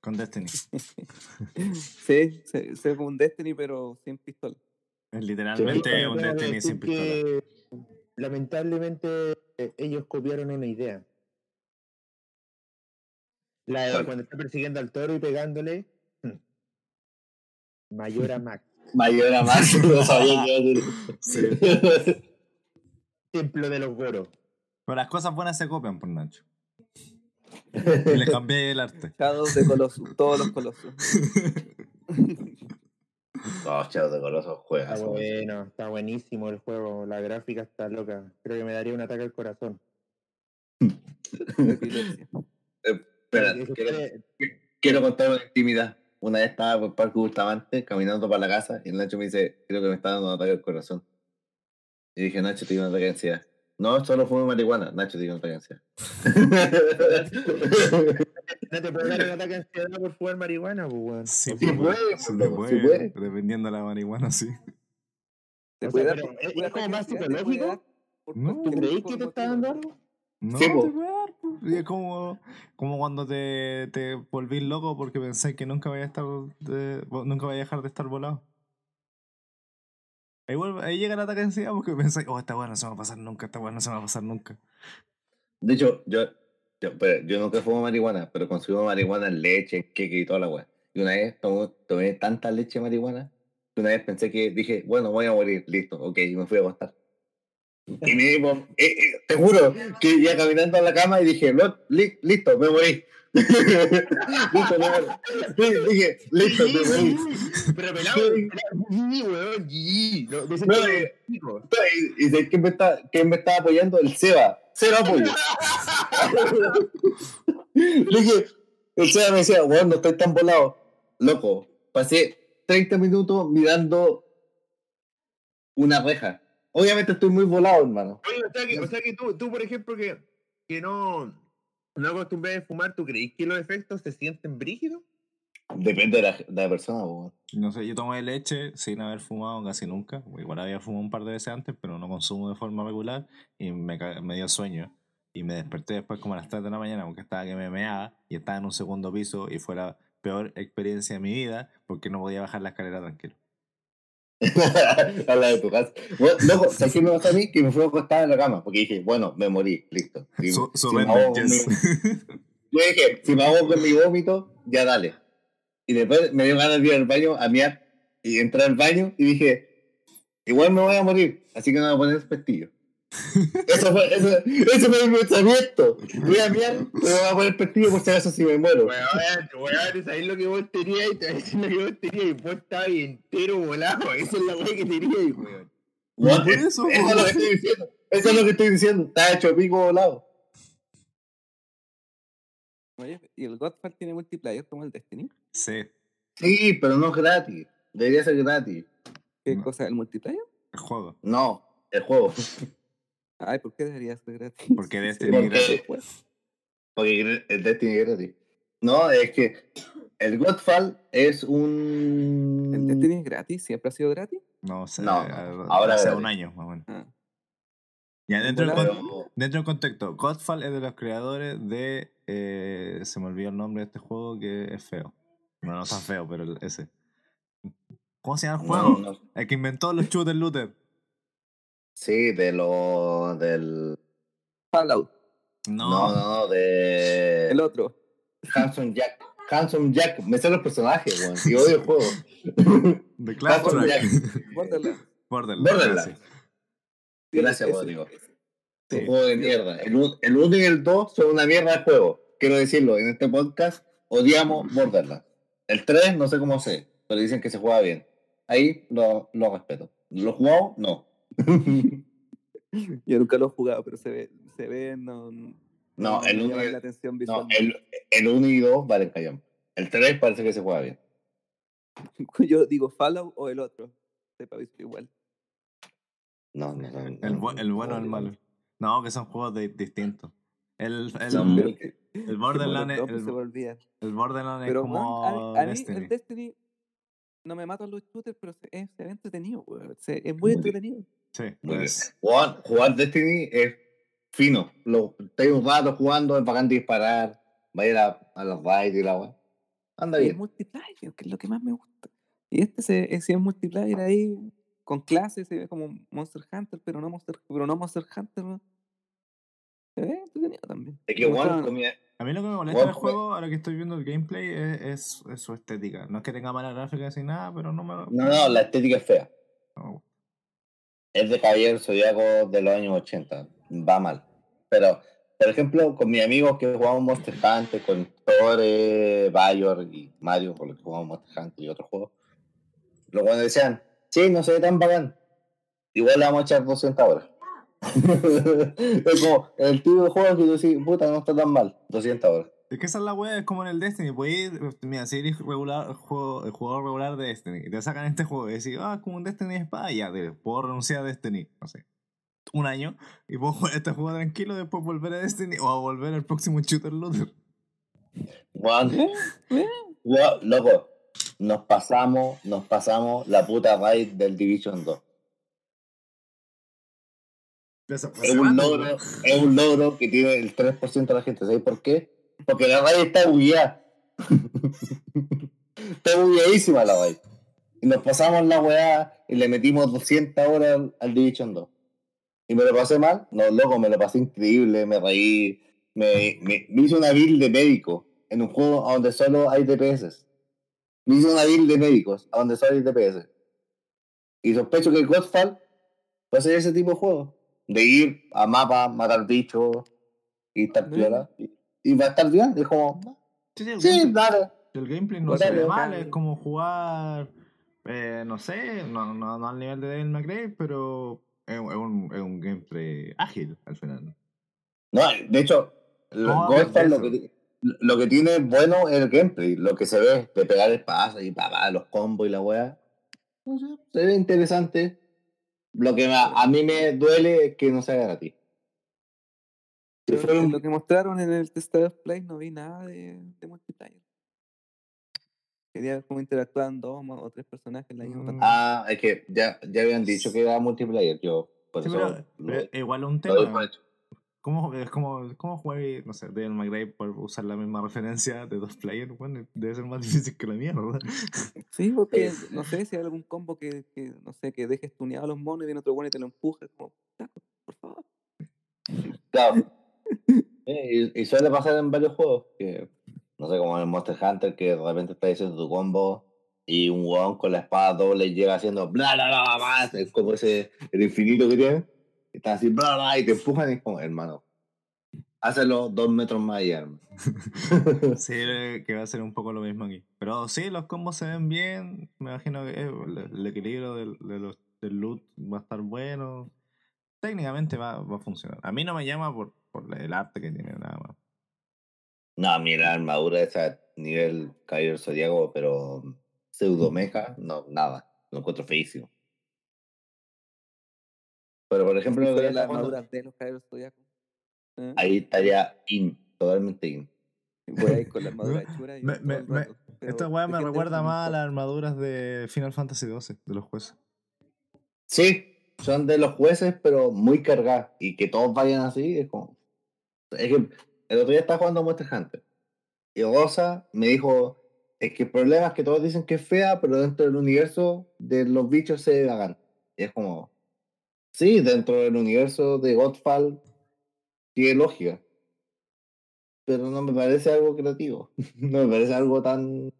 Con Destiny. Sí, se, se como un Destiny, pero sin pistola. Es literalmente un Destiny sin pistola. que, lamentablemente eh, ellos copiaron una idea. La de cuando está persiguiendo al toro y pegándole. hmm, Mayor a Max. Mayor a más, no sabía que decir. Templo de los goros. Pero las cosas buenas se copian por Nacho. Y le cambié el arte. Shadows de Colossus, todos los Colossus. Oh, chavos de colosos juegas. Está bueno, está buenísimo el juego. La gráfica está loca. Creo que me daría un ataque al corazón. Quiero, fue- quiero contar una intimidad. Una vez estaba por el Parque Bustamante caminando para la casa y el Nacho me dice, creo que me está dando un ataque al corazón. Y dije, Nacho, te dio un ataque de ansiedad. No, solo fumo marihuana. Nacho, te dio un ataque de ansiedad. No te puedo dar un ataque de ansiedad por fumar marihuana, pues, weón. Sí, Sí sea, puede, Sí, loco, puede, sí puede. Dependiendo de la marihuana, sí. ¿Te O sea, dar es- como más psicológico. No. ¿Tú tipo que te está dando algo? No, Sí, Y es como, como cuando te, te volvís loco porque pensé que nunca vaya a estar de- nunca vaya a dejar de estar volado. Ahí, vuelve- ahí llega el ataque de ansiedad porque pensáis, oh, esta weá no se va a pasar nunca, esta weá no se va a pasar nunca. De hecho, yo, yo, yo nunca fumo marihuana, pero consumo marihuana leche, queque y toda la weá. Y una vez tomé, tomé tanta leche marihuana que una vez pensé que dije, bueno, voy a morir, listo, ok, y me fui a acostar. Y me eh, eh, te juro, que iba caminando a la cama y dije, "Lo- li- listo, me morí. listo, me morí. Dije, listo, me morí. Pero pelado, weón, tipo, eh. Y, ¿sabes quién me, está, quién me estaba apoyando? El Seba. Cero apoyo. Le dije, el Seba me decía, bueno, no estoy tan volado. Loco, pasé 30 minutos mirando una reja. Obviamente estoy muy volado, hermano. Oye, o sea que, o sea que tú, tú, por ejemplo, que, que no, no acostumbras a fumar, ¿tú crees que los efectos se sienten brígidos? Depende de la, de la persona, weón. No sé, yo tomé leche sin haber fumado casi nunca. Igual había fumado un par de veces antes, pero no consumo de forma regular y me, me dio sueño. Y me desperté después como a las 3 de la mañana porque estaba que me meaba y estaba en un segundo piso y fue la peor experiencia de mi vida porque no podía bajar la escalera tranquilo. a la de tu casa. Bueno, loco, ¿sabes qué me pasó a mí? Que me fui a acostar en la cama porque dije, bueno, me morí, listo. Si yes. Yo dije, si me hago con mi vómito, ya dale. Y después me dio ganas de ir al baño a miar y entré al baño y dije, igual me voy a morir, así que no me voy a poner pestillo. Eso fue, eso, eso fue mi pensamiento. Voy a miar, pero me voy a poner pestillo por si acaso si me muero. Weón, weón, ¿sabes lo que vos tenías? Y te voy a decir lo que vos tenías y vos estabas entero volado. Esa es la weá que tenías, weón. Bueno, por es- eso, eso es lo que estoy diciendo. Eso es lo que estoy diciendo. Está hecho pico volado. Oye, ¿y el Godfall tiene multiplayer como el Destiny? sí, Sí, pero no es gratis. Debería ser gratis. ¿Qué No. cosa? ¿El multiplayer? el juego. No, el juego. Ay, ¿por qué debería ser gratis? Porque Sí, Destiny sí, es gratis. pues. Porque el Destiny es gratis. No, es que el Godfall es un. ¿El Destiny es gratis? ¿Siempre ha sido gratis? No sé, No, a- ahora hace un año más o menos. Ah. Ya, dentro del, dentro del contexto, Godfall es de los creadores de. eh, se me olvidó el nombre de este juego que es feo. No, no es tan feo, pero ese. ¿Cómo se llama el juego? no, no. El que inventó los shooters looter. Sí, de lo. del. Fallout. No, No, no, no, de. El otro. Handsome Jack. Handsome Jack. Me sé los personajes, weón. Y odio el juego. de Clash. Jack. Borderlands. Borderlands. Borderlands. sí. Sí, Gracias, Rodrigo. ese. Un Sí. juego de mierda. El 1 y el 2 son una mierda de juego. Quiero decirlo, en este podcast odiamos Borderlands. El 3 no sé cómo sé, pero dicen que se juega bien. Ahí lo, lo respeto. ¿Lo jugado? No. Yo nunca lo he jugado, pero se ve, se ve, no, No, el me 1 llama y, la atención no, visual. el, el uno y 2 valen callan. El 3 parece que se juega bien. Yo digo Fallout o el otro. Sepa visual igual. No, no, no. El, no, bu- el bueno o el malo. No, que son juegos de- distintos. El, el, Son Pero que- el Borderlands es- el, el Borderlands es Pero como man, a, mí, a mí Destiny. el Destiny no me matan los shooters, pero se, es, se ve entretenido, es muy Muy- entretenido. Sí, Muy bien. pues, Jugar, jugar Destiny es fino. Lo, estáis un rato jugando, es bacán disparar. Va a ir a, a los raids y la weá. Anda Y es bien. multiplayer, que es lo que más me gusta. Y este, se, eh, si es multiplayer ahí, con clases, se ve como Monster Hunter, pero no Monster, pero no Monster Hunter, weón. Se ve entretenido también. Es que, A mí lo que me molesta del juego, ahora que estoy viendo el gameplay, es, es- es su estética. No es que tenga mala gráfica ni nada, pero no me No, no, la estética es fea. no me gusta. Es de Caballero Zodíaco de los años 80. Va mal. Pero, por ejemplo, con mis amigos que jugamos Monster Hunter, con Tore, Bayor y Mario, con los que jugamos Monster Hunter y otros juegos, los buenos decían, sí, no se ve tan bacán. Igual le vamos a echar 200 horas. es como el tipo de juego que tú decís, puta, no está tan mal. 200 horas. Es que esa es la wea, es como en el Destiny. Puedes ir, mira, si eres regular, juego, el jugador regular de Destiny, y te sacan este juego y decís, ah, es como un Destiny de espada, ya, te- puedo renunciar a Destiny, no sé, un año, y puedo jugar este juego tranquilo, después volver a Destiny o a volver al próximo shooter looter. Juan. Lo- loco, nos pasamos, nos pasamos la puta raid del Division 2. Eso, Es un logro, es un logro que tiene el 3% de la gente. ¿Sabes por qué? Porque la raid está bugueada. está bugueadísima la raid. Y nos pasamos la weá y le metimos 200 horas al, al Division 2. ¿Y me lo pasé mal? No, loco, me lo pasé increíble, me reí. Me, me, me hice una build de médico en un juego donde solo hay DPS. Me hice una build de médicos donde solo hay DPS. Y sospecho que el Godfall va a ser ese tipo de juego. De ir a mapa, matar bichos y estar piola. Y, y va a estar bien. Es como, Sí, sí, el dale. El gameplay no Pues se dale, ve mal, dale. es como jugar, eh, no sé, no, no, no al nivel de Devil May Cry, pero es, un- es un, es un gameplay ágil al final. No, de hecho, lo- No, lo que, lo que tiene bueno es el gameplay. Lo que se ve de pegar espadas y papá, los combos y la wea. No sé, se ve interesante. Lo que me- a mí me duele es que no sea gratis. Pero lo que mostraron en el Test of Play no vi nada de, de multiplayer. Quería ver cómo interactuaban dos o tres personajes en la misma pantalla. Ah, es que ya, ya habían dicho que era multiplayer. Yo, por Sí, eso pero, lo- pero igual un tema. ¿Cómo, es como, ¿Cómo juegue, no sé, Devil May por usar la misma referencia de dos players? Bueno, debe ser más difícil que la mierda. Sí, porque no sé si hay algún combo que, que, no sé, que dejes tuneado a los monos y viene otro bueno y te lo empuja. Como, "Ya, por favor. Claro. Eh, y, y suele pasar en varios juegos. Que, no sé, como en Monster Hunter, que de repente está diciendo tu combo y un huevón con la espada doble llega haciendo bla bla bla bla. Es como ese, el infinito que tiene. y Está así bla bla y te empujan y es como, hermano, hácelo dos metros más allá, hermano. Sí, eh, que va a ser un poco lo mismo aquí. Pero sí, los combos se ven bien. Me imagino que eh, el, el equilibrio del, de los, del loot va a estar bueno. Técnicamente va, va a funcionar. A mí no me llama por, por el arte que tiene nada más. No, mira, la armadura es a nivel Caballero Zodíaco, pero pseudomeca, no, nada. Lo encuentro feísimo. Pero por ejemplo, lo que la armadura de los caballeros zodiacos. ¿eh? ahí estaría in, totalmente in. Voy a ir con la armadura de Chura Me- me- me- Esta weá me recuerda más a las armaduras de Final Fantasy XII, de los jueces. Sí, son de los jueces, pero muy cargadas. Y que todos vayan así, es como. Es que el otro día estaba jugando Monster Hunter. Y Rosa me dijo: Es que el problema es que todos dicen que es fea, pero dentro del universo de los bichos se ve bacán. Y es como. Sí, dentro del universo de Godfall tiene lógica. Pero no me parece algo creativo. no me parece algo tan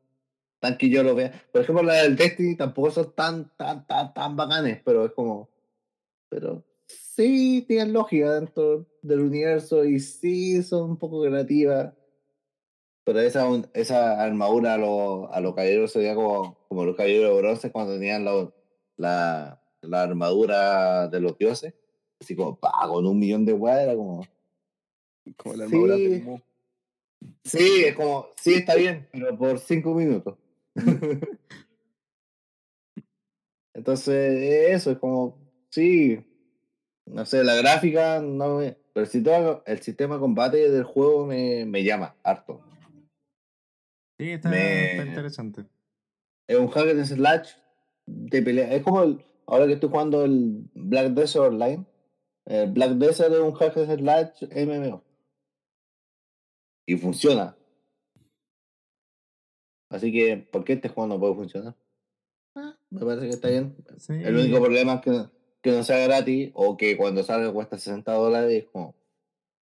tan que yo lo vea. Por ejemplo, la del Destiny tampoco son tan, tan, tan, tan bacanes, pero es como. Pero sí tienen lógica dentro del universo y sí son un poco creativas. Pero esa, esa armadura a los a los caballeros se veía como, como los caballeros de bronce cuando tenían la, la, la armadura de los dioses. Así como, pa, con un millón de weas, era como. Como la armadura Sí. del. Sí, es como, sí está bien, pero por cinco minutos. Entonces, eso es como, sí, no sé, la gráfica no me. Pero el sistema, el sistema de combate del juego me, me llama harto. Sí, está, Me- está interesante. Es un hack and slash de pelea. Es como el, ahora que estoy jugando el Black Desert Online. El Black Desert es un hack and slash MMO. Y funciona. Así que, ¿por qué este juego no puede funcionar? Ah, Me parece que está bien. Sí. El único problema es que, que no sea gratis o que cuando salga cuesta 60 dólares. Es como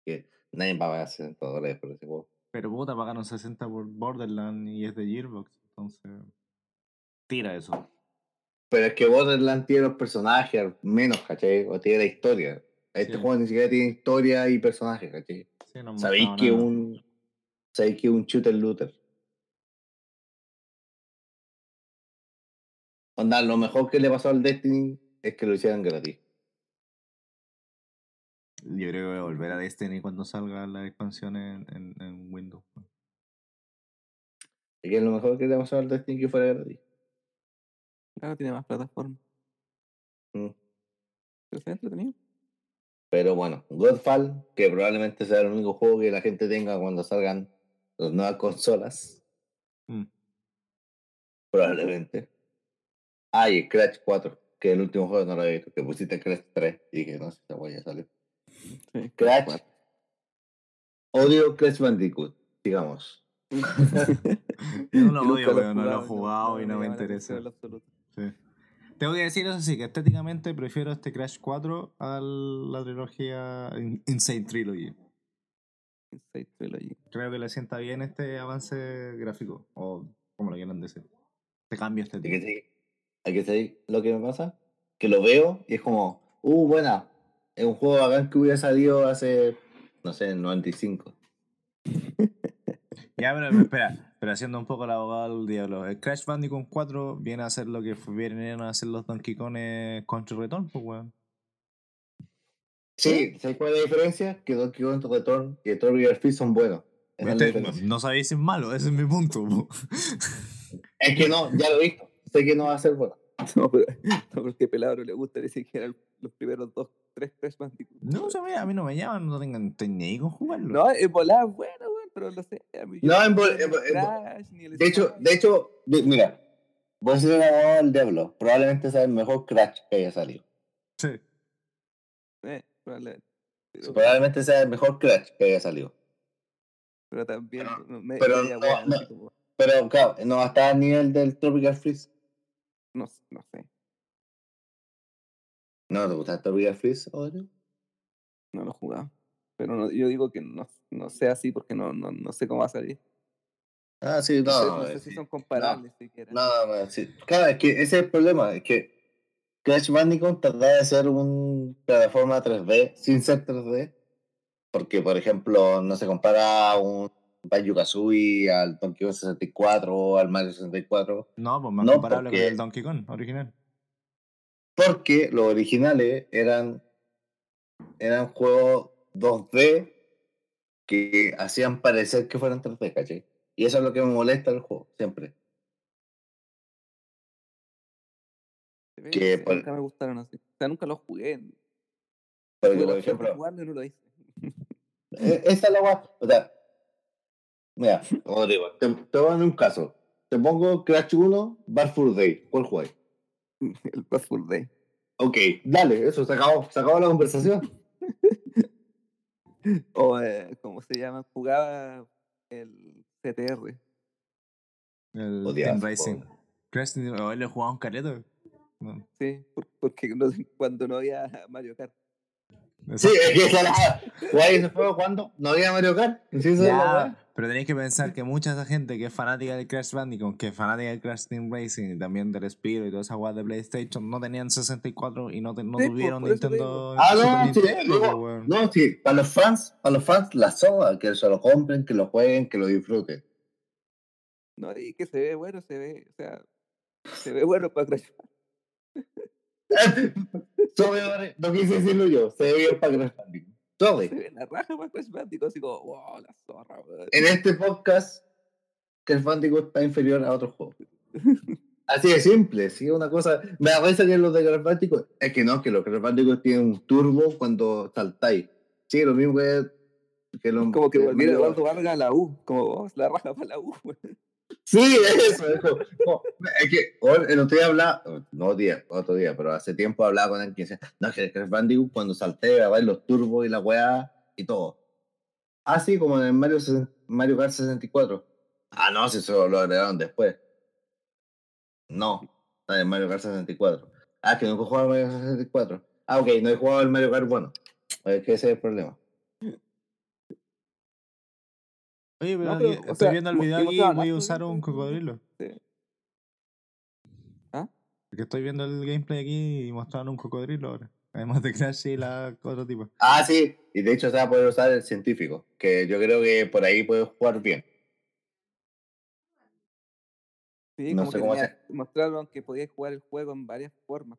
que nadie va a pagar 60 dólares por ese juego. Pero puta, pagaron 60 por Borderlands y es de Gearbox, entonces. Tira eso. Pero es que Borderlands tiene los personajes al menos, ¿cachai? O tiene la historia. Este Sí. juego ni siquiera tiene historia y personajes, ¿cachai? Sí, no Sabéis que nada. un. Sabéis que un shooter looter. Onda, lo mejor que le pasó al Destiny es que lo hicieran gratis. Yo creo que voy a volver a Destiny cuando salga la expansión en, en, en Windows. Es que es lo mejor que le pasó al Destiny que fuera gratis. Claro, tiene más plataformas. Mm. Entretenido. Pero bueno, Godfall, que probablemente sea el único juego que la gente tenga cuando salgan las nuevas consolas. Mm. Probablemente. Ah, y Crash 4, que el último juego no lo he visto, que pusiste Crash 3 y que no sé si esta huella sale. Sí. Crash. Odio Crash Bandicoot, digamos. Yo no lo odio, pero no lo he jugado, y no me interesa. Sí. Tengo que decir eso sí, que estéticamente prefiero este Crash 4 a la trilogía In- Insane Trilogy. Inside Trilogy. Creo que le sienta bien este avance gráfico, o como lo quieran decir. Este cambio estético. Hay que seguir. Lo que me pasa, que lo veo y es como, uh, buena. Es un juego bacán que hubiera salido hace, no sé, 95. Ya, pero espera, pero haciendo un poco el abogado del diablo. El Crash Bandicoot 4 viene a hacer lo que vienen a hacer los Donkey Kong Country Return, pues weón. Sí, ¿sabes cuál es la diferencia? Que Donkey Kong Return y Tropical Freeze son buenos. Este- no sabéis si es malo, ese es mi punto. po. Es que no, ya lo he visto. Sé que no va a ser bueno. No, pero no, porque pelado no le gusta ni siquiera los primeros dos, tres Crash Bandicoot. No, o sea, a mí no me llaman, no tengan, ni con jugarlo. No, es volada bueno, weón, pero no sé. A mí, No, en no vol- sé en ni vol- el en vol- Crash, ni el De hecho, de hecho, de- mira, voy a ser un abogado del diablo. Probablemente sea el mejor Crash que haya salido. Sí. Eh, probablemente. Pero, Probablemente sea el mejor Crash que haya salido. pero también. pero- no, me- pero no, no. Pero claro, no va a nivel del Tropical Freeze. No, no sé. ¿No te gusta Tropical Freeze, Odrio? No lo he jugado. Pero no- yo digo que no, no sea así porque no, no, no sé cómo va a salir. Ah, sí, No, no, sé, no, no sé eh, si sí. son comparables siquiera. No, no, sí. Claro, es que ese es el problema, es que Crash Bandicoot trataba de ser una plataforma 3D sin ser 3D, porque por ejemplo no se compara a un Banjo Kazooie al Donkey Kong 64 o al Mario 64, No, pues más No, comparable porque- con el Donkey Kong original. porque los originales eran, eran juegos 2D que hacían parecer que fueran 3D, ¿cachai? Y eso es lo que me molesta del juego, siempre. Que sé, por- Nunca me gustaron así. O sea, nunca los jugué. Porque, Tuve por ejemplo, jugarlo no lo hice. E- Esa es la guay. O sea, mira, te, te voy a dar un caso. Te pongo Crash 1, Bad Fur Day. ¿Cuál jugáis? El Bad Fur Day. Ok, dale, eso, se acabó, se acabó la conversación. O, eh, ¿cómo se llama? Jugaba el CTR. El Odiaba Racing. Crash oh, le jugaba un careto. No, Sí, por- porque no- cuando no había Mario Kart. Sí, es que esa es la ¿Jugáis ese juego cuando no había Mario Kart? Sí, esa Ya, pero tenéis que pensar que mucha esa gente que es fanática del Crash Bandicoot, que es fanática del Crash Team Racing y también del Spiro y todas esas guas de PlayStation, no tenían 64 y no, te- no Sí, pues, tuvieron Nintendo. Ah, Super no, sí, digo, no, sí, para los fans, para los fans, la soda, que se lo compren, que lo jueguen, que lo disfruten. No, y que se ve bueno, se ve, o sea, se ve bueno para Crash. Sobre, no quise decirlo yo, se ve bien para Bandicoot. Sorry. Se ve la raja para Crash Bandicoot, así como, wow, la zorra, weón. en este podcast Crash Bandicoot está inferior a otros juegos. Así de simple, sí, una cosa. Me da risa que los de Crash Bandicoot. Es que no, que los Crash Bandicoot tienen un turbo cuando saltáis. Sí, lo mismo que, que los. Como que volviera Eduardo Vargas a la U, como, oh, la raja para la U. Sí, eso, eso. Es que el otro día hablaba, no día, otro día, pero hace tiempo hablaba con alguien que decía, no, es que el Crash Bandicoot cuando salté, grabar los turbos y la weá y todo. Así como en el Mario, 60 Mario Kart 64. Ah, no, si eso lo agregaron después. No, está en Mario Kart 64. Ah, que nunca he jugado Mario Kart 64. Ah, ok, no he jugado el Mario Kart bueno. Es que ese es el problema. Oye, pero, No, pero, aquí- o estoy sea, viendo el video y aquí y mostraban voy a usar un cocodrilo. ¿Ah? Que estoy viendo el gameplay aquí y mostraron un cocodrilo ahora. Además de Crash y la otro tipo. Ah, sí, y de hecho se va a poder usar el científico, que yo creo que por ahí puede jugar bien. Sí, No como sé que cómo tenía- mostraron que podías jugar el juego en varias formas.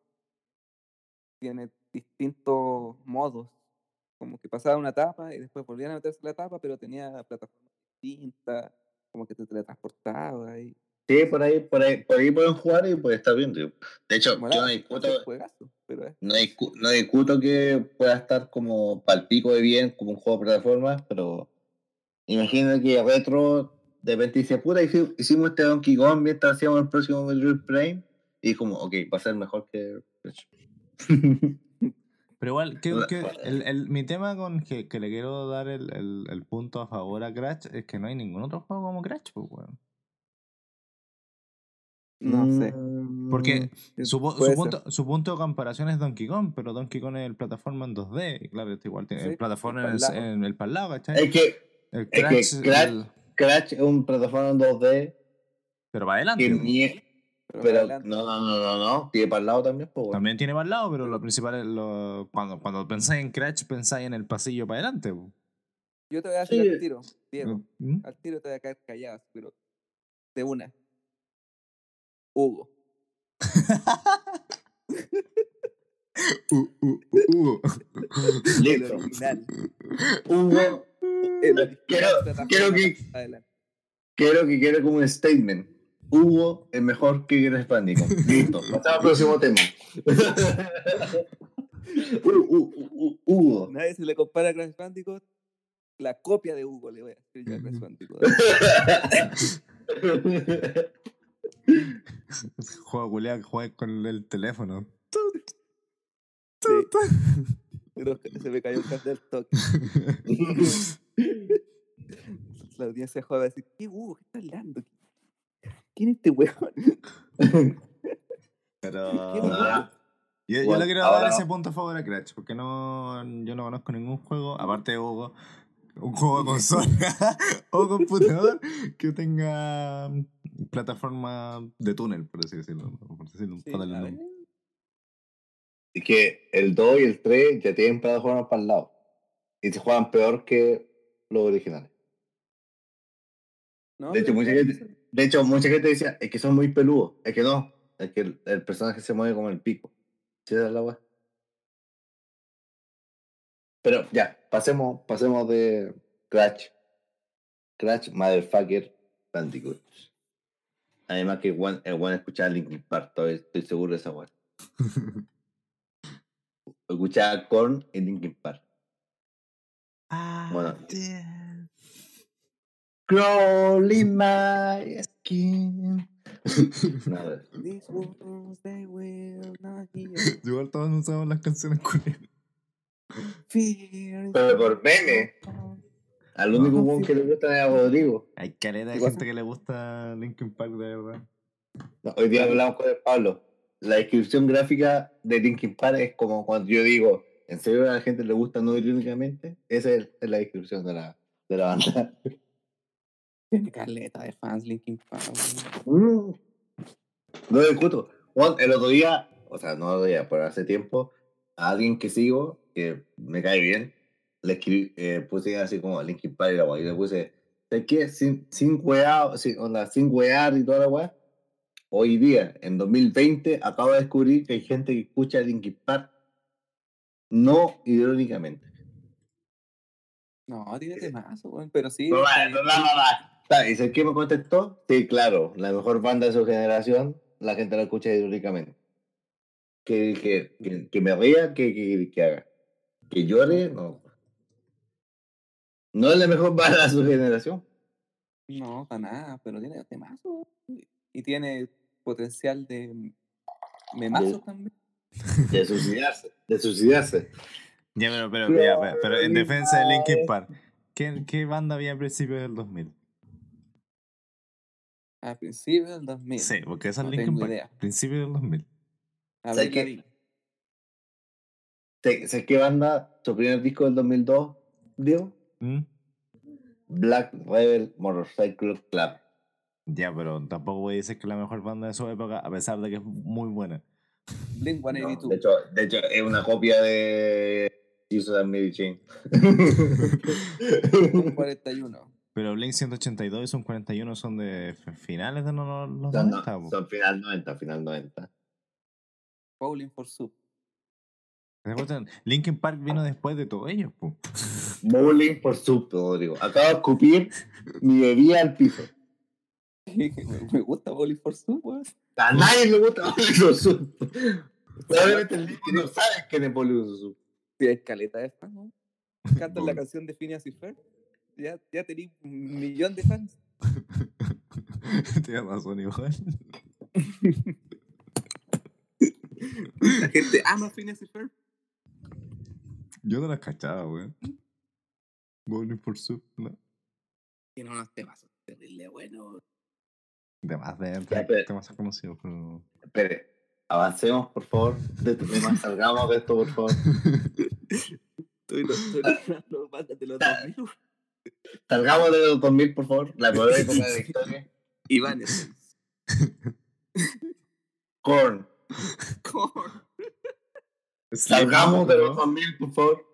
Tiene distintos modos. Como que pasaba una etapa y después volvían a meterse la etapa, pero tenía plataformas distintas, como que te teletransportaba y Sí, por ahí, por ahí, por ahí pueden jugar y puede estar bien. tío. De hecho, yo no discuto, juegazo, pero es- no, no discuto que pueda estar como palpico de bien, como un juego de plataformas, pero imagino que retro de repente dice, puta, hici- hicimos este Donkey Kong mientras hacíamos el próximo Metroid Prime, y como, ok, va a ser mejor que... Pero igual, que, Hola. que el, el- mi tema con que, que le quiero dar el, el- el punto a favor a Crash es que no hay ningún otro juego como Crash, pues, weón. no sé. Mm, Porque su, po- su punto, su punto de comparación es Donkey Kong, pero Donkey Kong es el plataforma en 2D. Y claro, este igual tiene Sí, el plataforma en el, en el pal lado, ¿cachai? Es que el que Crash, Crash- el- Crash es un plataforma en 2D, pero para adelante. que pues. ni- Pero, no, no, no, no, no, tiene para el lado también, pues, bueno. También tiene para el lado, pero lo principal es lo, cuando, cuando pensáis en Crash, pensáis en el pasillo para adelante. pues. Yo te voy a decir Sí. al tiro, Diego. ¿Mm? Al tiro te voy a caer callado, pero de una. Hugo. Uh, uh, uh, uh. El Listo. original. Hugo, El original Quiero- quiero que- quiero que quede como un statement. Hugo es mejor que Crash Bandicoot. Listo. Pasamos al próximo tema. Uh, uh, Hugo. Nadie se le compara a Crash Bandicoot. La copia de Hugo le voy a decir a Crash Bandicoot. Juego culiado que juega con el teléfono. Sí. Pero se me cayó el cable del toque. La audiencia joven va a decir, ¿qué Hugo? ¿Qué está hablando? ¿Quién es este weón? Pero. ¿Qué Ah, Yo, le quiero ahora- dar ese punto a favor a Crash, porque no, yo no conozco ningún juego, aparte de Hugo, un juego de consola o computador que tenga plataforma de túnel, por así decirlo. Por decirlo, Sí. Es que el 2 y el 3 ya tienen plataformas para el lado. Y se juegan peor que los originales. No, De hecho, mucha gente- ser. De hecho, mucha gente decía, es que son muy peludos. Es que no. Es que el, el personaje se mueve como el pico. ¿Sí la? Pero ya, pasemos, pasemos de Crash. Crash, Motherfucker, Bandicoot. Además que buen, el buen escuchaba Linkin Park, estoy, estoy seguro de esa weá. Escuchaba Korn y Linkin Park. Bueno. Crawling my skin. Nada. These wolves, they will not hear. Igual todos usamos las canciones. Fear is Pero por meme. Al único No, que le gusta es a Rodrigo. Hay caleta de gente que le gusta Linkin Park, de verdad. No, hoy día hablamos con el Pablo. La descripción gráfica de Linkin Park es como cuando yo digo, ¿en serio a la gente le gusta no irónicamente? Esa es, es la descripción de la, de la banda. Tiene caleta de fans Linkin Park. Mm. No discuto. Juan, el otro día, o sea, no el otro día, pero hace tiempo, a alguien que sigo, que me cae bien, le escribí, eh, puse así como Linkin Park y la weá, y le puse, ¿sabes qué? Sin, sin wear, sin, onda, sin wear y toda la weá. Hoy día, en 2020, acabo de descubrir que hay gente que escucha Linkin Park no irónicamente. No, tiene temazo, weón. Pero sí. No, no, no, no, ¿Y sabes qué me contestó? Sí, claro, la mejor banda de su generación, la gente la escucha irónicamente. Que, que, que, que me ría, que, que, que haga. Que llore, no. No es la mejor banda de su generación. No, para nada, pero tiene temazo. Y tiene potencial de memazo también. De suicidarse. De suicidarse. Ya, pero, pero, ya, pero, pero en defensa de Linkin Park, ¿qué, qué banda había a principios del 2000? A principios del 2000. Sí, porque esa es No Linkin tengo Park. idea. Principio del 2000. A ¿Sabes ver, qué? Lavín. ¿Sé- ¿Sabes qué banda? Su primer disco del 2002, Diego. ¿Mm? Black Rebel Motorcycle Club. Ya, pero tampoco voy a decir que es la mejor banda de su época, a pesar de que es muy buena. Blink No, 182. de, hecho, de hecho, es una copia de Jesus and Mary Chain. Un 41. Pero Blink 182 y son 41 son de finales de no- los son, 90. po. son final 90, final 90. Bowling for Soup. Linkin Park vino después de todo ello. po. Bowling por sub, Rodrigo. Acabo de escupir mi bebida al piso. me, gusta Bowling for Soup, weón. A nadie le gusta Bowling por sub. Probablemente el disco no sabe quién es Bowling por sub. Tienes caleta de fans, ¿no? Cantan la canción de Phineas y Ferb. Ya, ya tenéis un millón de fans. Tienes razón, igual. La gente ama Phineas y Ferb. Yo no las cachaba, weón. Bowling for Soup, ¿no? Tiene unos temas terrible bueno. De más de pero- temas conocidos, pero. Espere, avancemos, por favor, de este tema. Salgamos de esto, por favor. Estoy estoy los bandas de los 2000. Salgamos de los 2000, por favor. La peor época de la historia. Iván es Korn. Korn. Salgamos de los ¿no? 2000, por favor.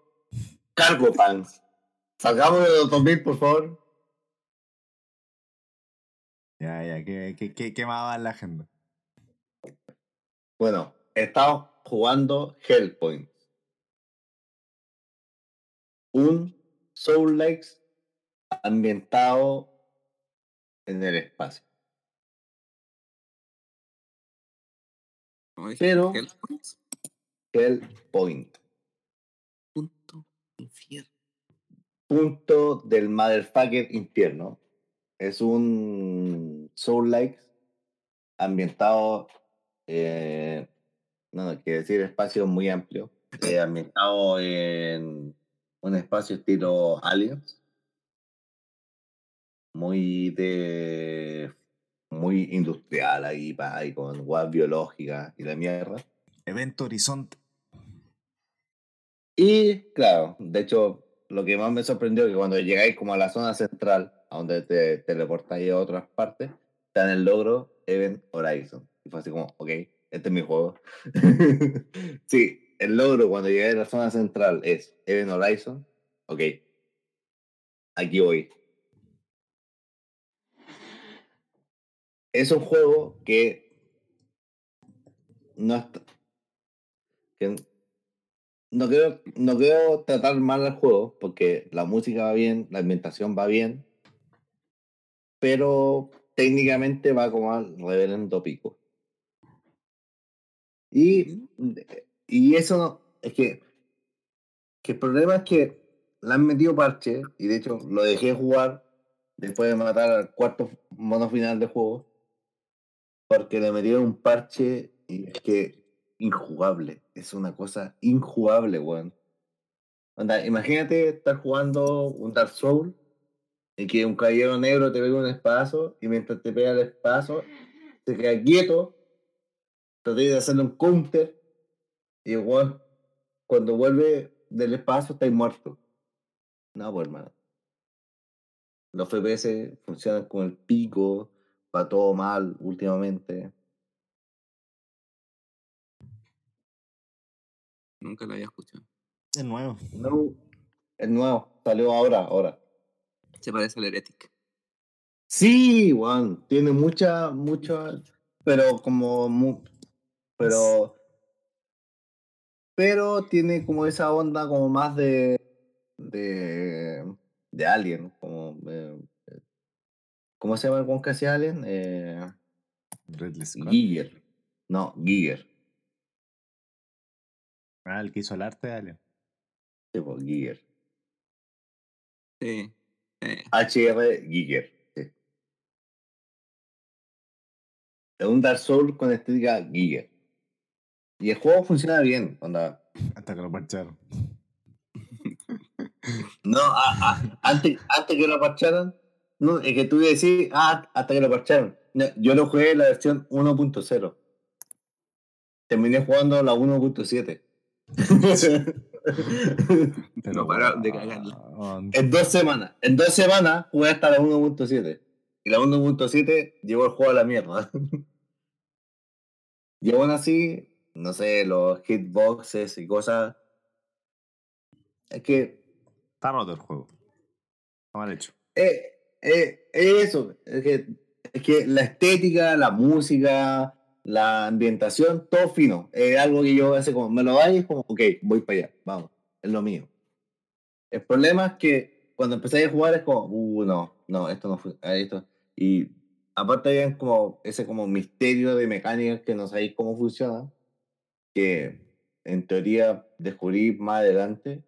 Cargo Pants. Salgamos de los 2000, por favor. Ya, ya, ¿qué, qué, qué, qué más va en la agenda? Bueno, estamos jugando Hellpoint. Un Soul Likes ambientado en el espacio. Pero- Hellpoint, Hellpoint. punto infierno. Punto del motherfucker infierno. Es un Soul Likes ambientado. eh, no, no, quiere decir espacio muy amplio. eh, ambientado en un espacio estilo Aliens. Muy de. Muy industrial ahí, pa, ahí con guas biológicas y la mierda. Evento Horizonte. Y claro, de hecho, lo que más me sorprendió es que cuando llegáis como a la zona central, a donde te teleportáis a otras partes, está en el logro Event Horizon. Y fue así como, ok, este es mi juego. sí, el logro cuando llegáis a la zona central es Event Horizon. Ok, aquí voy. Es un juego que no está, que no quiero, no quiero tratar mal al juego, porque la música va bien, la ambientación va bien, pero técnicamente va como al reverendo pico. Y, y eso no, es que, que el problema es que le han metido parche, y de hecho lo dejé jugar después de matar al cuarto mono final del juego, porque le metieron un parche y es que injugable. Es una cosa injugable, weón. Onda, imagínate estar jugando un Dark Soul y que un caballero negro te pega un espadazo y mientras te pega el espadazo se queda quieto, traté de hacerle un counter y weón, cuando vuelve del espadazo estáis muerto. No, pues hermano. Los FPS funcionan con el pico, va todo mal últimamente. Nunca lo había escuchado. Es nuevo. No, el nuevo, salió ahora, ahora. Se parece al Heretic. Sí, Juan, tiene mucha, mucha, pero como, mu- pero, pero tiene como esa onda como más de, de, de Alien, como, eh, ¿cómo se llama el weón que hacía Alien? Eh, Ridley Scott. Giger, no, Giger, Ah, el que hizo el arte, dale. sí, pues, Giger, Sí. Eh, HR Giger, sí. Es un Dark Souls con estética Giger. Y el juego funciona bien, onda. Hasta que lo parcharon. No, a- a- antes, antes que lo parcharan, no, es que tú ibas a decir, ah, hasta que lo parcharon. no, yo lo jugué en la versión 1.0. Terminé jugando la 1.7. No pararon de cagarla. en dos semanas. En dos semanas jugué hasta la 1.7. Y la 1.7 llevó el juego a la mierda. y aún así, no sé, los hitboxes y cosas. Es que Está roto el juego. Está mal hecho. Eh, eh, eso, es que, es que la estética, la música, la ambientación, todo fino. Es algo que yo hace como, me lo dais, como, ok, voy para allá, vamos, es lo mío. El problema es que cuando empecé a jugar es como, uh, no, no, esto no fue, esto. Y aparte había como ese como misterio de mecánicas que no sabéis cómo funciona, que en teoría descubrí más adelante,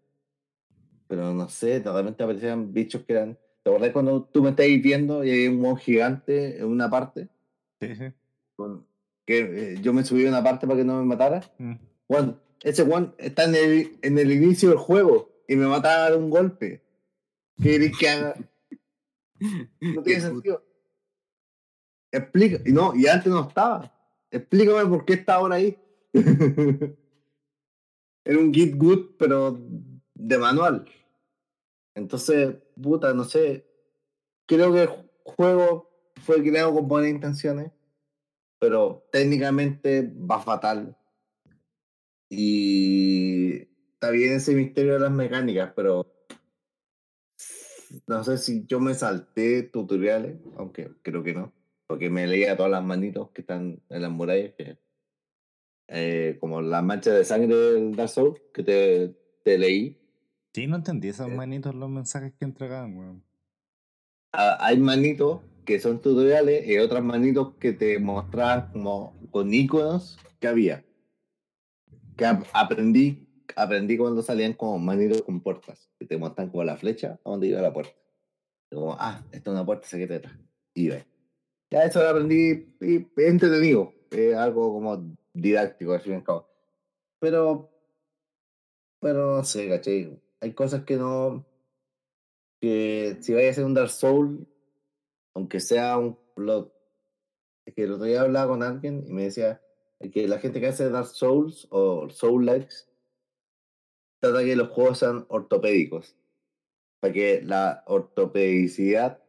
pero no sé, de repente aparecían bichos que eran. ¿Te acordás cuando tú me estabas viendo y hay un mon gigante en una parte? Sí, sí. Con- que eh, yo me subí a una parte para que no me matara. Mm. Juan, ese Juan está en el, en el inicio del juego y me mataba de un golpe. ¿Qué querés que haga? No tiene sentido. Explica. Y no, y antes no estaba. Explícame por qué está ahora ahí. Era un git good, pero de manual. Entonces, puta, no sé. Creo que el juego fue creado con buenas intenciones, pero técnicamente va fatal. Y está bien ese misterio de las mecánicas, pero no sé si yo me salté tutoriales, aunque creo que no, porque me leía todas las manitos que están en las murallas, que, eh, como la mancha de sangre del Dark Souls que te, te leí. Sí, no entendí esos Eh. manitos los mensajes que entregaban, weón. Ah, hay manitos que son tutoriales y otras manitos que te mostraban como con iconos que había. Que ap- aprendí, aprendí cuando salían como manitos con puertas, que te muestran como la flecha a donde iba la puerta. Y como, ah, esta es una puerta secreta. Y ve. Ya eso lo aprendí y entretenido. Es algo como didáctico, al fin y al cabo. Pero, pero no sé, caché. Hay cosas que no, que si vaya a hacer un Dark Soul, aunque sea un plot, es que el otro día hablaba con alguien y me decía que la gente que hace Dark Souls o Soul Likes trata que los juegos sean ortopédicos, para que la ortopedicidad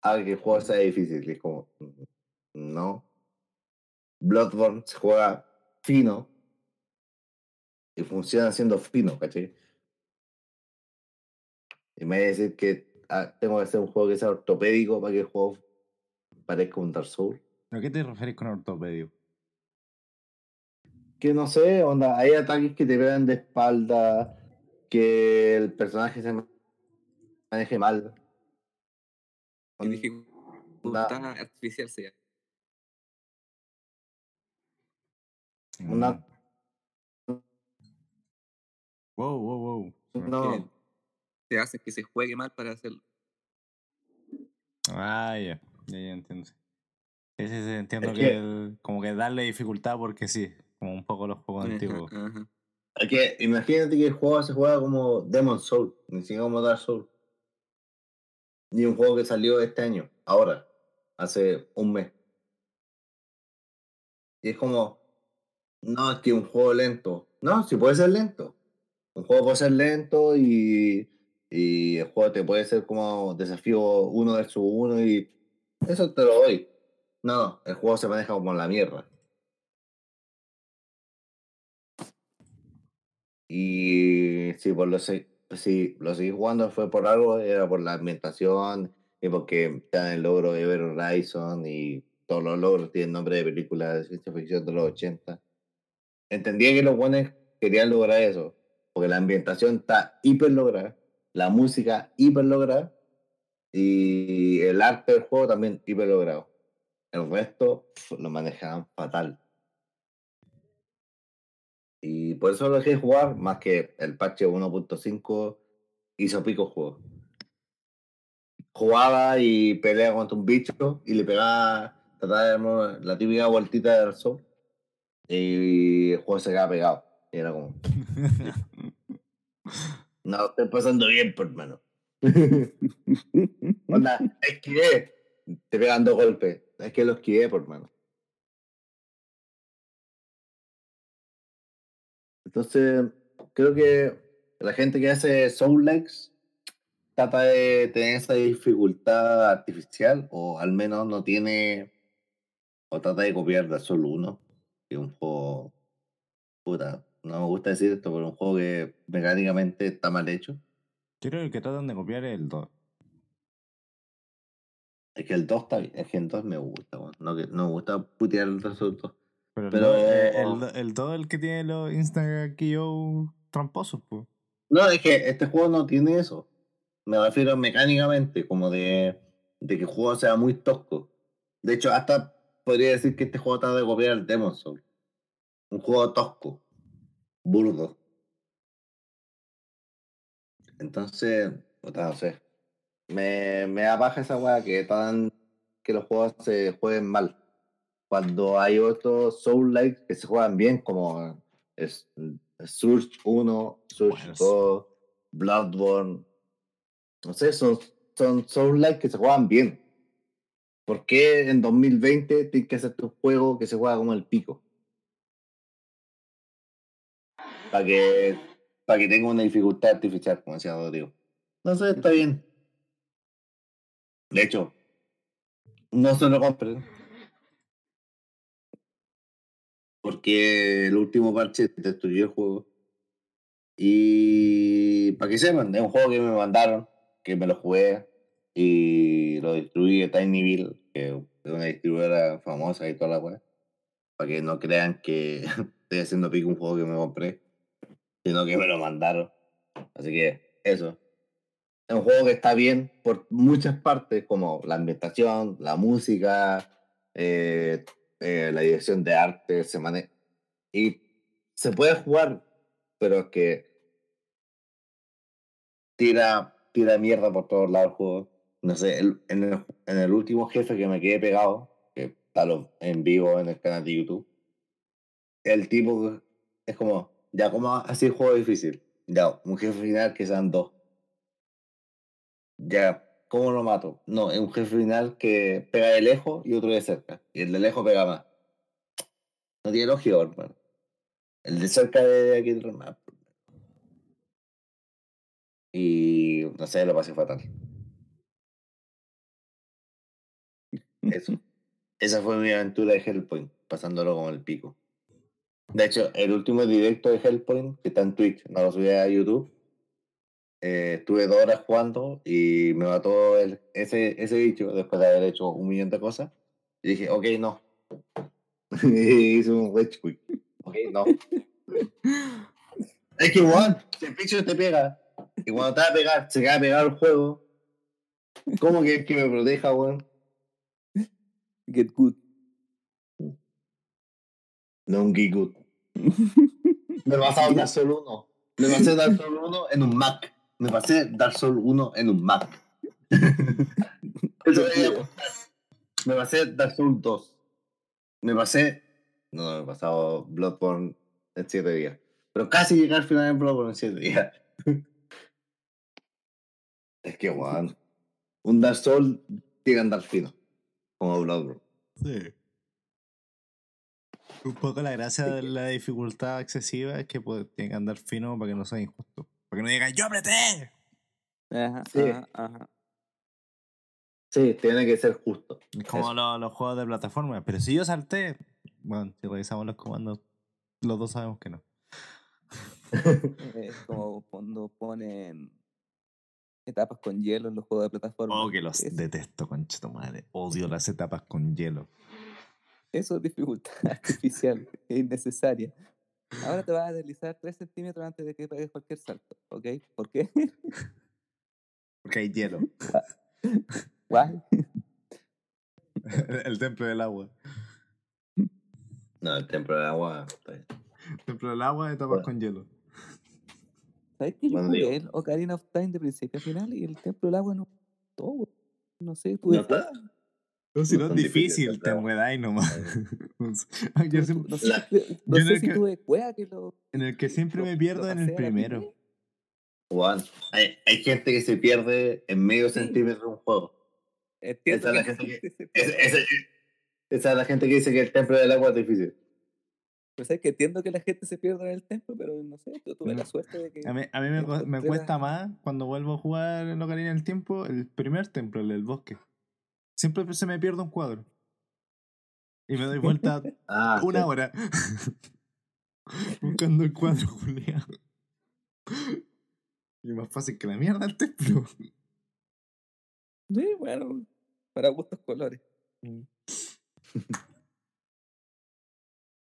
haga que el juego sea difícil. Es como, no. Bloodborne se juega fino y funciona siendo fino, ¿cachai? Y me va a decir que ah, tengo que hacer un juego que sea ortopédico para que el juego parezca un Dark Souls. ¿A qué te refieres con ortopedio? Que no sé, onda, hay ataques que te pegan de espalda, que el personaje se ma- maneje mal. Y artificial se llama. Una- Wow, wow, wow. no, Te hacen que se juegue mal para hacerlo. Ah, ya. Ya, ya entiendo. Sí, sí, sí, entiendo Es que, que- el- como que darle dificultad porque sí, como un poco los juegos Ajá, antiguos. ajá. es que imagínate que el juego se juega como Demon Soul, ni siquiera como Dark Soul. Ni un juego que salió este año, ahora, hace un mes. Y es como, no, es que un juego lento. No, sí puede ser lento. Un juego puede ser lento y, y el juego te puede ser como desafío uno versus uno y eso te lo doy. No, el juego se maneja como la mierda. Y si por lo si lo seguí jugando fue por algo, era por la ambientación y porque te dan el logro de ver Horizon y todos los logros tienen nombre de películas de ciencia ficción de los 80. Entendía que los buenos querían lograr eso, porque la ambientación está hiper lograda, la música hiper lograda y el arte del juego también hiper logrado. El resto pf, lo manejaban fatal. Y por eso lo dejé de jugar, más que el parche 1.5 hizo pico juego. Jugaba y peleaba contra un bicho y le pegaba, trataba de la típica vueltita del sol y el juego se quedaba pegado. Y era como, no, estoy pasando bien, por hermano. Onda, es que te pegan dos golpes. Es que lo esquivé, por mano. Entonces, creo que la gente que hace Soul Likes trata de tener esa dificultad artificial, o al menos no tiene, o trata de copiar de Soul 1, que es un juego, puta, no me gusta decir esto, pero un juego que mecánicamente está mal hecho. Yo creo que el que tratan de copiar es el 2. Es que el 2 está bien, es que el 2 me gusta, no, que, no me gusta putear el resultado. Pero, el Pero- dos- eh, el, el 2 es el que tiene los Instagram yo tramposos, pues. No, es que este juego no tiene eso. Me refiero mecánicamente, como de, de que el juego sea muy tosco. De hecho, hasta podría decir que este juego trata de copiar el Demon Soul. Un juego tosco, burdo. Entonces, no sé. Me, me da paja esa weá que tan que los juegos se jueguen mal. Cuando hay otros Soul Likes que se juegan bien, como es, Surge 1, Surge Buenos. 2, Bloodborne. No sé, son, son Soul Likes que se juegan bien. ¿Por qué en 2020 tienes que hacer un juego que se juega como el pico? Para que, para que tenga una dificultad artificial, como decía Rodrigo. No sé, está bien. De hecho, no se lo compren. Porque el último parche destruyó el juego. Y para que sepan, es un juego que me mandaron, que me lo jugué y lo distribuí a Tinyville, que es una distribuidora famosa y toda la weá. Para que no crean que estoy haciendo pico un juego que me compré, sino que me lo mandaron. Así que eso. Es un juego que está bien por muchas partes, como la ambientación, la música, eh, eh, la dirección de arte, se mane y se puede jugar, pero es que tira, tira mierda por todos lados el juego. No sé, el- en, el, en el último jefe que me quedé pegado, que está en vivo en el canal de YouTube, el tipo es como, ya, como así el juego difícil? Ya, un jefe final que sean dos. Ya, ¿cómo lo mato? No, es un jefe final que pega de lejos y otro de cerca. Y el de lejos pega más. No tiene lógica, hermano. El de cerca de aquí más. Y no sé, lo pasé fatal. Eso. Esa fue mi aventura de Hellpoint, pasándolo como el pico. De hecho, el último directo de Hellpoint, que está en Twitch, no lo subí a YouTube, eh, estuve dos horas jugando y me mató el, ese, ese bicho después de haber hecho un millón de cosas. Y dije, ok, no. y hice un rage quit. Ok, no. es que igual, si el bicho te pega, y cuando te va a pegar, se queda pegado el juego, ¿cómo que, que me proteja, weón? Get good. No un Gigut. Me pasé Dark Souls 1. Me pasé Dark Souls 1 en un Mac. Me pasé Dark Souls 1 en un Mac. Eso. Me pasé Dark Souls 2. Me pasé. No, no, me he pasado Bloodborne en 7 días. Pero casi llegué al final de Bloodborne en 7 días. es que, weón. Un Dark Souls tiene que andar fino. Como Bloodborne. Sí. Un poco la gracia de la dificultad excesiva es que pues, tiene que andar fino para que no sea injusto. Para que no digan, ¡yo apreté! Ajá, Sí. ajá, ajá. Sí, tiene que ser justo. Como los, los juegos de plataforma. Pero si yo salté, bueno, si revisamos los comandos, los dos sabemos que no. Es como cuando ponen etapas con hielo en los juegos de plataforma. Oh, que los Es- detesto, concha tu madre. Odio las etapas con hielo. Eso es dificultad artificial, es innecesaria. Ahora te vas a deslizar 3 centímetros antes de que pegues cualquier salto, ¿ok? ¿Por qué? Porque hay hielo. Guay. el templo del agua. No, el templo del agua. está bien. El templo del agua, etapas Bueno. con hielo. ¿Sabes que yo Bueno, jugué el Ocarina of Time de principio a final y el Templo del Agua no todo? No sé, tuve No está- No, si No no es difícil, te enredáis nomás. yo siempre- No sé, La- si- no yo en sé el si que- tuve cueva que lo. en el que siempre lo- me pierdo en el primero. hay, hay gente que se pierde en medio Sí. centímetro de un juego. Entiendo Esa es la que gente pierde. ese- Esa es la gente que dice que el templo del agua es difícil. Pues es que entiendo que la gente se pierda en el templo, pero no sé, yo tuve No. la suerte de que. A mí, a mí me, cuesta más cuando vuelvo a jugar en Ocarina del Tiempo el primer templo, el del bosque. Siempre se me pierde un cuadro. Y me doy vuelta Ah, una sí. hora buscando el cuadro Julián. Y más fácil que la mierda el templo. Sí, bueno, para gustos colores.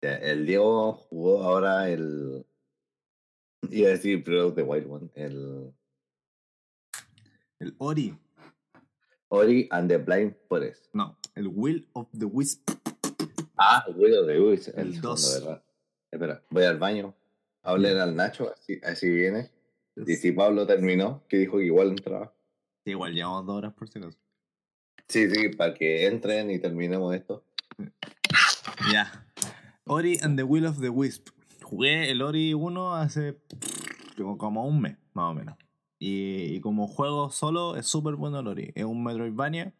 Ya, El Diego jugó ahora el. Iba a decir Breath of the Wild One. El El Ori. Ori and the Blind Forest. No, el Will of the Wisp. Ah, el Will of the Wisp. El El segundo, dos. ¿verdad? Espera, voy al baño. Hablen al Nacho, así, así viene. Y si Pablo terminó, que dijo que igual entraba. Sí, igual llevamos dos horas por si acaso. Sí, sí, para que entren y terminemos esto. Ya. Ori and the Will of the Wisp. Jugué el Ori 1 hace como un mes, más o menos. Y, como juego solo es súper bueno el Ori. Es un Metroidvania.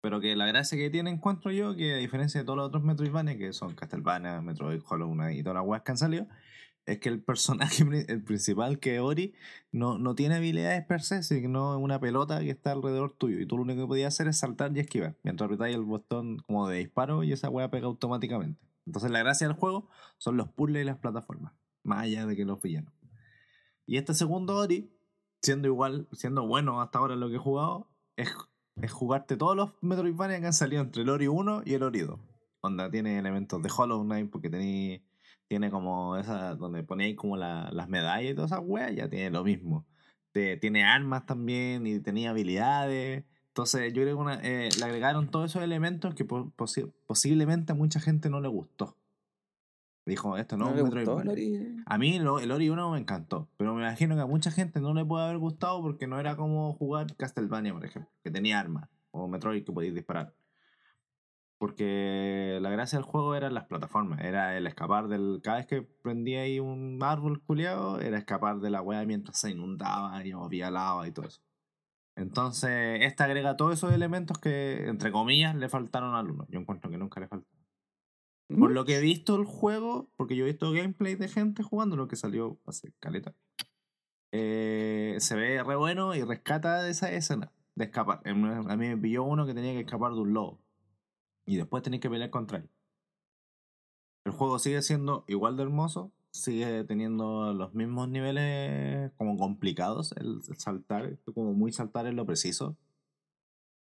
Pero que la gracia que tiene encuentro yo, que a diferencia de todos los otros Metroidvania, que son Castlevania, Metroid, Hollow Knight y todas las weas que han salido, es que el personaje, el principal que es Ori, no, no tiene habilidades per se, sino una pelota que está alrededor tuyo. Y tú lo único que podías hacer es saltar y esquivar, mientras apretáis el botón como de disparo y esa wea pega automáticamente. Entonces la gracia del juego son los puzzles y las plataformas, más allá de que los villanos. Y este segundo Ori, siendo igual, siendo bueno hasta ahora lo que he jugado, es, es jugarte todos los Metroidvania que han salido entre el Ori 1 y el Ori 2. Onda tiene elementos de Hollow Knight porque tení- tiene como esa, donde ponéis como la- las medallas y todas esas weas, ya tiene lo mismo. Te- tiene armas también y tenía habilidades. Entonces yo creo que una- eh, le agregaron todos esos elementos que po- posi- posiblemente a mucha gente no le gustó. Dijo, esto no, ¿No es le un gustó Metroidvania. Lori? A mí lo- el Ori 1 me encantó, pero me imagino que a mucha gente no le puede haber gustado porque no era como jugar Castlevania, por ejemplo, que tenía armas, o Metroid que podías disparar. Porque la gracia del juego era las plataformas, era el escapar del... Cada vez que prendía ahí un árbol culiado, era escapar de la weá mientras se inundaba y había lava y todo eso. Entonces, esta agrega todos esos elementos que, entre comillas, le faltaron al 1. Yo encuentro que nunca le faltaron. Por ¿Mm? lo que he visto el juego, porque yo he visto gameplay de gente jugando lo que salió hace caleta. eh, se ve re bueno y rescata esa escena de escapar. A mí me pilló uno que tenía que escapar de un lobo. Y después tenés que pelear contra él. El juego sigue siendo igual de hermoso. Sigue teniendo los mismos niveles como complicados. El, saltar, como muy saltar en lo preciso.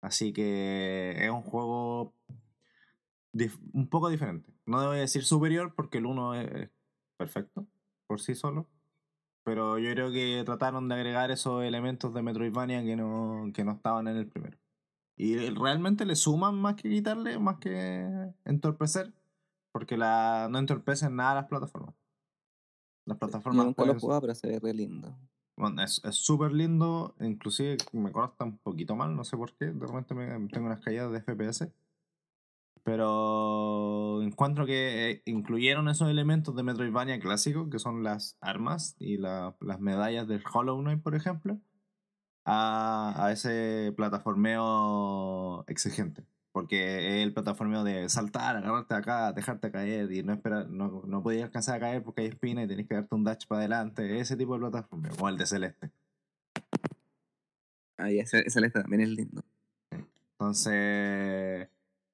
Así que es un juego un poco diferente. No debo decir superior porque el 1 es perfecto por sí solo. Pero yo creo que trataron de agregar esos elementos de Metroidvania que no, que no estaban en el primero. Y realmente le suman más que quitarle, más que entorpecer. Porque la, no entorpecen nada las plataformas. Las Yo plataformas nunca lo jugado, pero se ve re lindo. bueno, es súper lindo, inclusive me consta un poquito mal, no sé por qué, de repente me, tengo unas caídas de FPS. Pero encuentro que eh, incluyeron esos elementos de Metroidvania clásico, que son las armas y la- las medallas del Hollow Knight, por ejemplo, a, a ese plataformeo exigente. Porque es el plataformeo de saltar, agarrarte acá, dejarte caer y no esperar, no, no podías alcanzar a caer porque hay espina y tenés que darte un dash para adelante. Ese tipo de plataformeo, como el de Celeste. Ah, ese Celeste también es lindo. Entonces,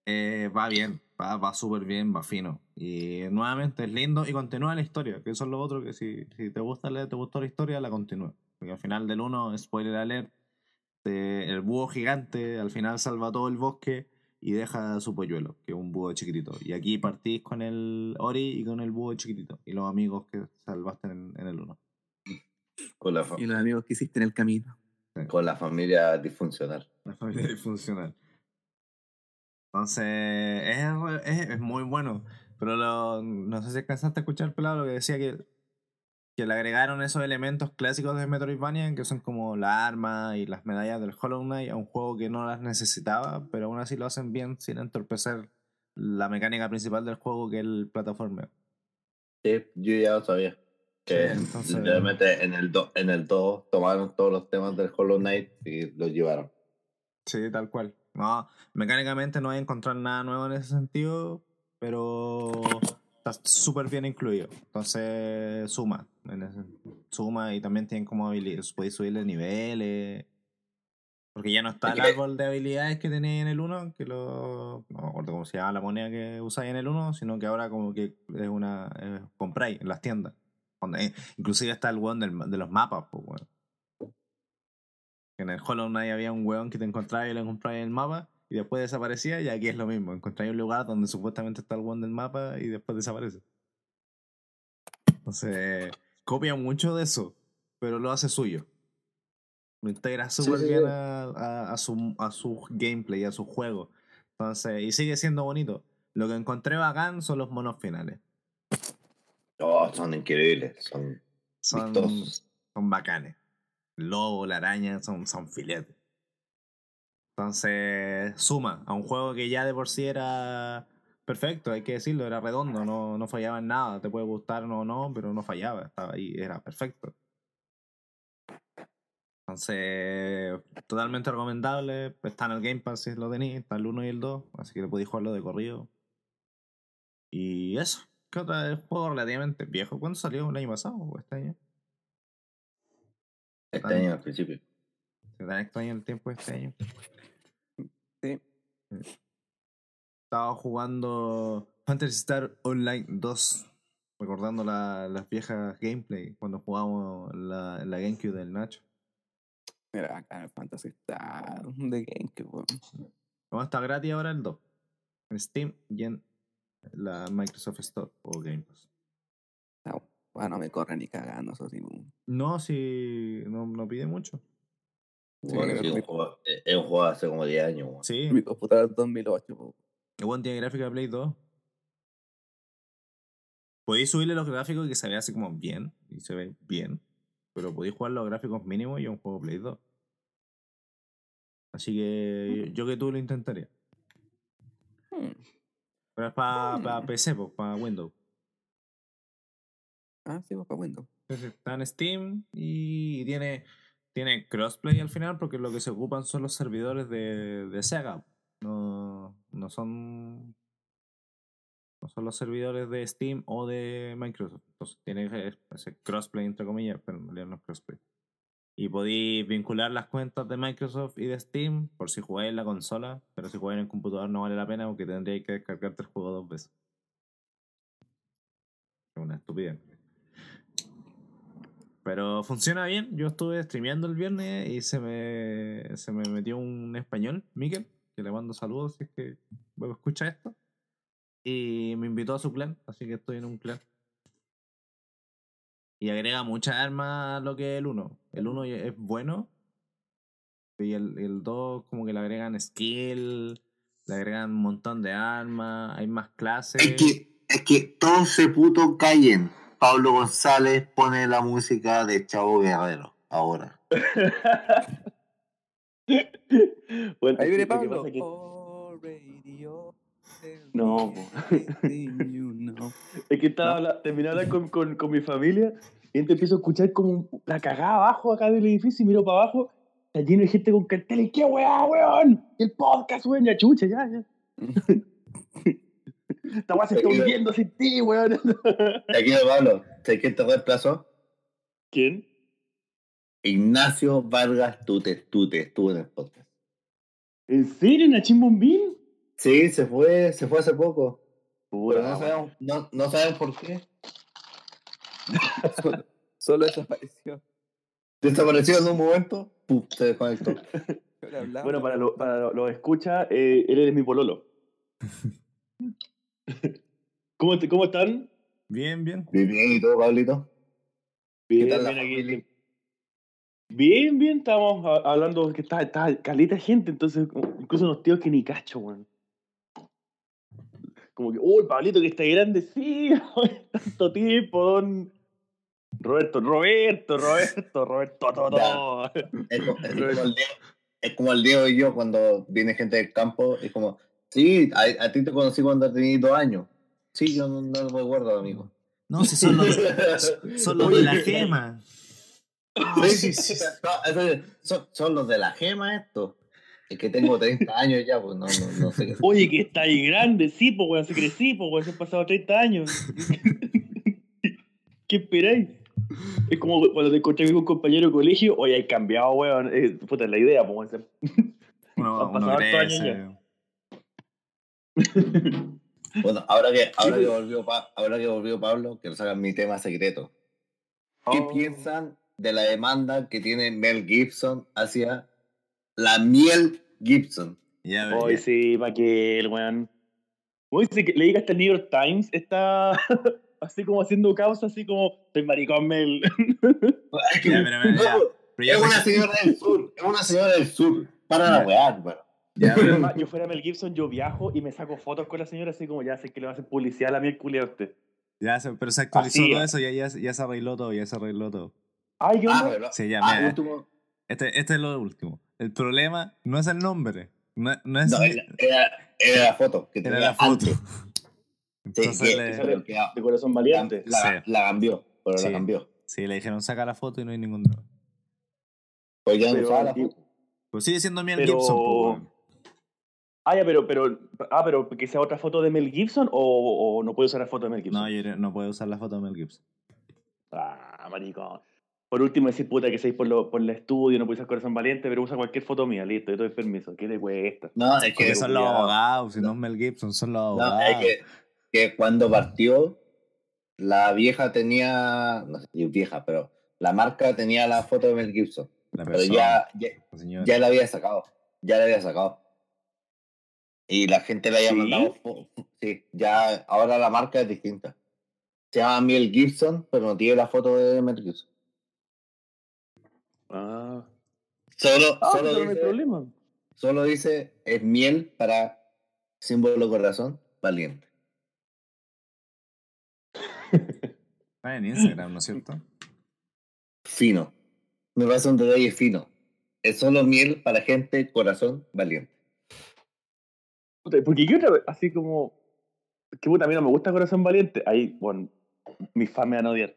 eh, va bien, va, va súper bien, va fino. Y nuevamente es lindo y continúa la historia, que eso es lo otro que si, si te gusta leer, te gustó la historia, la continúa. Porque al final del 1, spoiler alert, te- el búho gigante al final salva todo el bosque y deja su polluelo, que es un búho chiquitito. Y aquí partís con el Ori y con el búho chiquitito y los amigos que salvaste en, en el 1. Con la, Y los amigos que hiciste en el camino. con la familia disfuncional. La familia disfuncional. Entonces, es, es, es muy bueno. Pero lo- no sé si alcanzaste a escuchar, pelado, lo que decía que, que le agregaron esos elementos clásicos de Metroidvania, que son como la arma y las medallas del Hollow Knight, a un juego que no las necesitaba, pero aún así lo hacen bien sin entorpecer la mecánica principal del juego, que es el plataformeo. Sí, yo ya lo sabía. Que Sí, entonces- literalmente en el 2 en el 2 tomaron todos los temas del Hollow Knight y los llevaron. Sí, tal cual. No, mecánicamente no hay a encontrar nada nuevo en ese sentido, pero está súper bien incluido. Entonces suma, en ese- suma y también tienen como habilidades, podéis subirle niveles. Porque ya no está Es el árbol de habilidades que tenéis en el 1, que lo. No me acuerdo cómo se llama la moneda que usáis en el 1, sino que ahora como que es una. eh, compráis en las tiendas. Donde, inclusive está el weón del- de los mapas, pues weón. En el Hollow Knight había un weón que te encontraba y lo comprabas en el mapa y después desaparecía y aquí es lo mismo. Encontráis un lugar donde supuestamente está el weón del mapa y después desaparece. Entonces, copia mucho de eso, pero lo hace suyo. Lo integra súper sí, bien sí. a, a- a su, a su gameplay, a su juego. Entonces, y sigue siendo bonito. Lo que encontré bacán son los monos finales. Oh, son increíbles, son Son, son bacanes. Lobo, la araña, son, son filetes. Entonces, suma a un juego que ya de por sí era perfecto, hay que decirlo, era redondo, no, no fallaba en nada. Te puede gustar o no, pero no fallaba, estaba ahí, era perfecto. Entonces, totalmente recomendable. Está en el Game Pass si lo tenéis, está el 1 y el 2, así que le podéis jugarlo de corrido. Y eso, ¿qué otra es juego relativamente viejo? ¿Cuándo salió? ¿El año pasado o este año? Este año al principio. Se tan extraño el tiempo este año. Sí. Estaba jugando Fantasy Star Online 2. Recordando la- las viejas gameplay cuando jugábamos la, la GameCube del Nacho. Mira, acá el Fantasy Star de GameCube, weón. ¿Cómo está gratis ahora el 2? En Steam y en la Microsoft Store o Game Pass. Ah, Bueno, me corre ni cagando, eso sí. No, si no, no pide mucho. Sí, Bueno, sí, un juego- es un juego hace como 10 años. Sí, Mi computadora es 2008, weón. el buen tiene gráfica de Play 2. Podéis subirle los gráficos y que se vea así como bien. Y se ve bien. Pero podéis jugar los gráficos mínimos y es un juego Play 2. Así que yo, yo que tú lo intentaría. Hmm. Pero es para Mm. PC, pues, para Windows. Ah, sí, para Windows. Está en Steam y tiene, tiene crossplay al final porque lo que se ocupan son los servidores de, de Sega. No, no son no son los servidores de Steam o de Microsoft. Entonces tiene ese crossplay entre comillas, pero no es crossplay. Y podéis vincular las cuentas de Microsoft y de Steam por si jugáis en la consola, pero si jugáis en el computador no vale la pena porque tendríais que descargarte el juego dos veces. Es una estupidez. Pero funciona bien. Yo estuve streameando el viernes y se me, se me metió un español, Miquel, que le mando saludos si es que escucha esto. Y me invitó a su clan, así que estoy en un clan. Y agrega muchas armas a lo que es el 1. El 1 es bueno. Y el, el 2 como que le agregan skill, le agregan un montón de armas, hay más clases. Es que, es que todos se puto callen. Pablo González pone la música de Chavo Guerrero ahora. Bueno, Ahí viene Pablo. que- Oh, radio, No. Es que estaba de hablar con, con, con mi familia y entonces empiezo a escuchar como la cagada abajo acá del edificio y miro para abajo, está lleno de gente con carteles. ¡Qué weá, weón! El podcast, weón, ya chucha, ya, ya. Esta weá se está hundiendo sin ti, weón. Tranquilo, Pablo. ¿Sabes quién te reemplazó? ¿Quién? Ignacio Vargas Tutes. Tutes estuvo en el podcast. ¿En serio, Nachín Bombín? Sí, se fue, se fue hace poco. Pura, Pero no sabemos, no, no sabemos por qué. Solo, solo desapareció. Desapareció en un momento, ¡pum! se desconectó. Bueno, para los para lo escucha, eh, él es mi pololo. ¿Cómo, te- ¿Cómo están? Bien, bien. Bien, bien, ¿y todo, Pablito? Bien, tal la bien, aquí. Bien, bien, estábamos a- hablando que está, está caleta de gente, entonces incluso unos tíos que ni cacho, weón. Como que, uy, Pablito que está grande, sí, tanto tiempo, don Roberto, Roberto, Roberto, Roberto, todo. Es, co- es como el Diego, es como el Diego y yo cuando viene gente del campo, es como, sí, a, a ti te conocí cuando tenías dos años. Sí, yo no, no lo recuerdo, amigo. No, si son los, son los de la gema. Sí, sí, sí. No, eso es- son, son los de la gema estos. Es que tengo 30 años ya, pues no, no, no sé qué. Oye, que está ahí grande, sí, pues, weón, se crecí, pues, weón, se han pasado 30 años. ¿Qué esperáis? Es como cuando te encontré con un compañero de colegio, oye, hay cambiado, weón. Eh, puta, es la idea, pues, weón. Uno, Han pasado hartos años crece. Bueno, ahora que, ahora, Sí, que volvió Pa- ahora que volvió Pablo, quiero sacar mi tema secreto. ¿Qué Oh. piensan de la demanda que tiene Mel Gibson hacia la miel Gibson? Ya, Hoy ya. sí, pa' que el weón. Oye, si que le diga hasta el New York Times, está así como haciendo causa, así como, soy maricón, Mel. Es que- Ya, pero, pero, ya. Pero ya, es una señora del sur, es una señora del sur. Para la weá, bueno. Ya, Yo, pero- además, yo fuera Mel Gibson, yo viajo y me saco fotos con la señora, así como ya sé que le va a hacer publicidad a la miel culia a usted. ya pero se actualizó Así todo es. eso, ya, ya, ya se arregló todo, ya se arregló todo. Ay, yo Ah, no. Sí, ya, ah, mira. último. Este, este es lo último. El problema no es el nombre. No, no es No, era, era, era la foto que era tenía la foto. Sí, Entonces le- De corazón valiente. la- Sí. la cambió, pero Sí. la cambió. sí, le dijeron saca la foto y no hay ningún drama. Pues ya no usaba la foto. Pues sigue siendo Mel Pero- Gibson. Ah, ya, pero, pero, ah, pero que sea otra foto de Mel Gibson o, o no puede usar la foto de Mel Gibson. No, yo no puede usar la foto de Mel Gibson. Ah, maricón. Por último, decir puta que seis por, lo, por el estudio, no puede usar corazón valiente, pero usa cualquier foto mía, listo, yo te doy permiso. ¿Qué te cuesta? No, es que, son los abogados, si no, No. es Mel Gibson, son los no, abogados. es que, que cuando partió, la vieja tenía, no sé si vieja, pero la marca tenía la foto de Mel Gibson. la Pero ya, ya la había sacado. Ya la había sacado. Y la gente le había ¿Sí? mandado. Sí, ya ahora la marca es distinta. Se llama Mel Gibson, pero no tiene la foto de Mel Gibson. Ah, Solo, ah solo, dice, problema. solo dice es miel para símbolo corazón valiente. Está en Instagram, ¿no es cierto? Fino. Me parece un detalle fino. Es solo miel para gente corazón valiente. Porque qué otra vez, así como. Que puta, a mí no me gusta Corazón Valiente. Ahí, bueno, mis fans me van a odiar.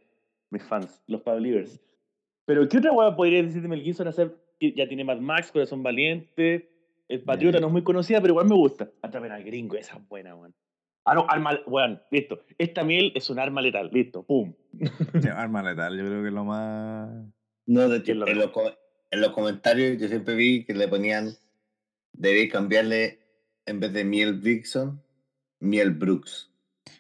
Mis fans, los Pablivers. Pero ¿qué otra hueá podría decir de Mel Gibson hacer? Que ya tiene Mad Max, Corazón Valiente. El Patriota no es muy conocida, pero igual me gusta. Atrapen al gringo, esa es buena, weón. Ah, no, arma, weón, listo. Esta miel es un arma letal, listo, pum. Sí, arma letal, yo creo que es lo más. No, de hecho, ¿Quién lo en los, co- en los comentarios yo siempre vi que le ponían, debéis cambiarle, en vez de miel Dixon, miel Brooks.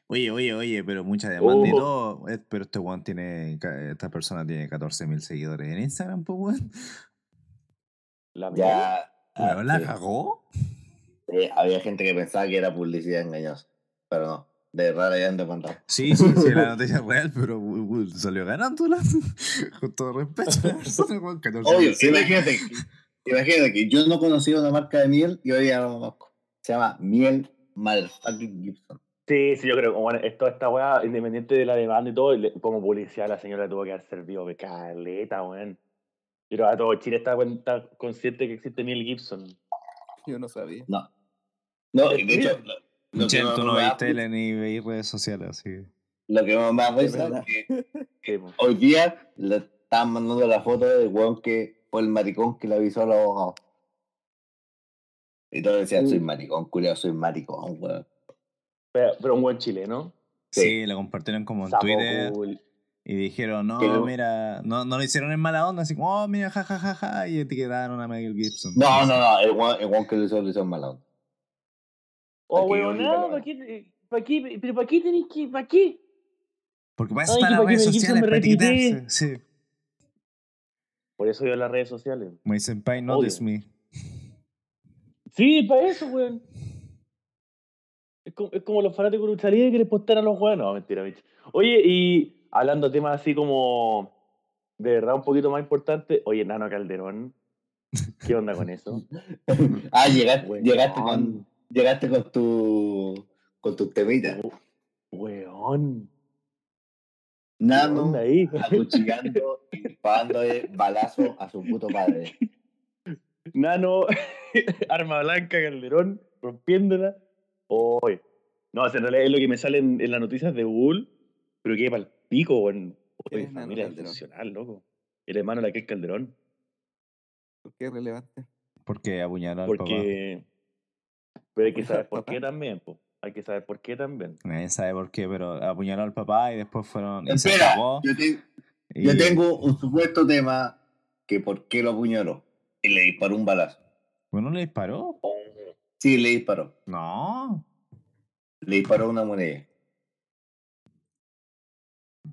Oye, oye, oye, pero mucha demanda y Oh. todo. eh, Pero este weón tiene. Esta persona tiene 14.000 seguidores en Instagram, pues weón. La. Ya ah, Weón, la sí, cagó. había gente que pensaba que era publicidad engañosa, pero no, de verdad ya han demandado. Sí, sí, sí, la noticia es real, pero salió ganando la. Con todo respeto a la persona, weón. 14.000 Obvio, seguidores. imagínate, imagínate que yo no conocía una marca de miel y hoy ya la conozco. Se llama Miel Motherfucking Gibson. Sí, sí, yo creo que bueno, esto, esta weá, independiente de la demanda y todo, como publicidad la señora tuvo que haber servido de caleta, weón. Que a todo Chile está, está consciente que existe Mel Gibson. Yo no sabía. No. No, y de hecho, lo, lo tú no veis tele ni veis redes sociales, así que. lo que más me da es que hoy día le estaban mandando la foto del weón que fue el maricón que le avisó a los abogados. Y todos decían, soy maricón, culiao, soy maricón, weón. pero, pero un buen chileno. Sí. Sí, la compartieron como en Sapo Twitter cool. y dijeron, no, lo- mira, no, no lo hicieron en mala onda, así como, oh, mira, jajajaja, ja, ja", y etiquetaron a Mel Gibson. No, no, no, el weón que lo hizo, lo hizo en mala onda. Oh, weón, no, ¿para qué? ¿Para qué? ¿Pero para qué tenéis que.? ¿Para qué? Porque para eso están las redes sociales, para etiquetarse. Sí. Por eso yo en las redes sociales. My senpai notice me. Sí, para eso, weón. Es como, es como los fanáticos de lucha libre que les a los weones. No, mentira, bicho. Oye, y hablando de temas así como de verdad un poquito más importante, oye, Nano Calderón, ¿qué onda con eso? ah, llegaste, Weón. llegaste con, llegaste con tu, con tus temitas. Weón. ¿Qué Nano, acuchillando y disparándole balazo a su puto padre. Nano, arma blanca, Calderón, rompiéndola. Oye. No, en realidad es lo que me sale en, en las noticias de Google, pero que para el pico, weón. ¿Quién Oye, familia funcional, loco. El hermano de aquel Calderón. ¿Por qué es relevante? Porque apuñaló al papá. Porque. Pero hay que saber por qué también, po. Hay que saber por qué también. Nadie sabe por qué, pero apuñaló al papá y después fueron. Y se Espera, acabó, yo, te- y- yo tengo un supuesto tema que por qué lo apuñaló. Y le disparó un balazo. ¿Bueno le disparó? Sí, le disparó. No. Le disparó una moneda.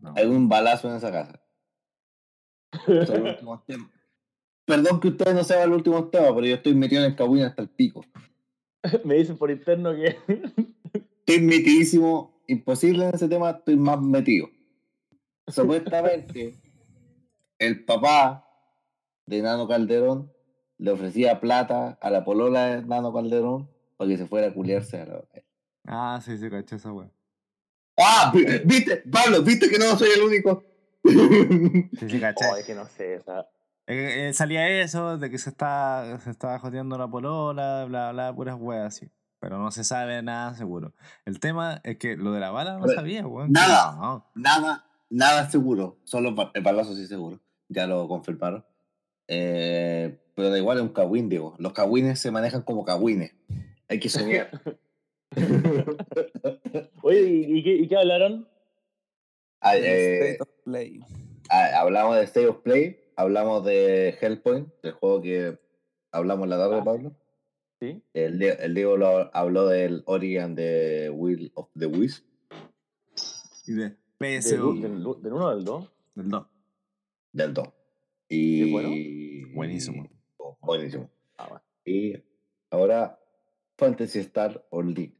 no. Hay un balazo en esa casa. Perdón que ustedes no sepan los últimos temas, pero yo estoy metido en el cagüín hasta el pico. Me dicen por interno que. Estoy metidísimo, imposible en ese tema, estoy más metido. Supuestamente, el papá de Nano Calderón le ofrecía plata a la polola de Nano Calderón para que se fuera a culiarse a la... Ah, sí, sí, caché esa wea. ¡Ah! vi- ¿Viste? Pablo, ¿viste que no soy el único? Sí, sí, caché. Oh, es que no sé, o sea. Eh, eh, salía eso de que se está se estaba joteando la polola, bla, bla, puras weas así. Pero no se sabe nada seguro. El tema es que lo de la bala no Pero, sabía, weón. nada. No. nada, nada seguro. Solo el balazo sí seguro. Ya lo confirmaron. Eh, pero da igual es un cagüín, digo. Los cagüines se manejan como cagüines. Hay que soñar. Oye, ¿y, y qué, y qué hablaron? Ah, eh, State of Play. ah, hablamos de State of Play, hablamos de Hellpoint, del juego que hablamos la tarde, Ah. Pablo. ¿Sí? El, el Diego lo, habló del Origin de Will of the Wisp. Y de ¿Del, PSU. del, del 1 o del 2? Del 2. Del 2. Y... ¿Es bueno? Buenísimo. Buenísimo. Ah, bueno. Y ahora Fantasy Star Online.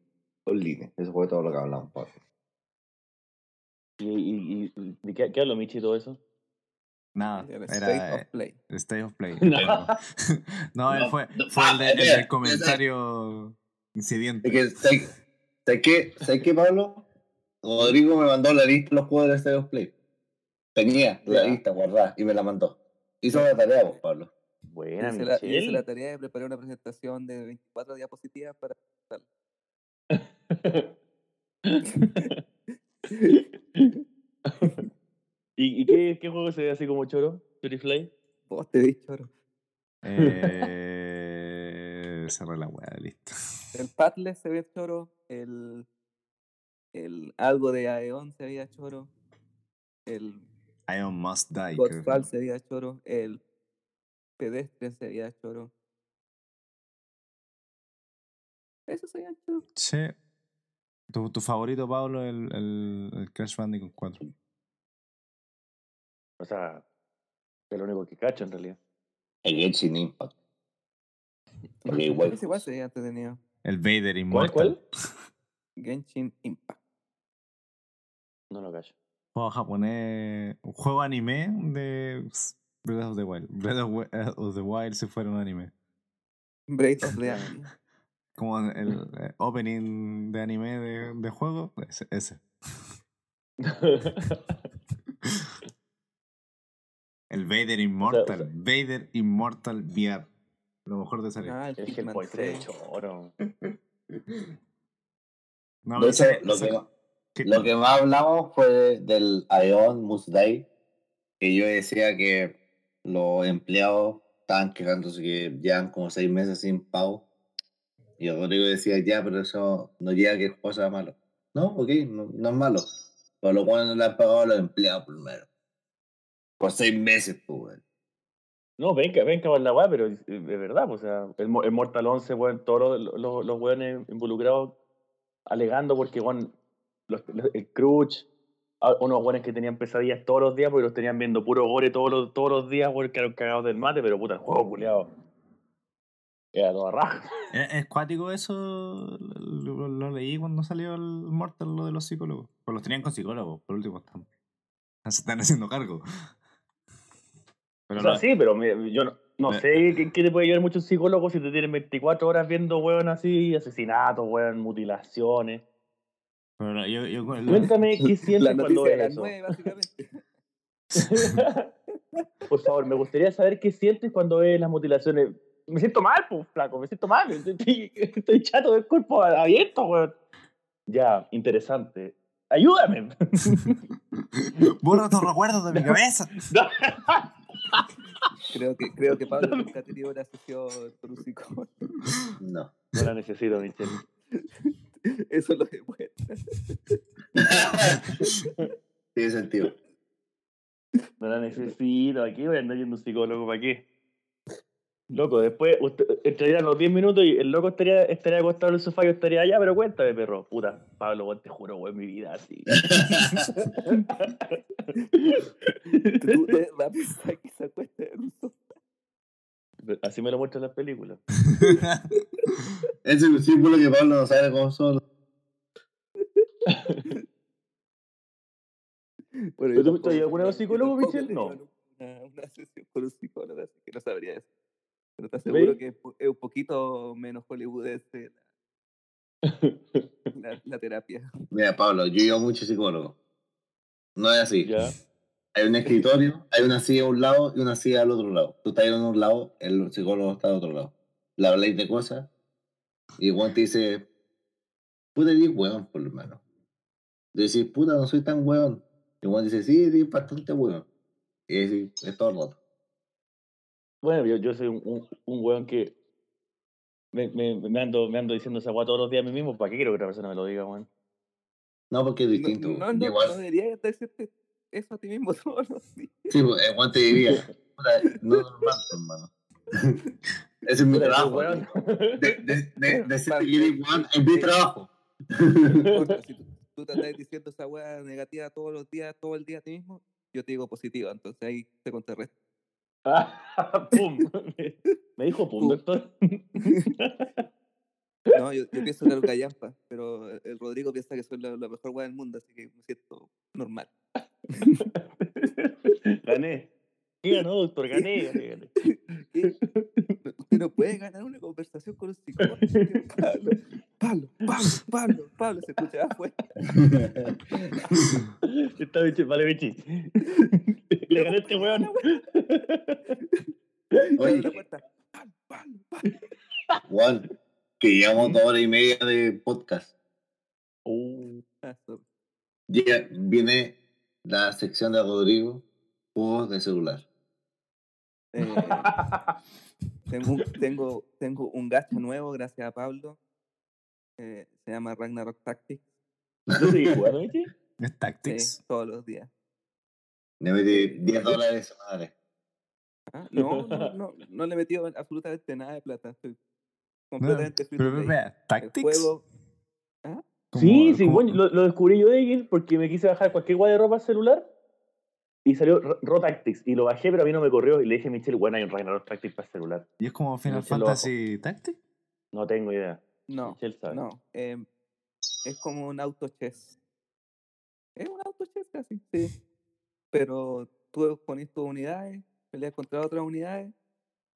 Online. Eso fue todo lo que hablamos, Pablo. ¿Y, y, y, y qué, qué habló Michi y todo eso? Nada, El State era of eh, Play. State of Play. No. no, él No, fue, no, fue el, de- el espera, del comentario incidente. Es que, ¿sabes qué, ¿sabes qué, Pablo? Rodrigo me mandó la lista de los juegos de State of Play. Tenía la lista guardada y me la mandó. Hizo la tarea, vos, Pablo. Buena, Hice la, Michelle. hice la tarea de preparar una presentación de 24 diapositivas para. ¿Y, y qué, qué juego se ve así como choro? ¿Purifly? Vos te di choro. Eh, cerré la weá, listo. El Pathless se ve choro. El. El algo de Aeon se veía choro. El Ion Must Die. Godfall se se veía choro. El Pedestre se veía choro. Eso se veía choro. Sí. ¿Tu, tu favorito, Pablo, el, el, el Crash Bandicoot 4. O sea, es lo único que cacho en realidad. El Genshin Impact. Ok, igual. Ese igual se veía entretenido. El Vader ¿Cuál, Immortal. cuál? Genshin Impact. No lo cacho. Juego japonés. Un juego anime de Breath of the Wild. Breath of, eh, of the Wild si fuera un anime. Breath of the Anime. Como el eh, opening de anime de, de juego. Ese. ese. El Vader Immortal. sea- Vader Immortal VR. Lo mejor de salir. Ah, el es que el 3. choro. No, De sale- lo, sale- que, ¿qué- lo que más hablamos fue del Aeon Must Die, que yo decía que los empleados estaban quejándose que llevan como seis meses sin pago. Y Rodrigo decía, ya, pero eso no llega que el juego sea malo. No, ok, no, no es malo. Pero lo cual no le han pagado a los empleados primero. Por seis meses, pues. No, venga, venga por la weá, pero es, verdad, pues, o sea, el, el Mortal 11, weón, todos los, los, los weones involucrados alegando porque, weón, los- los- el Crutch, unos weones que tenían pesadillas todos los días porque los tenían viendo puro gore todos los, todos los días, weón, quedaron cagados del mate, pero puta, el juego culiado. Era toda raja. ¿Es, cuático eso? Lo, lo leí cuando salió el Mortal, lo de los psicólogos. Pues los tenían con psicólogos, por último. Están, se están haciendo cargo. Pero o sea, no- sí, pero me- yo no, no Eh. sé qué, qué te puede llevar muchos psicólogos si te tienen 24 horas viendo, weón, así, asesinatos, weón, mutilaciones. Pero no, yo, yo- lo- Cuéntame qué sientes cuando ves las eso. 9, básicamente. Por favor, me gustaría saber qué sientes cuando ves las mutilaciones. Me siento mal, pues, flaco, me siento mal. Estoy, estoy chato del cuerpo abierto, weón. Ya, interesante. Ayúdame. Borra tus recuerdos de mi cabeza. Creo que, creo que Pablo nunca ha tenido una sesión un psicólogo. No. No la necesito, Michelle. Eso lo demuestra. Tiene sentido. No la necesito. Aquí voy a andar yendo a un psicólogo, ¿para qué? Loco, después usted, entrarían los 10 minutos y el loco estaría, estaría acostado en el sofá y yo estaría allá, pero cuéntame, perro. Puta, Pablo, weón, te juro, weón, mi vida así. Tú de verdad pensás que se acuesta en un sofá. Así me lo muestran las películas. Ese es un símbolo que Pablo no sabe cómo son. Bueno, ¿Pero yo tú has ido alguna vez psicólogo, Michelle? he No. Una, una sesión con un psicólogo, así que no sabría eso. Pero te aseguro ¿Veis? que es un poquito menos hollywoodense la, la, la terapia. Mira, Pablo, yo llevo mucho psicólogo. No es así. ya. Hay un escritorio, hay una silla a un lado y una silla al otro lado. Tú estás en un lado, el psicólogo está al otro lado. Le habláis de cosas y Juan te dice, puta, eres hueón, por lo menos. Y decís, puta, no soy tan hueón. Y Juan dice, sí, eres bastante hueón. Y decís, es todo el rato. Bueno, yo, yo soy un, un, un weón que me, me, me ando, me ando diciendo esa weá todos los días a mí mismo. ¿Para qué quiero que otra persona me lo diga, weón? No, porque es No, distinto. no, no, igual, no deberías decirte eso a ti mismo todos los días. sí, pues, el Juan te diría, puta, no es normal, hermano. Ese es mi trabajo. weón. De, de, de, es mi trabajo. Si tú, tú te estás diciendo esa weá negativa todos los días, todo el día a ti mismo, yo te digo positiva, entonces ahí te contrarresto. Ah, ¡Pum! Me dijo pum, doctor. No, yo, yo pienso que era un gallampa, pero el el Rodrigo piensa que soy la, la mejor weá del mundo, así que me siento normal. Gané. ¿Qué ganó, doctor? Gané, gané, gané. ¿Qué? No- Usted no puede ganar una conversación con un psicólogo. Pablo, Pablo, Pablo, Pablo, Pablo, se escucha afuera. Está bichi, vale, bichi. Le gané a este weón. Oye, la puerta. Pablo, Pablo, Pablo. Juan, que llevamos dos horas y media de podcast. Uh, Ah, sorry. Llega, viene la sección de Rodrigo, juegos de celular. Eh, tengo, un, tengo, tengo un gacha nuevo, gracias a Pablo. Eh, se llama Ragnarok Tactics. ¿No jugando? Es sí, Tactics. todos los días. Le metí 10 dólares semanales. Ah, No, no, no, no le he metido absolutamente nada de plata. Estoy completamente free Pero, pero, pero, El Tactics. juego. Como- Sí, sí, como- bueno, lo, lo descubrí yo de ellos porque me quise bajar cualquier guay de ropa al celular y salió Ro Tactics y lo bajé, pero a mí no me corrió y le dije a Michelle, bueno, hay un Ragnarok Tactics para celular. Y es como Final Fantasy Tactics. No tengo idea. No, Michelle sabe. no. em, es como un auto chess. Es un auto chess casi, sí. Pero tú pones tus unidades, peleas contra otras unidades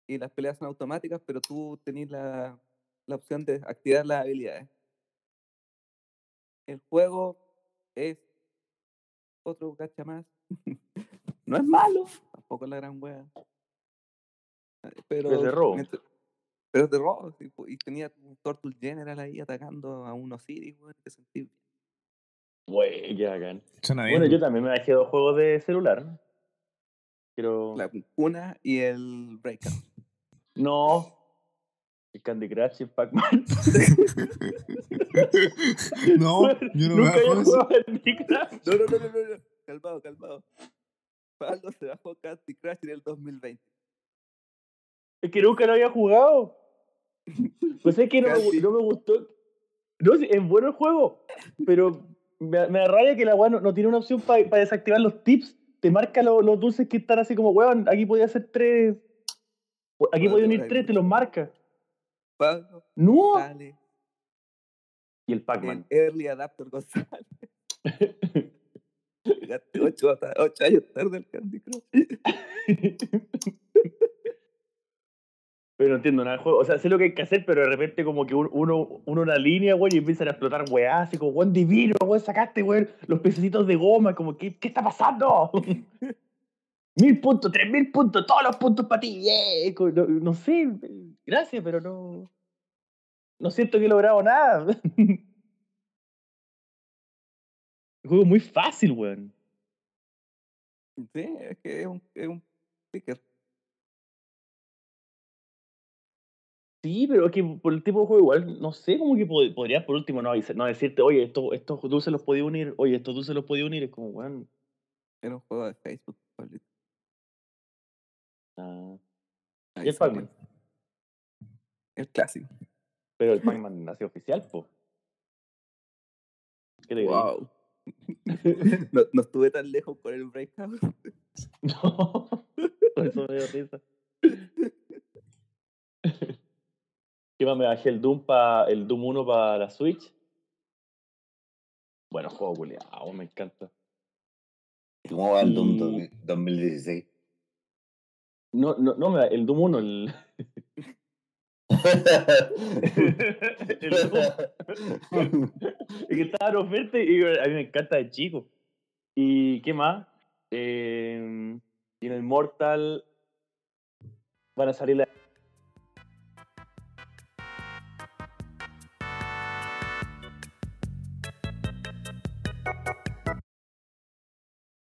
y las peleas son automáticas, pero tú tenés la, la opción de activar las habilidades. El juego es otro gacha más. no es malo, tampoco es la gran wea. Eh, Pero es de robo. mientras- pero es de robo, y tenía un Tortul General ahí atacando a un Osiris, weón, sentí bien. Güey, qué bacán. Suena bien. Bueno, yo también me bajé dos juegos de celular. Pero. La una y el Breakout. No. El Candy Crush y el Pac-Man. no, yo no Nunca eso. jugado Candy Crush. No, no, no, no, no, no. Calmado, calmado. Pablo se bajó Candy Crush en el 2020. Es que nunca lo había jugado. Pues es que no me, no me gustó. No, sí, es bueno el juego, pero me, me da rabia que la weá no, no tiene una opción para desactivar los tips. Te marca lo- los dulces que están así como, weón, aquí podía hacer tres. Aquí Bueno, podía unir tres, te los marca. Pablo No. sale Y el el Pac-Man. Early Adapter González. Llegaste ocho, ocho años tarde al Candy Crush. Pero no entiendo nada del juego. O sea, sé lo que hay que hacer, pero de repente como que un- uno, uno una línea, güey, y empiezan a explotar weá, así como, weón divino, weón, sacaste, weón, los pececitos de goma, como, ¿qué, qué está pasando? mil puntos, tres mil puntos, todos los puntos para ti, yeah. No, no sé, gracias, pero no... No siento que he logrado nada. El juego es muy fácil, weón. Sí, es que es un, es un picker. Sí, pero es que por el tipo de juego igual, no sé, como que pod- podrías por último no, no decirte, oye, esto, estos dulces los podía unir, oye, estos dulces los podía unir, es como, weón. Era un juego de Facebook, Pablito. Ah. Ahí Y el. Pac-Man. El clásico. Pero el Pac-Man nació oficial. Wow. no, no estuve tan lejos con el breakout. No, por eso me dio risa. ¿Qué más me bajé? El Doom, pa, el Doom 1 para la Switch. Bueno, juego culiado, me encanta. ¿Cómo va el Doom Y- 2000 2016? No, no, no, el Doom 1, el, el Doom, el que estaba en oferta y a mí me encanta de chico. ¿Y qué más? Eh, y en el Mortal van a salir las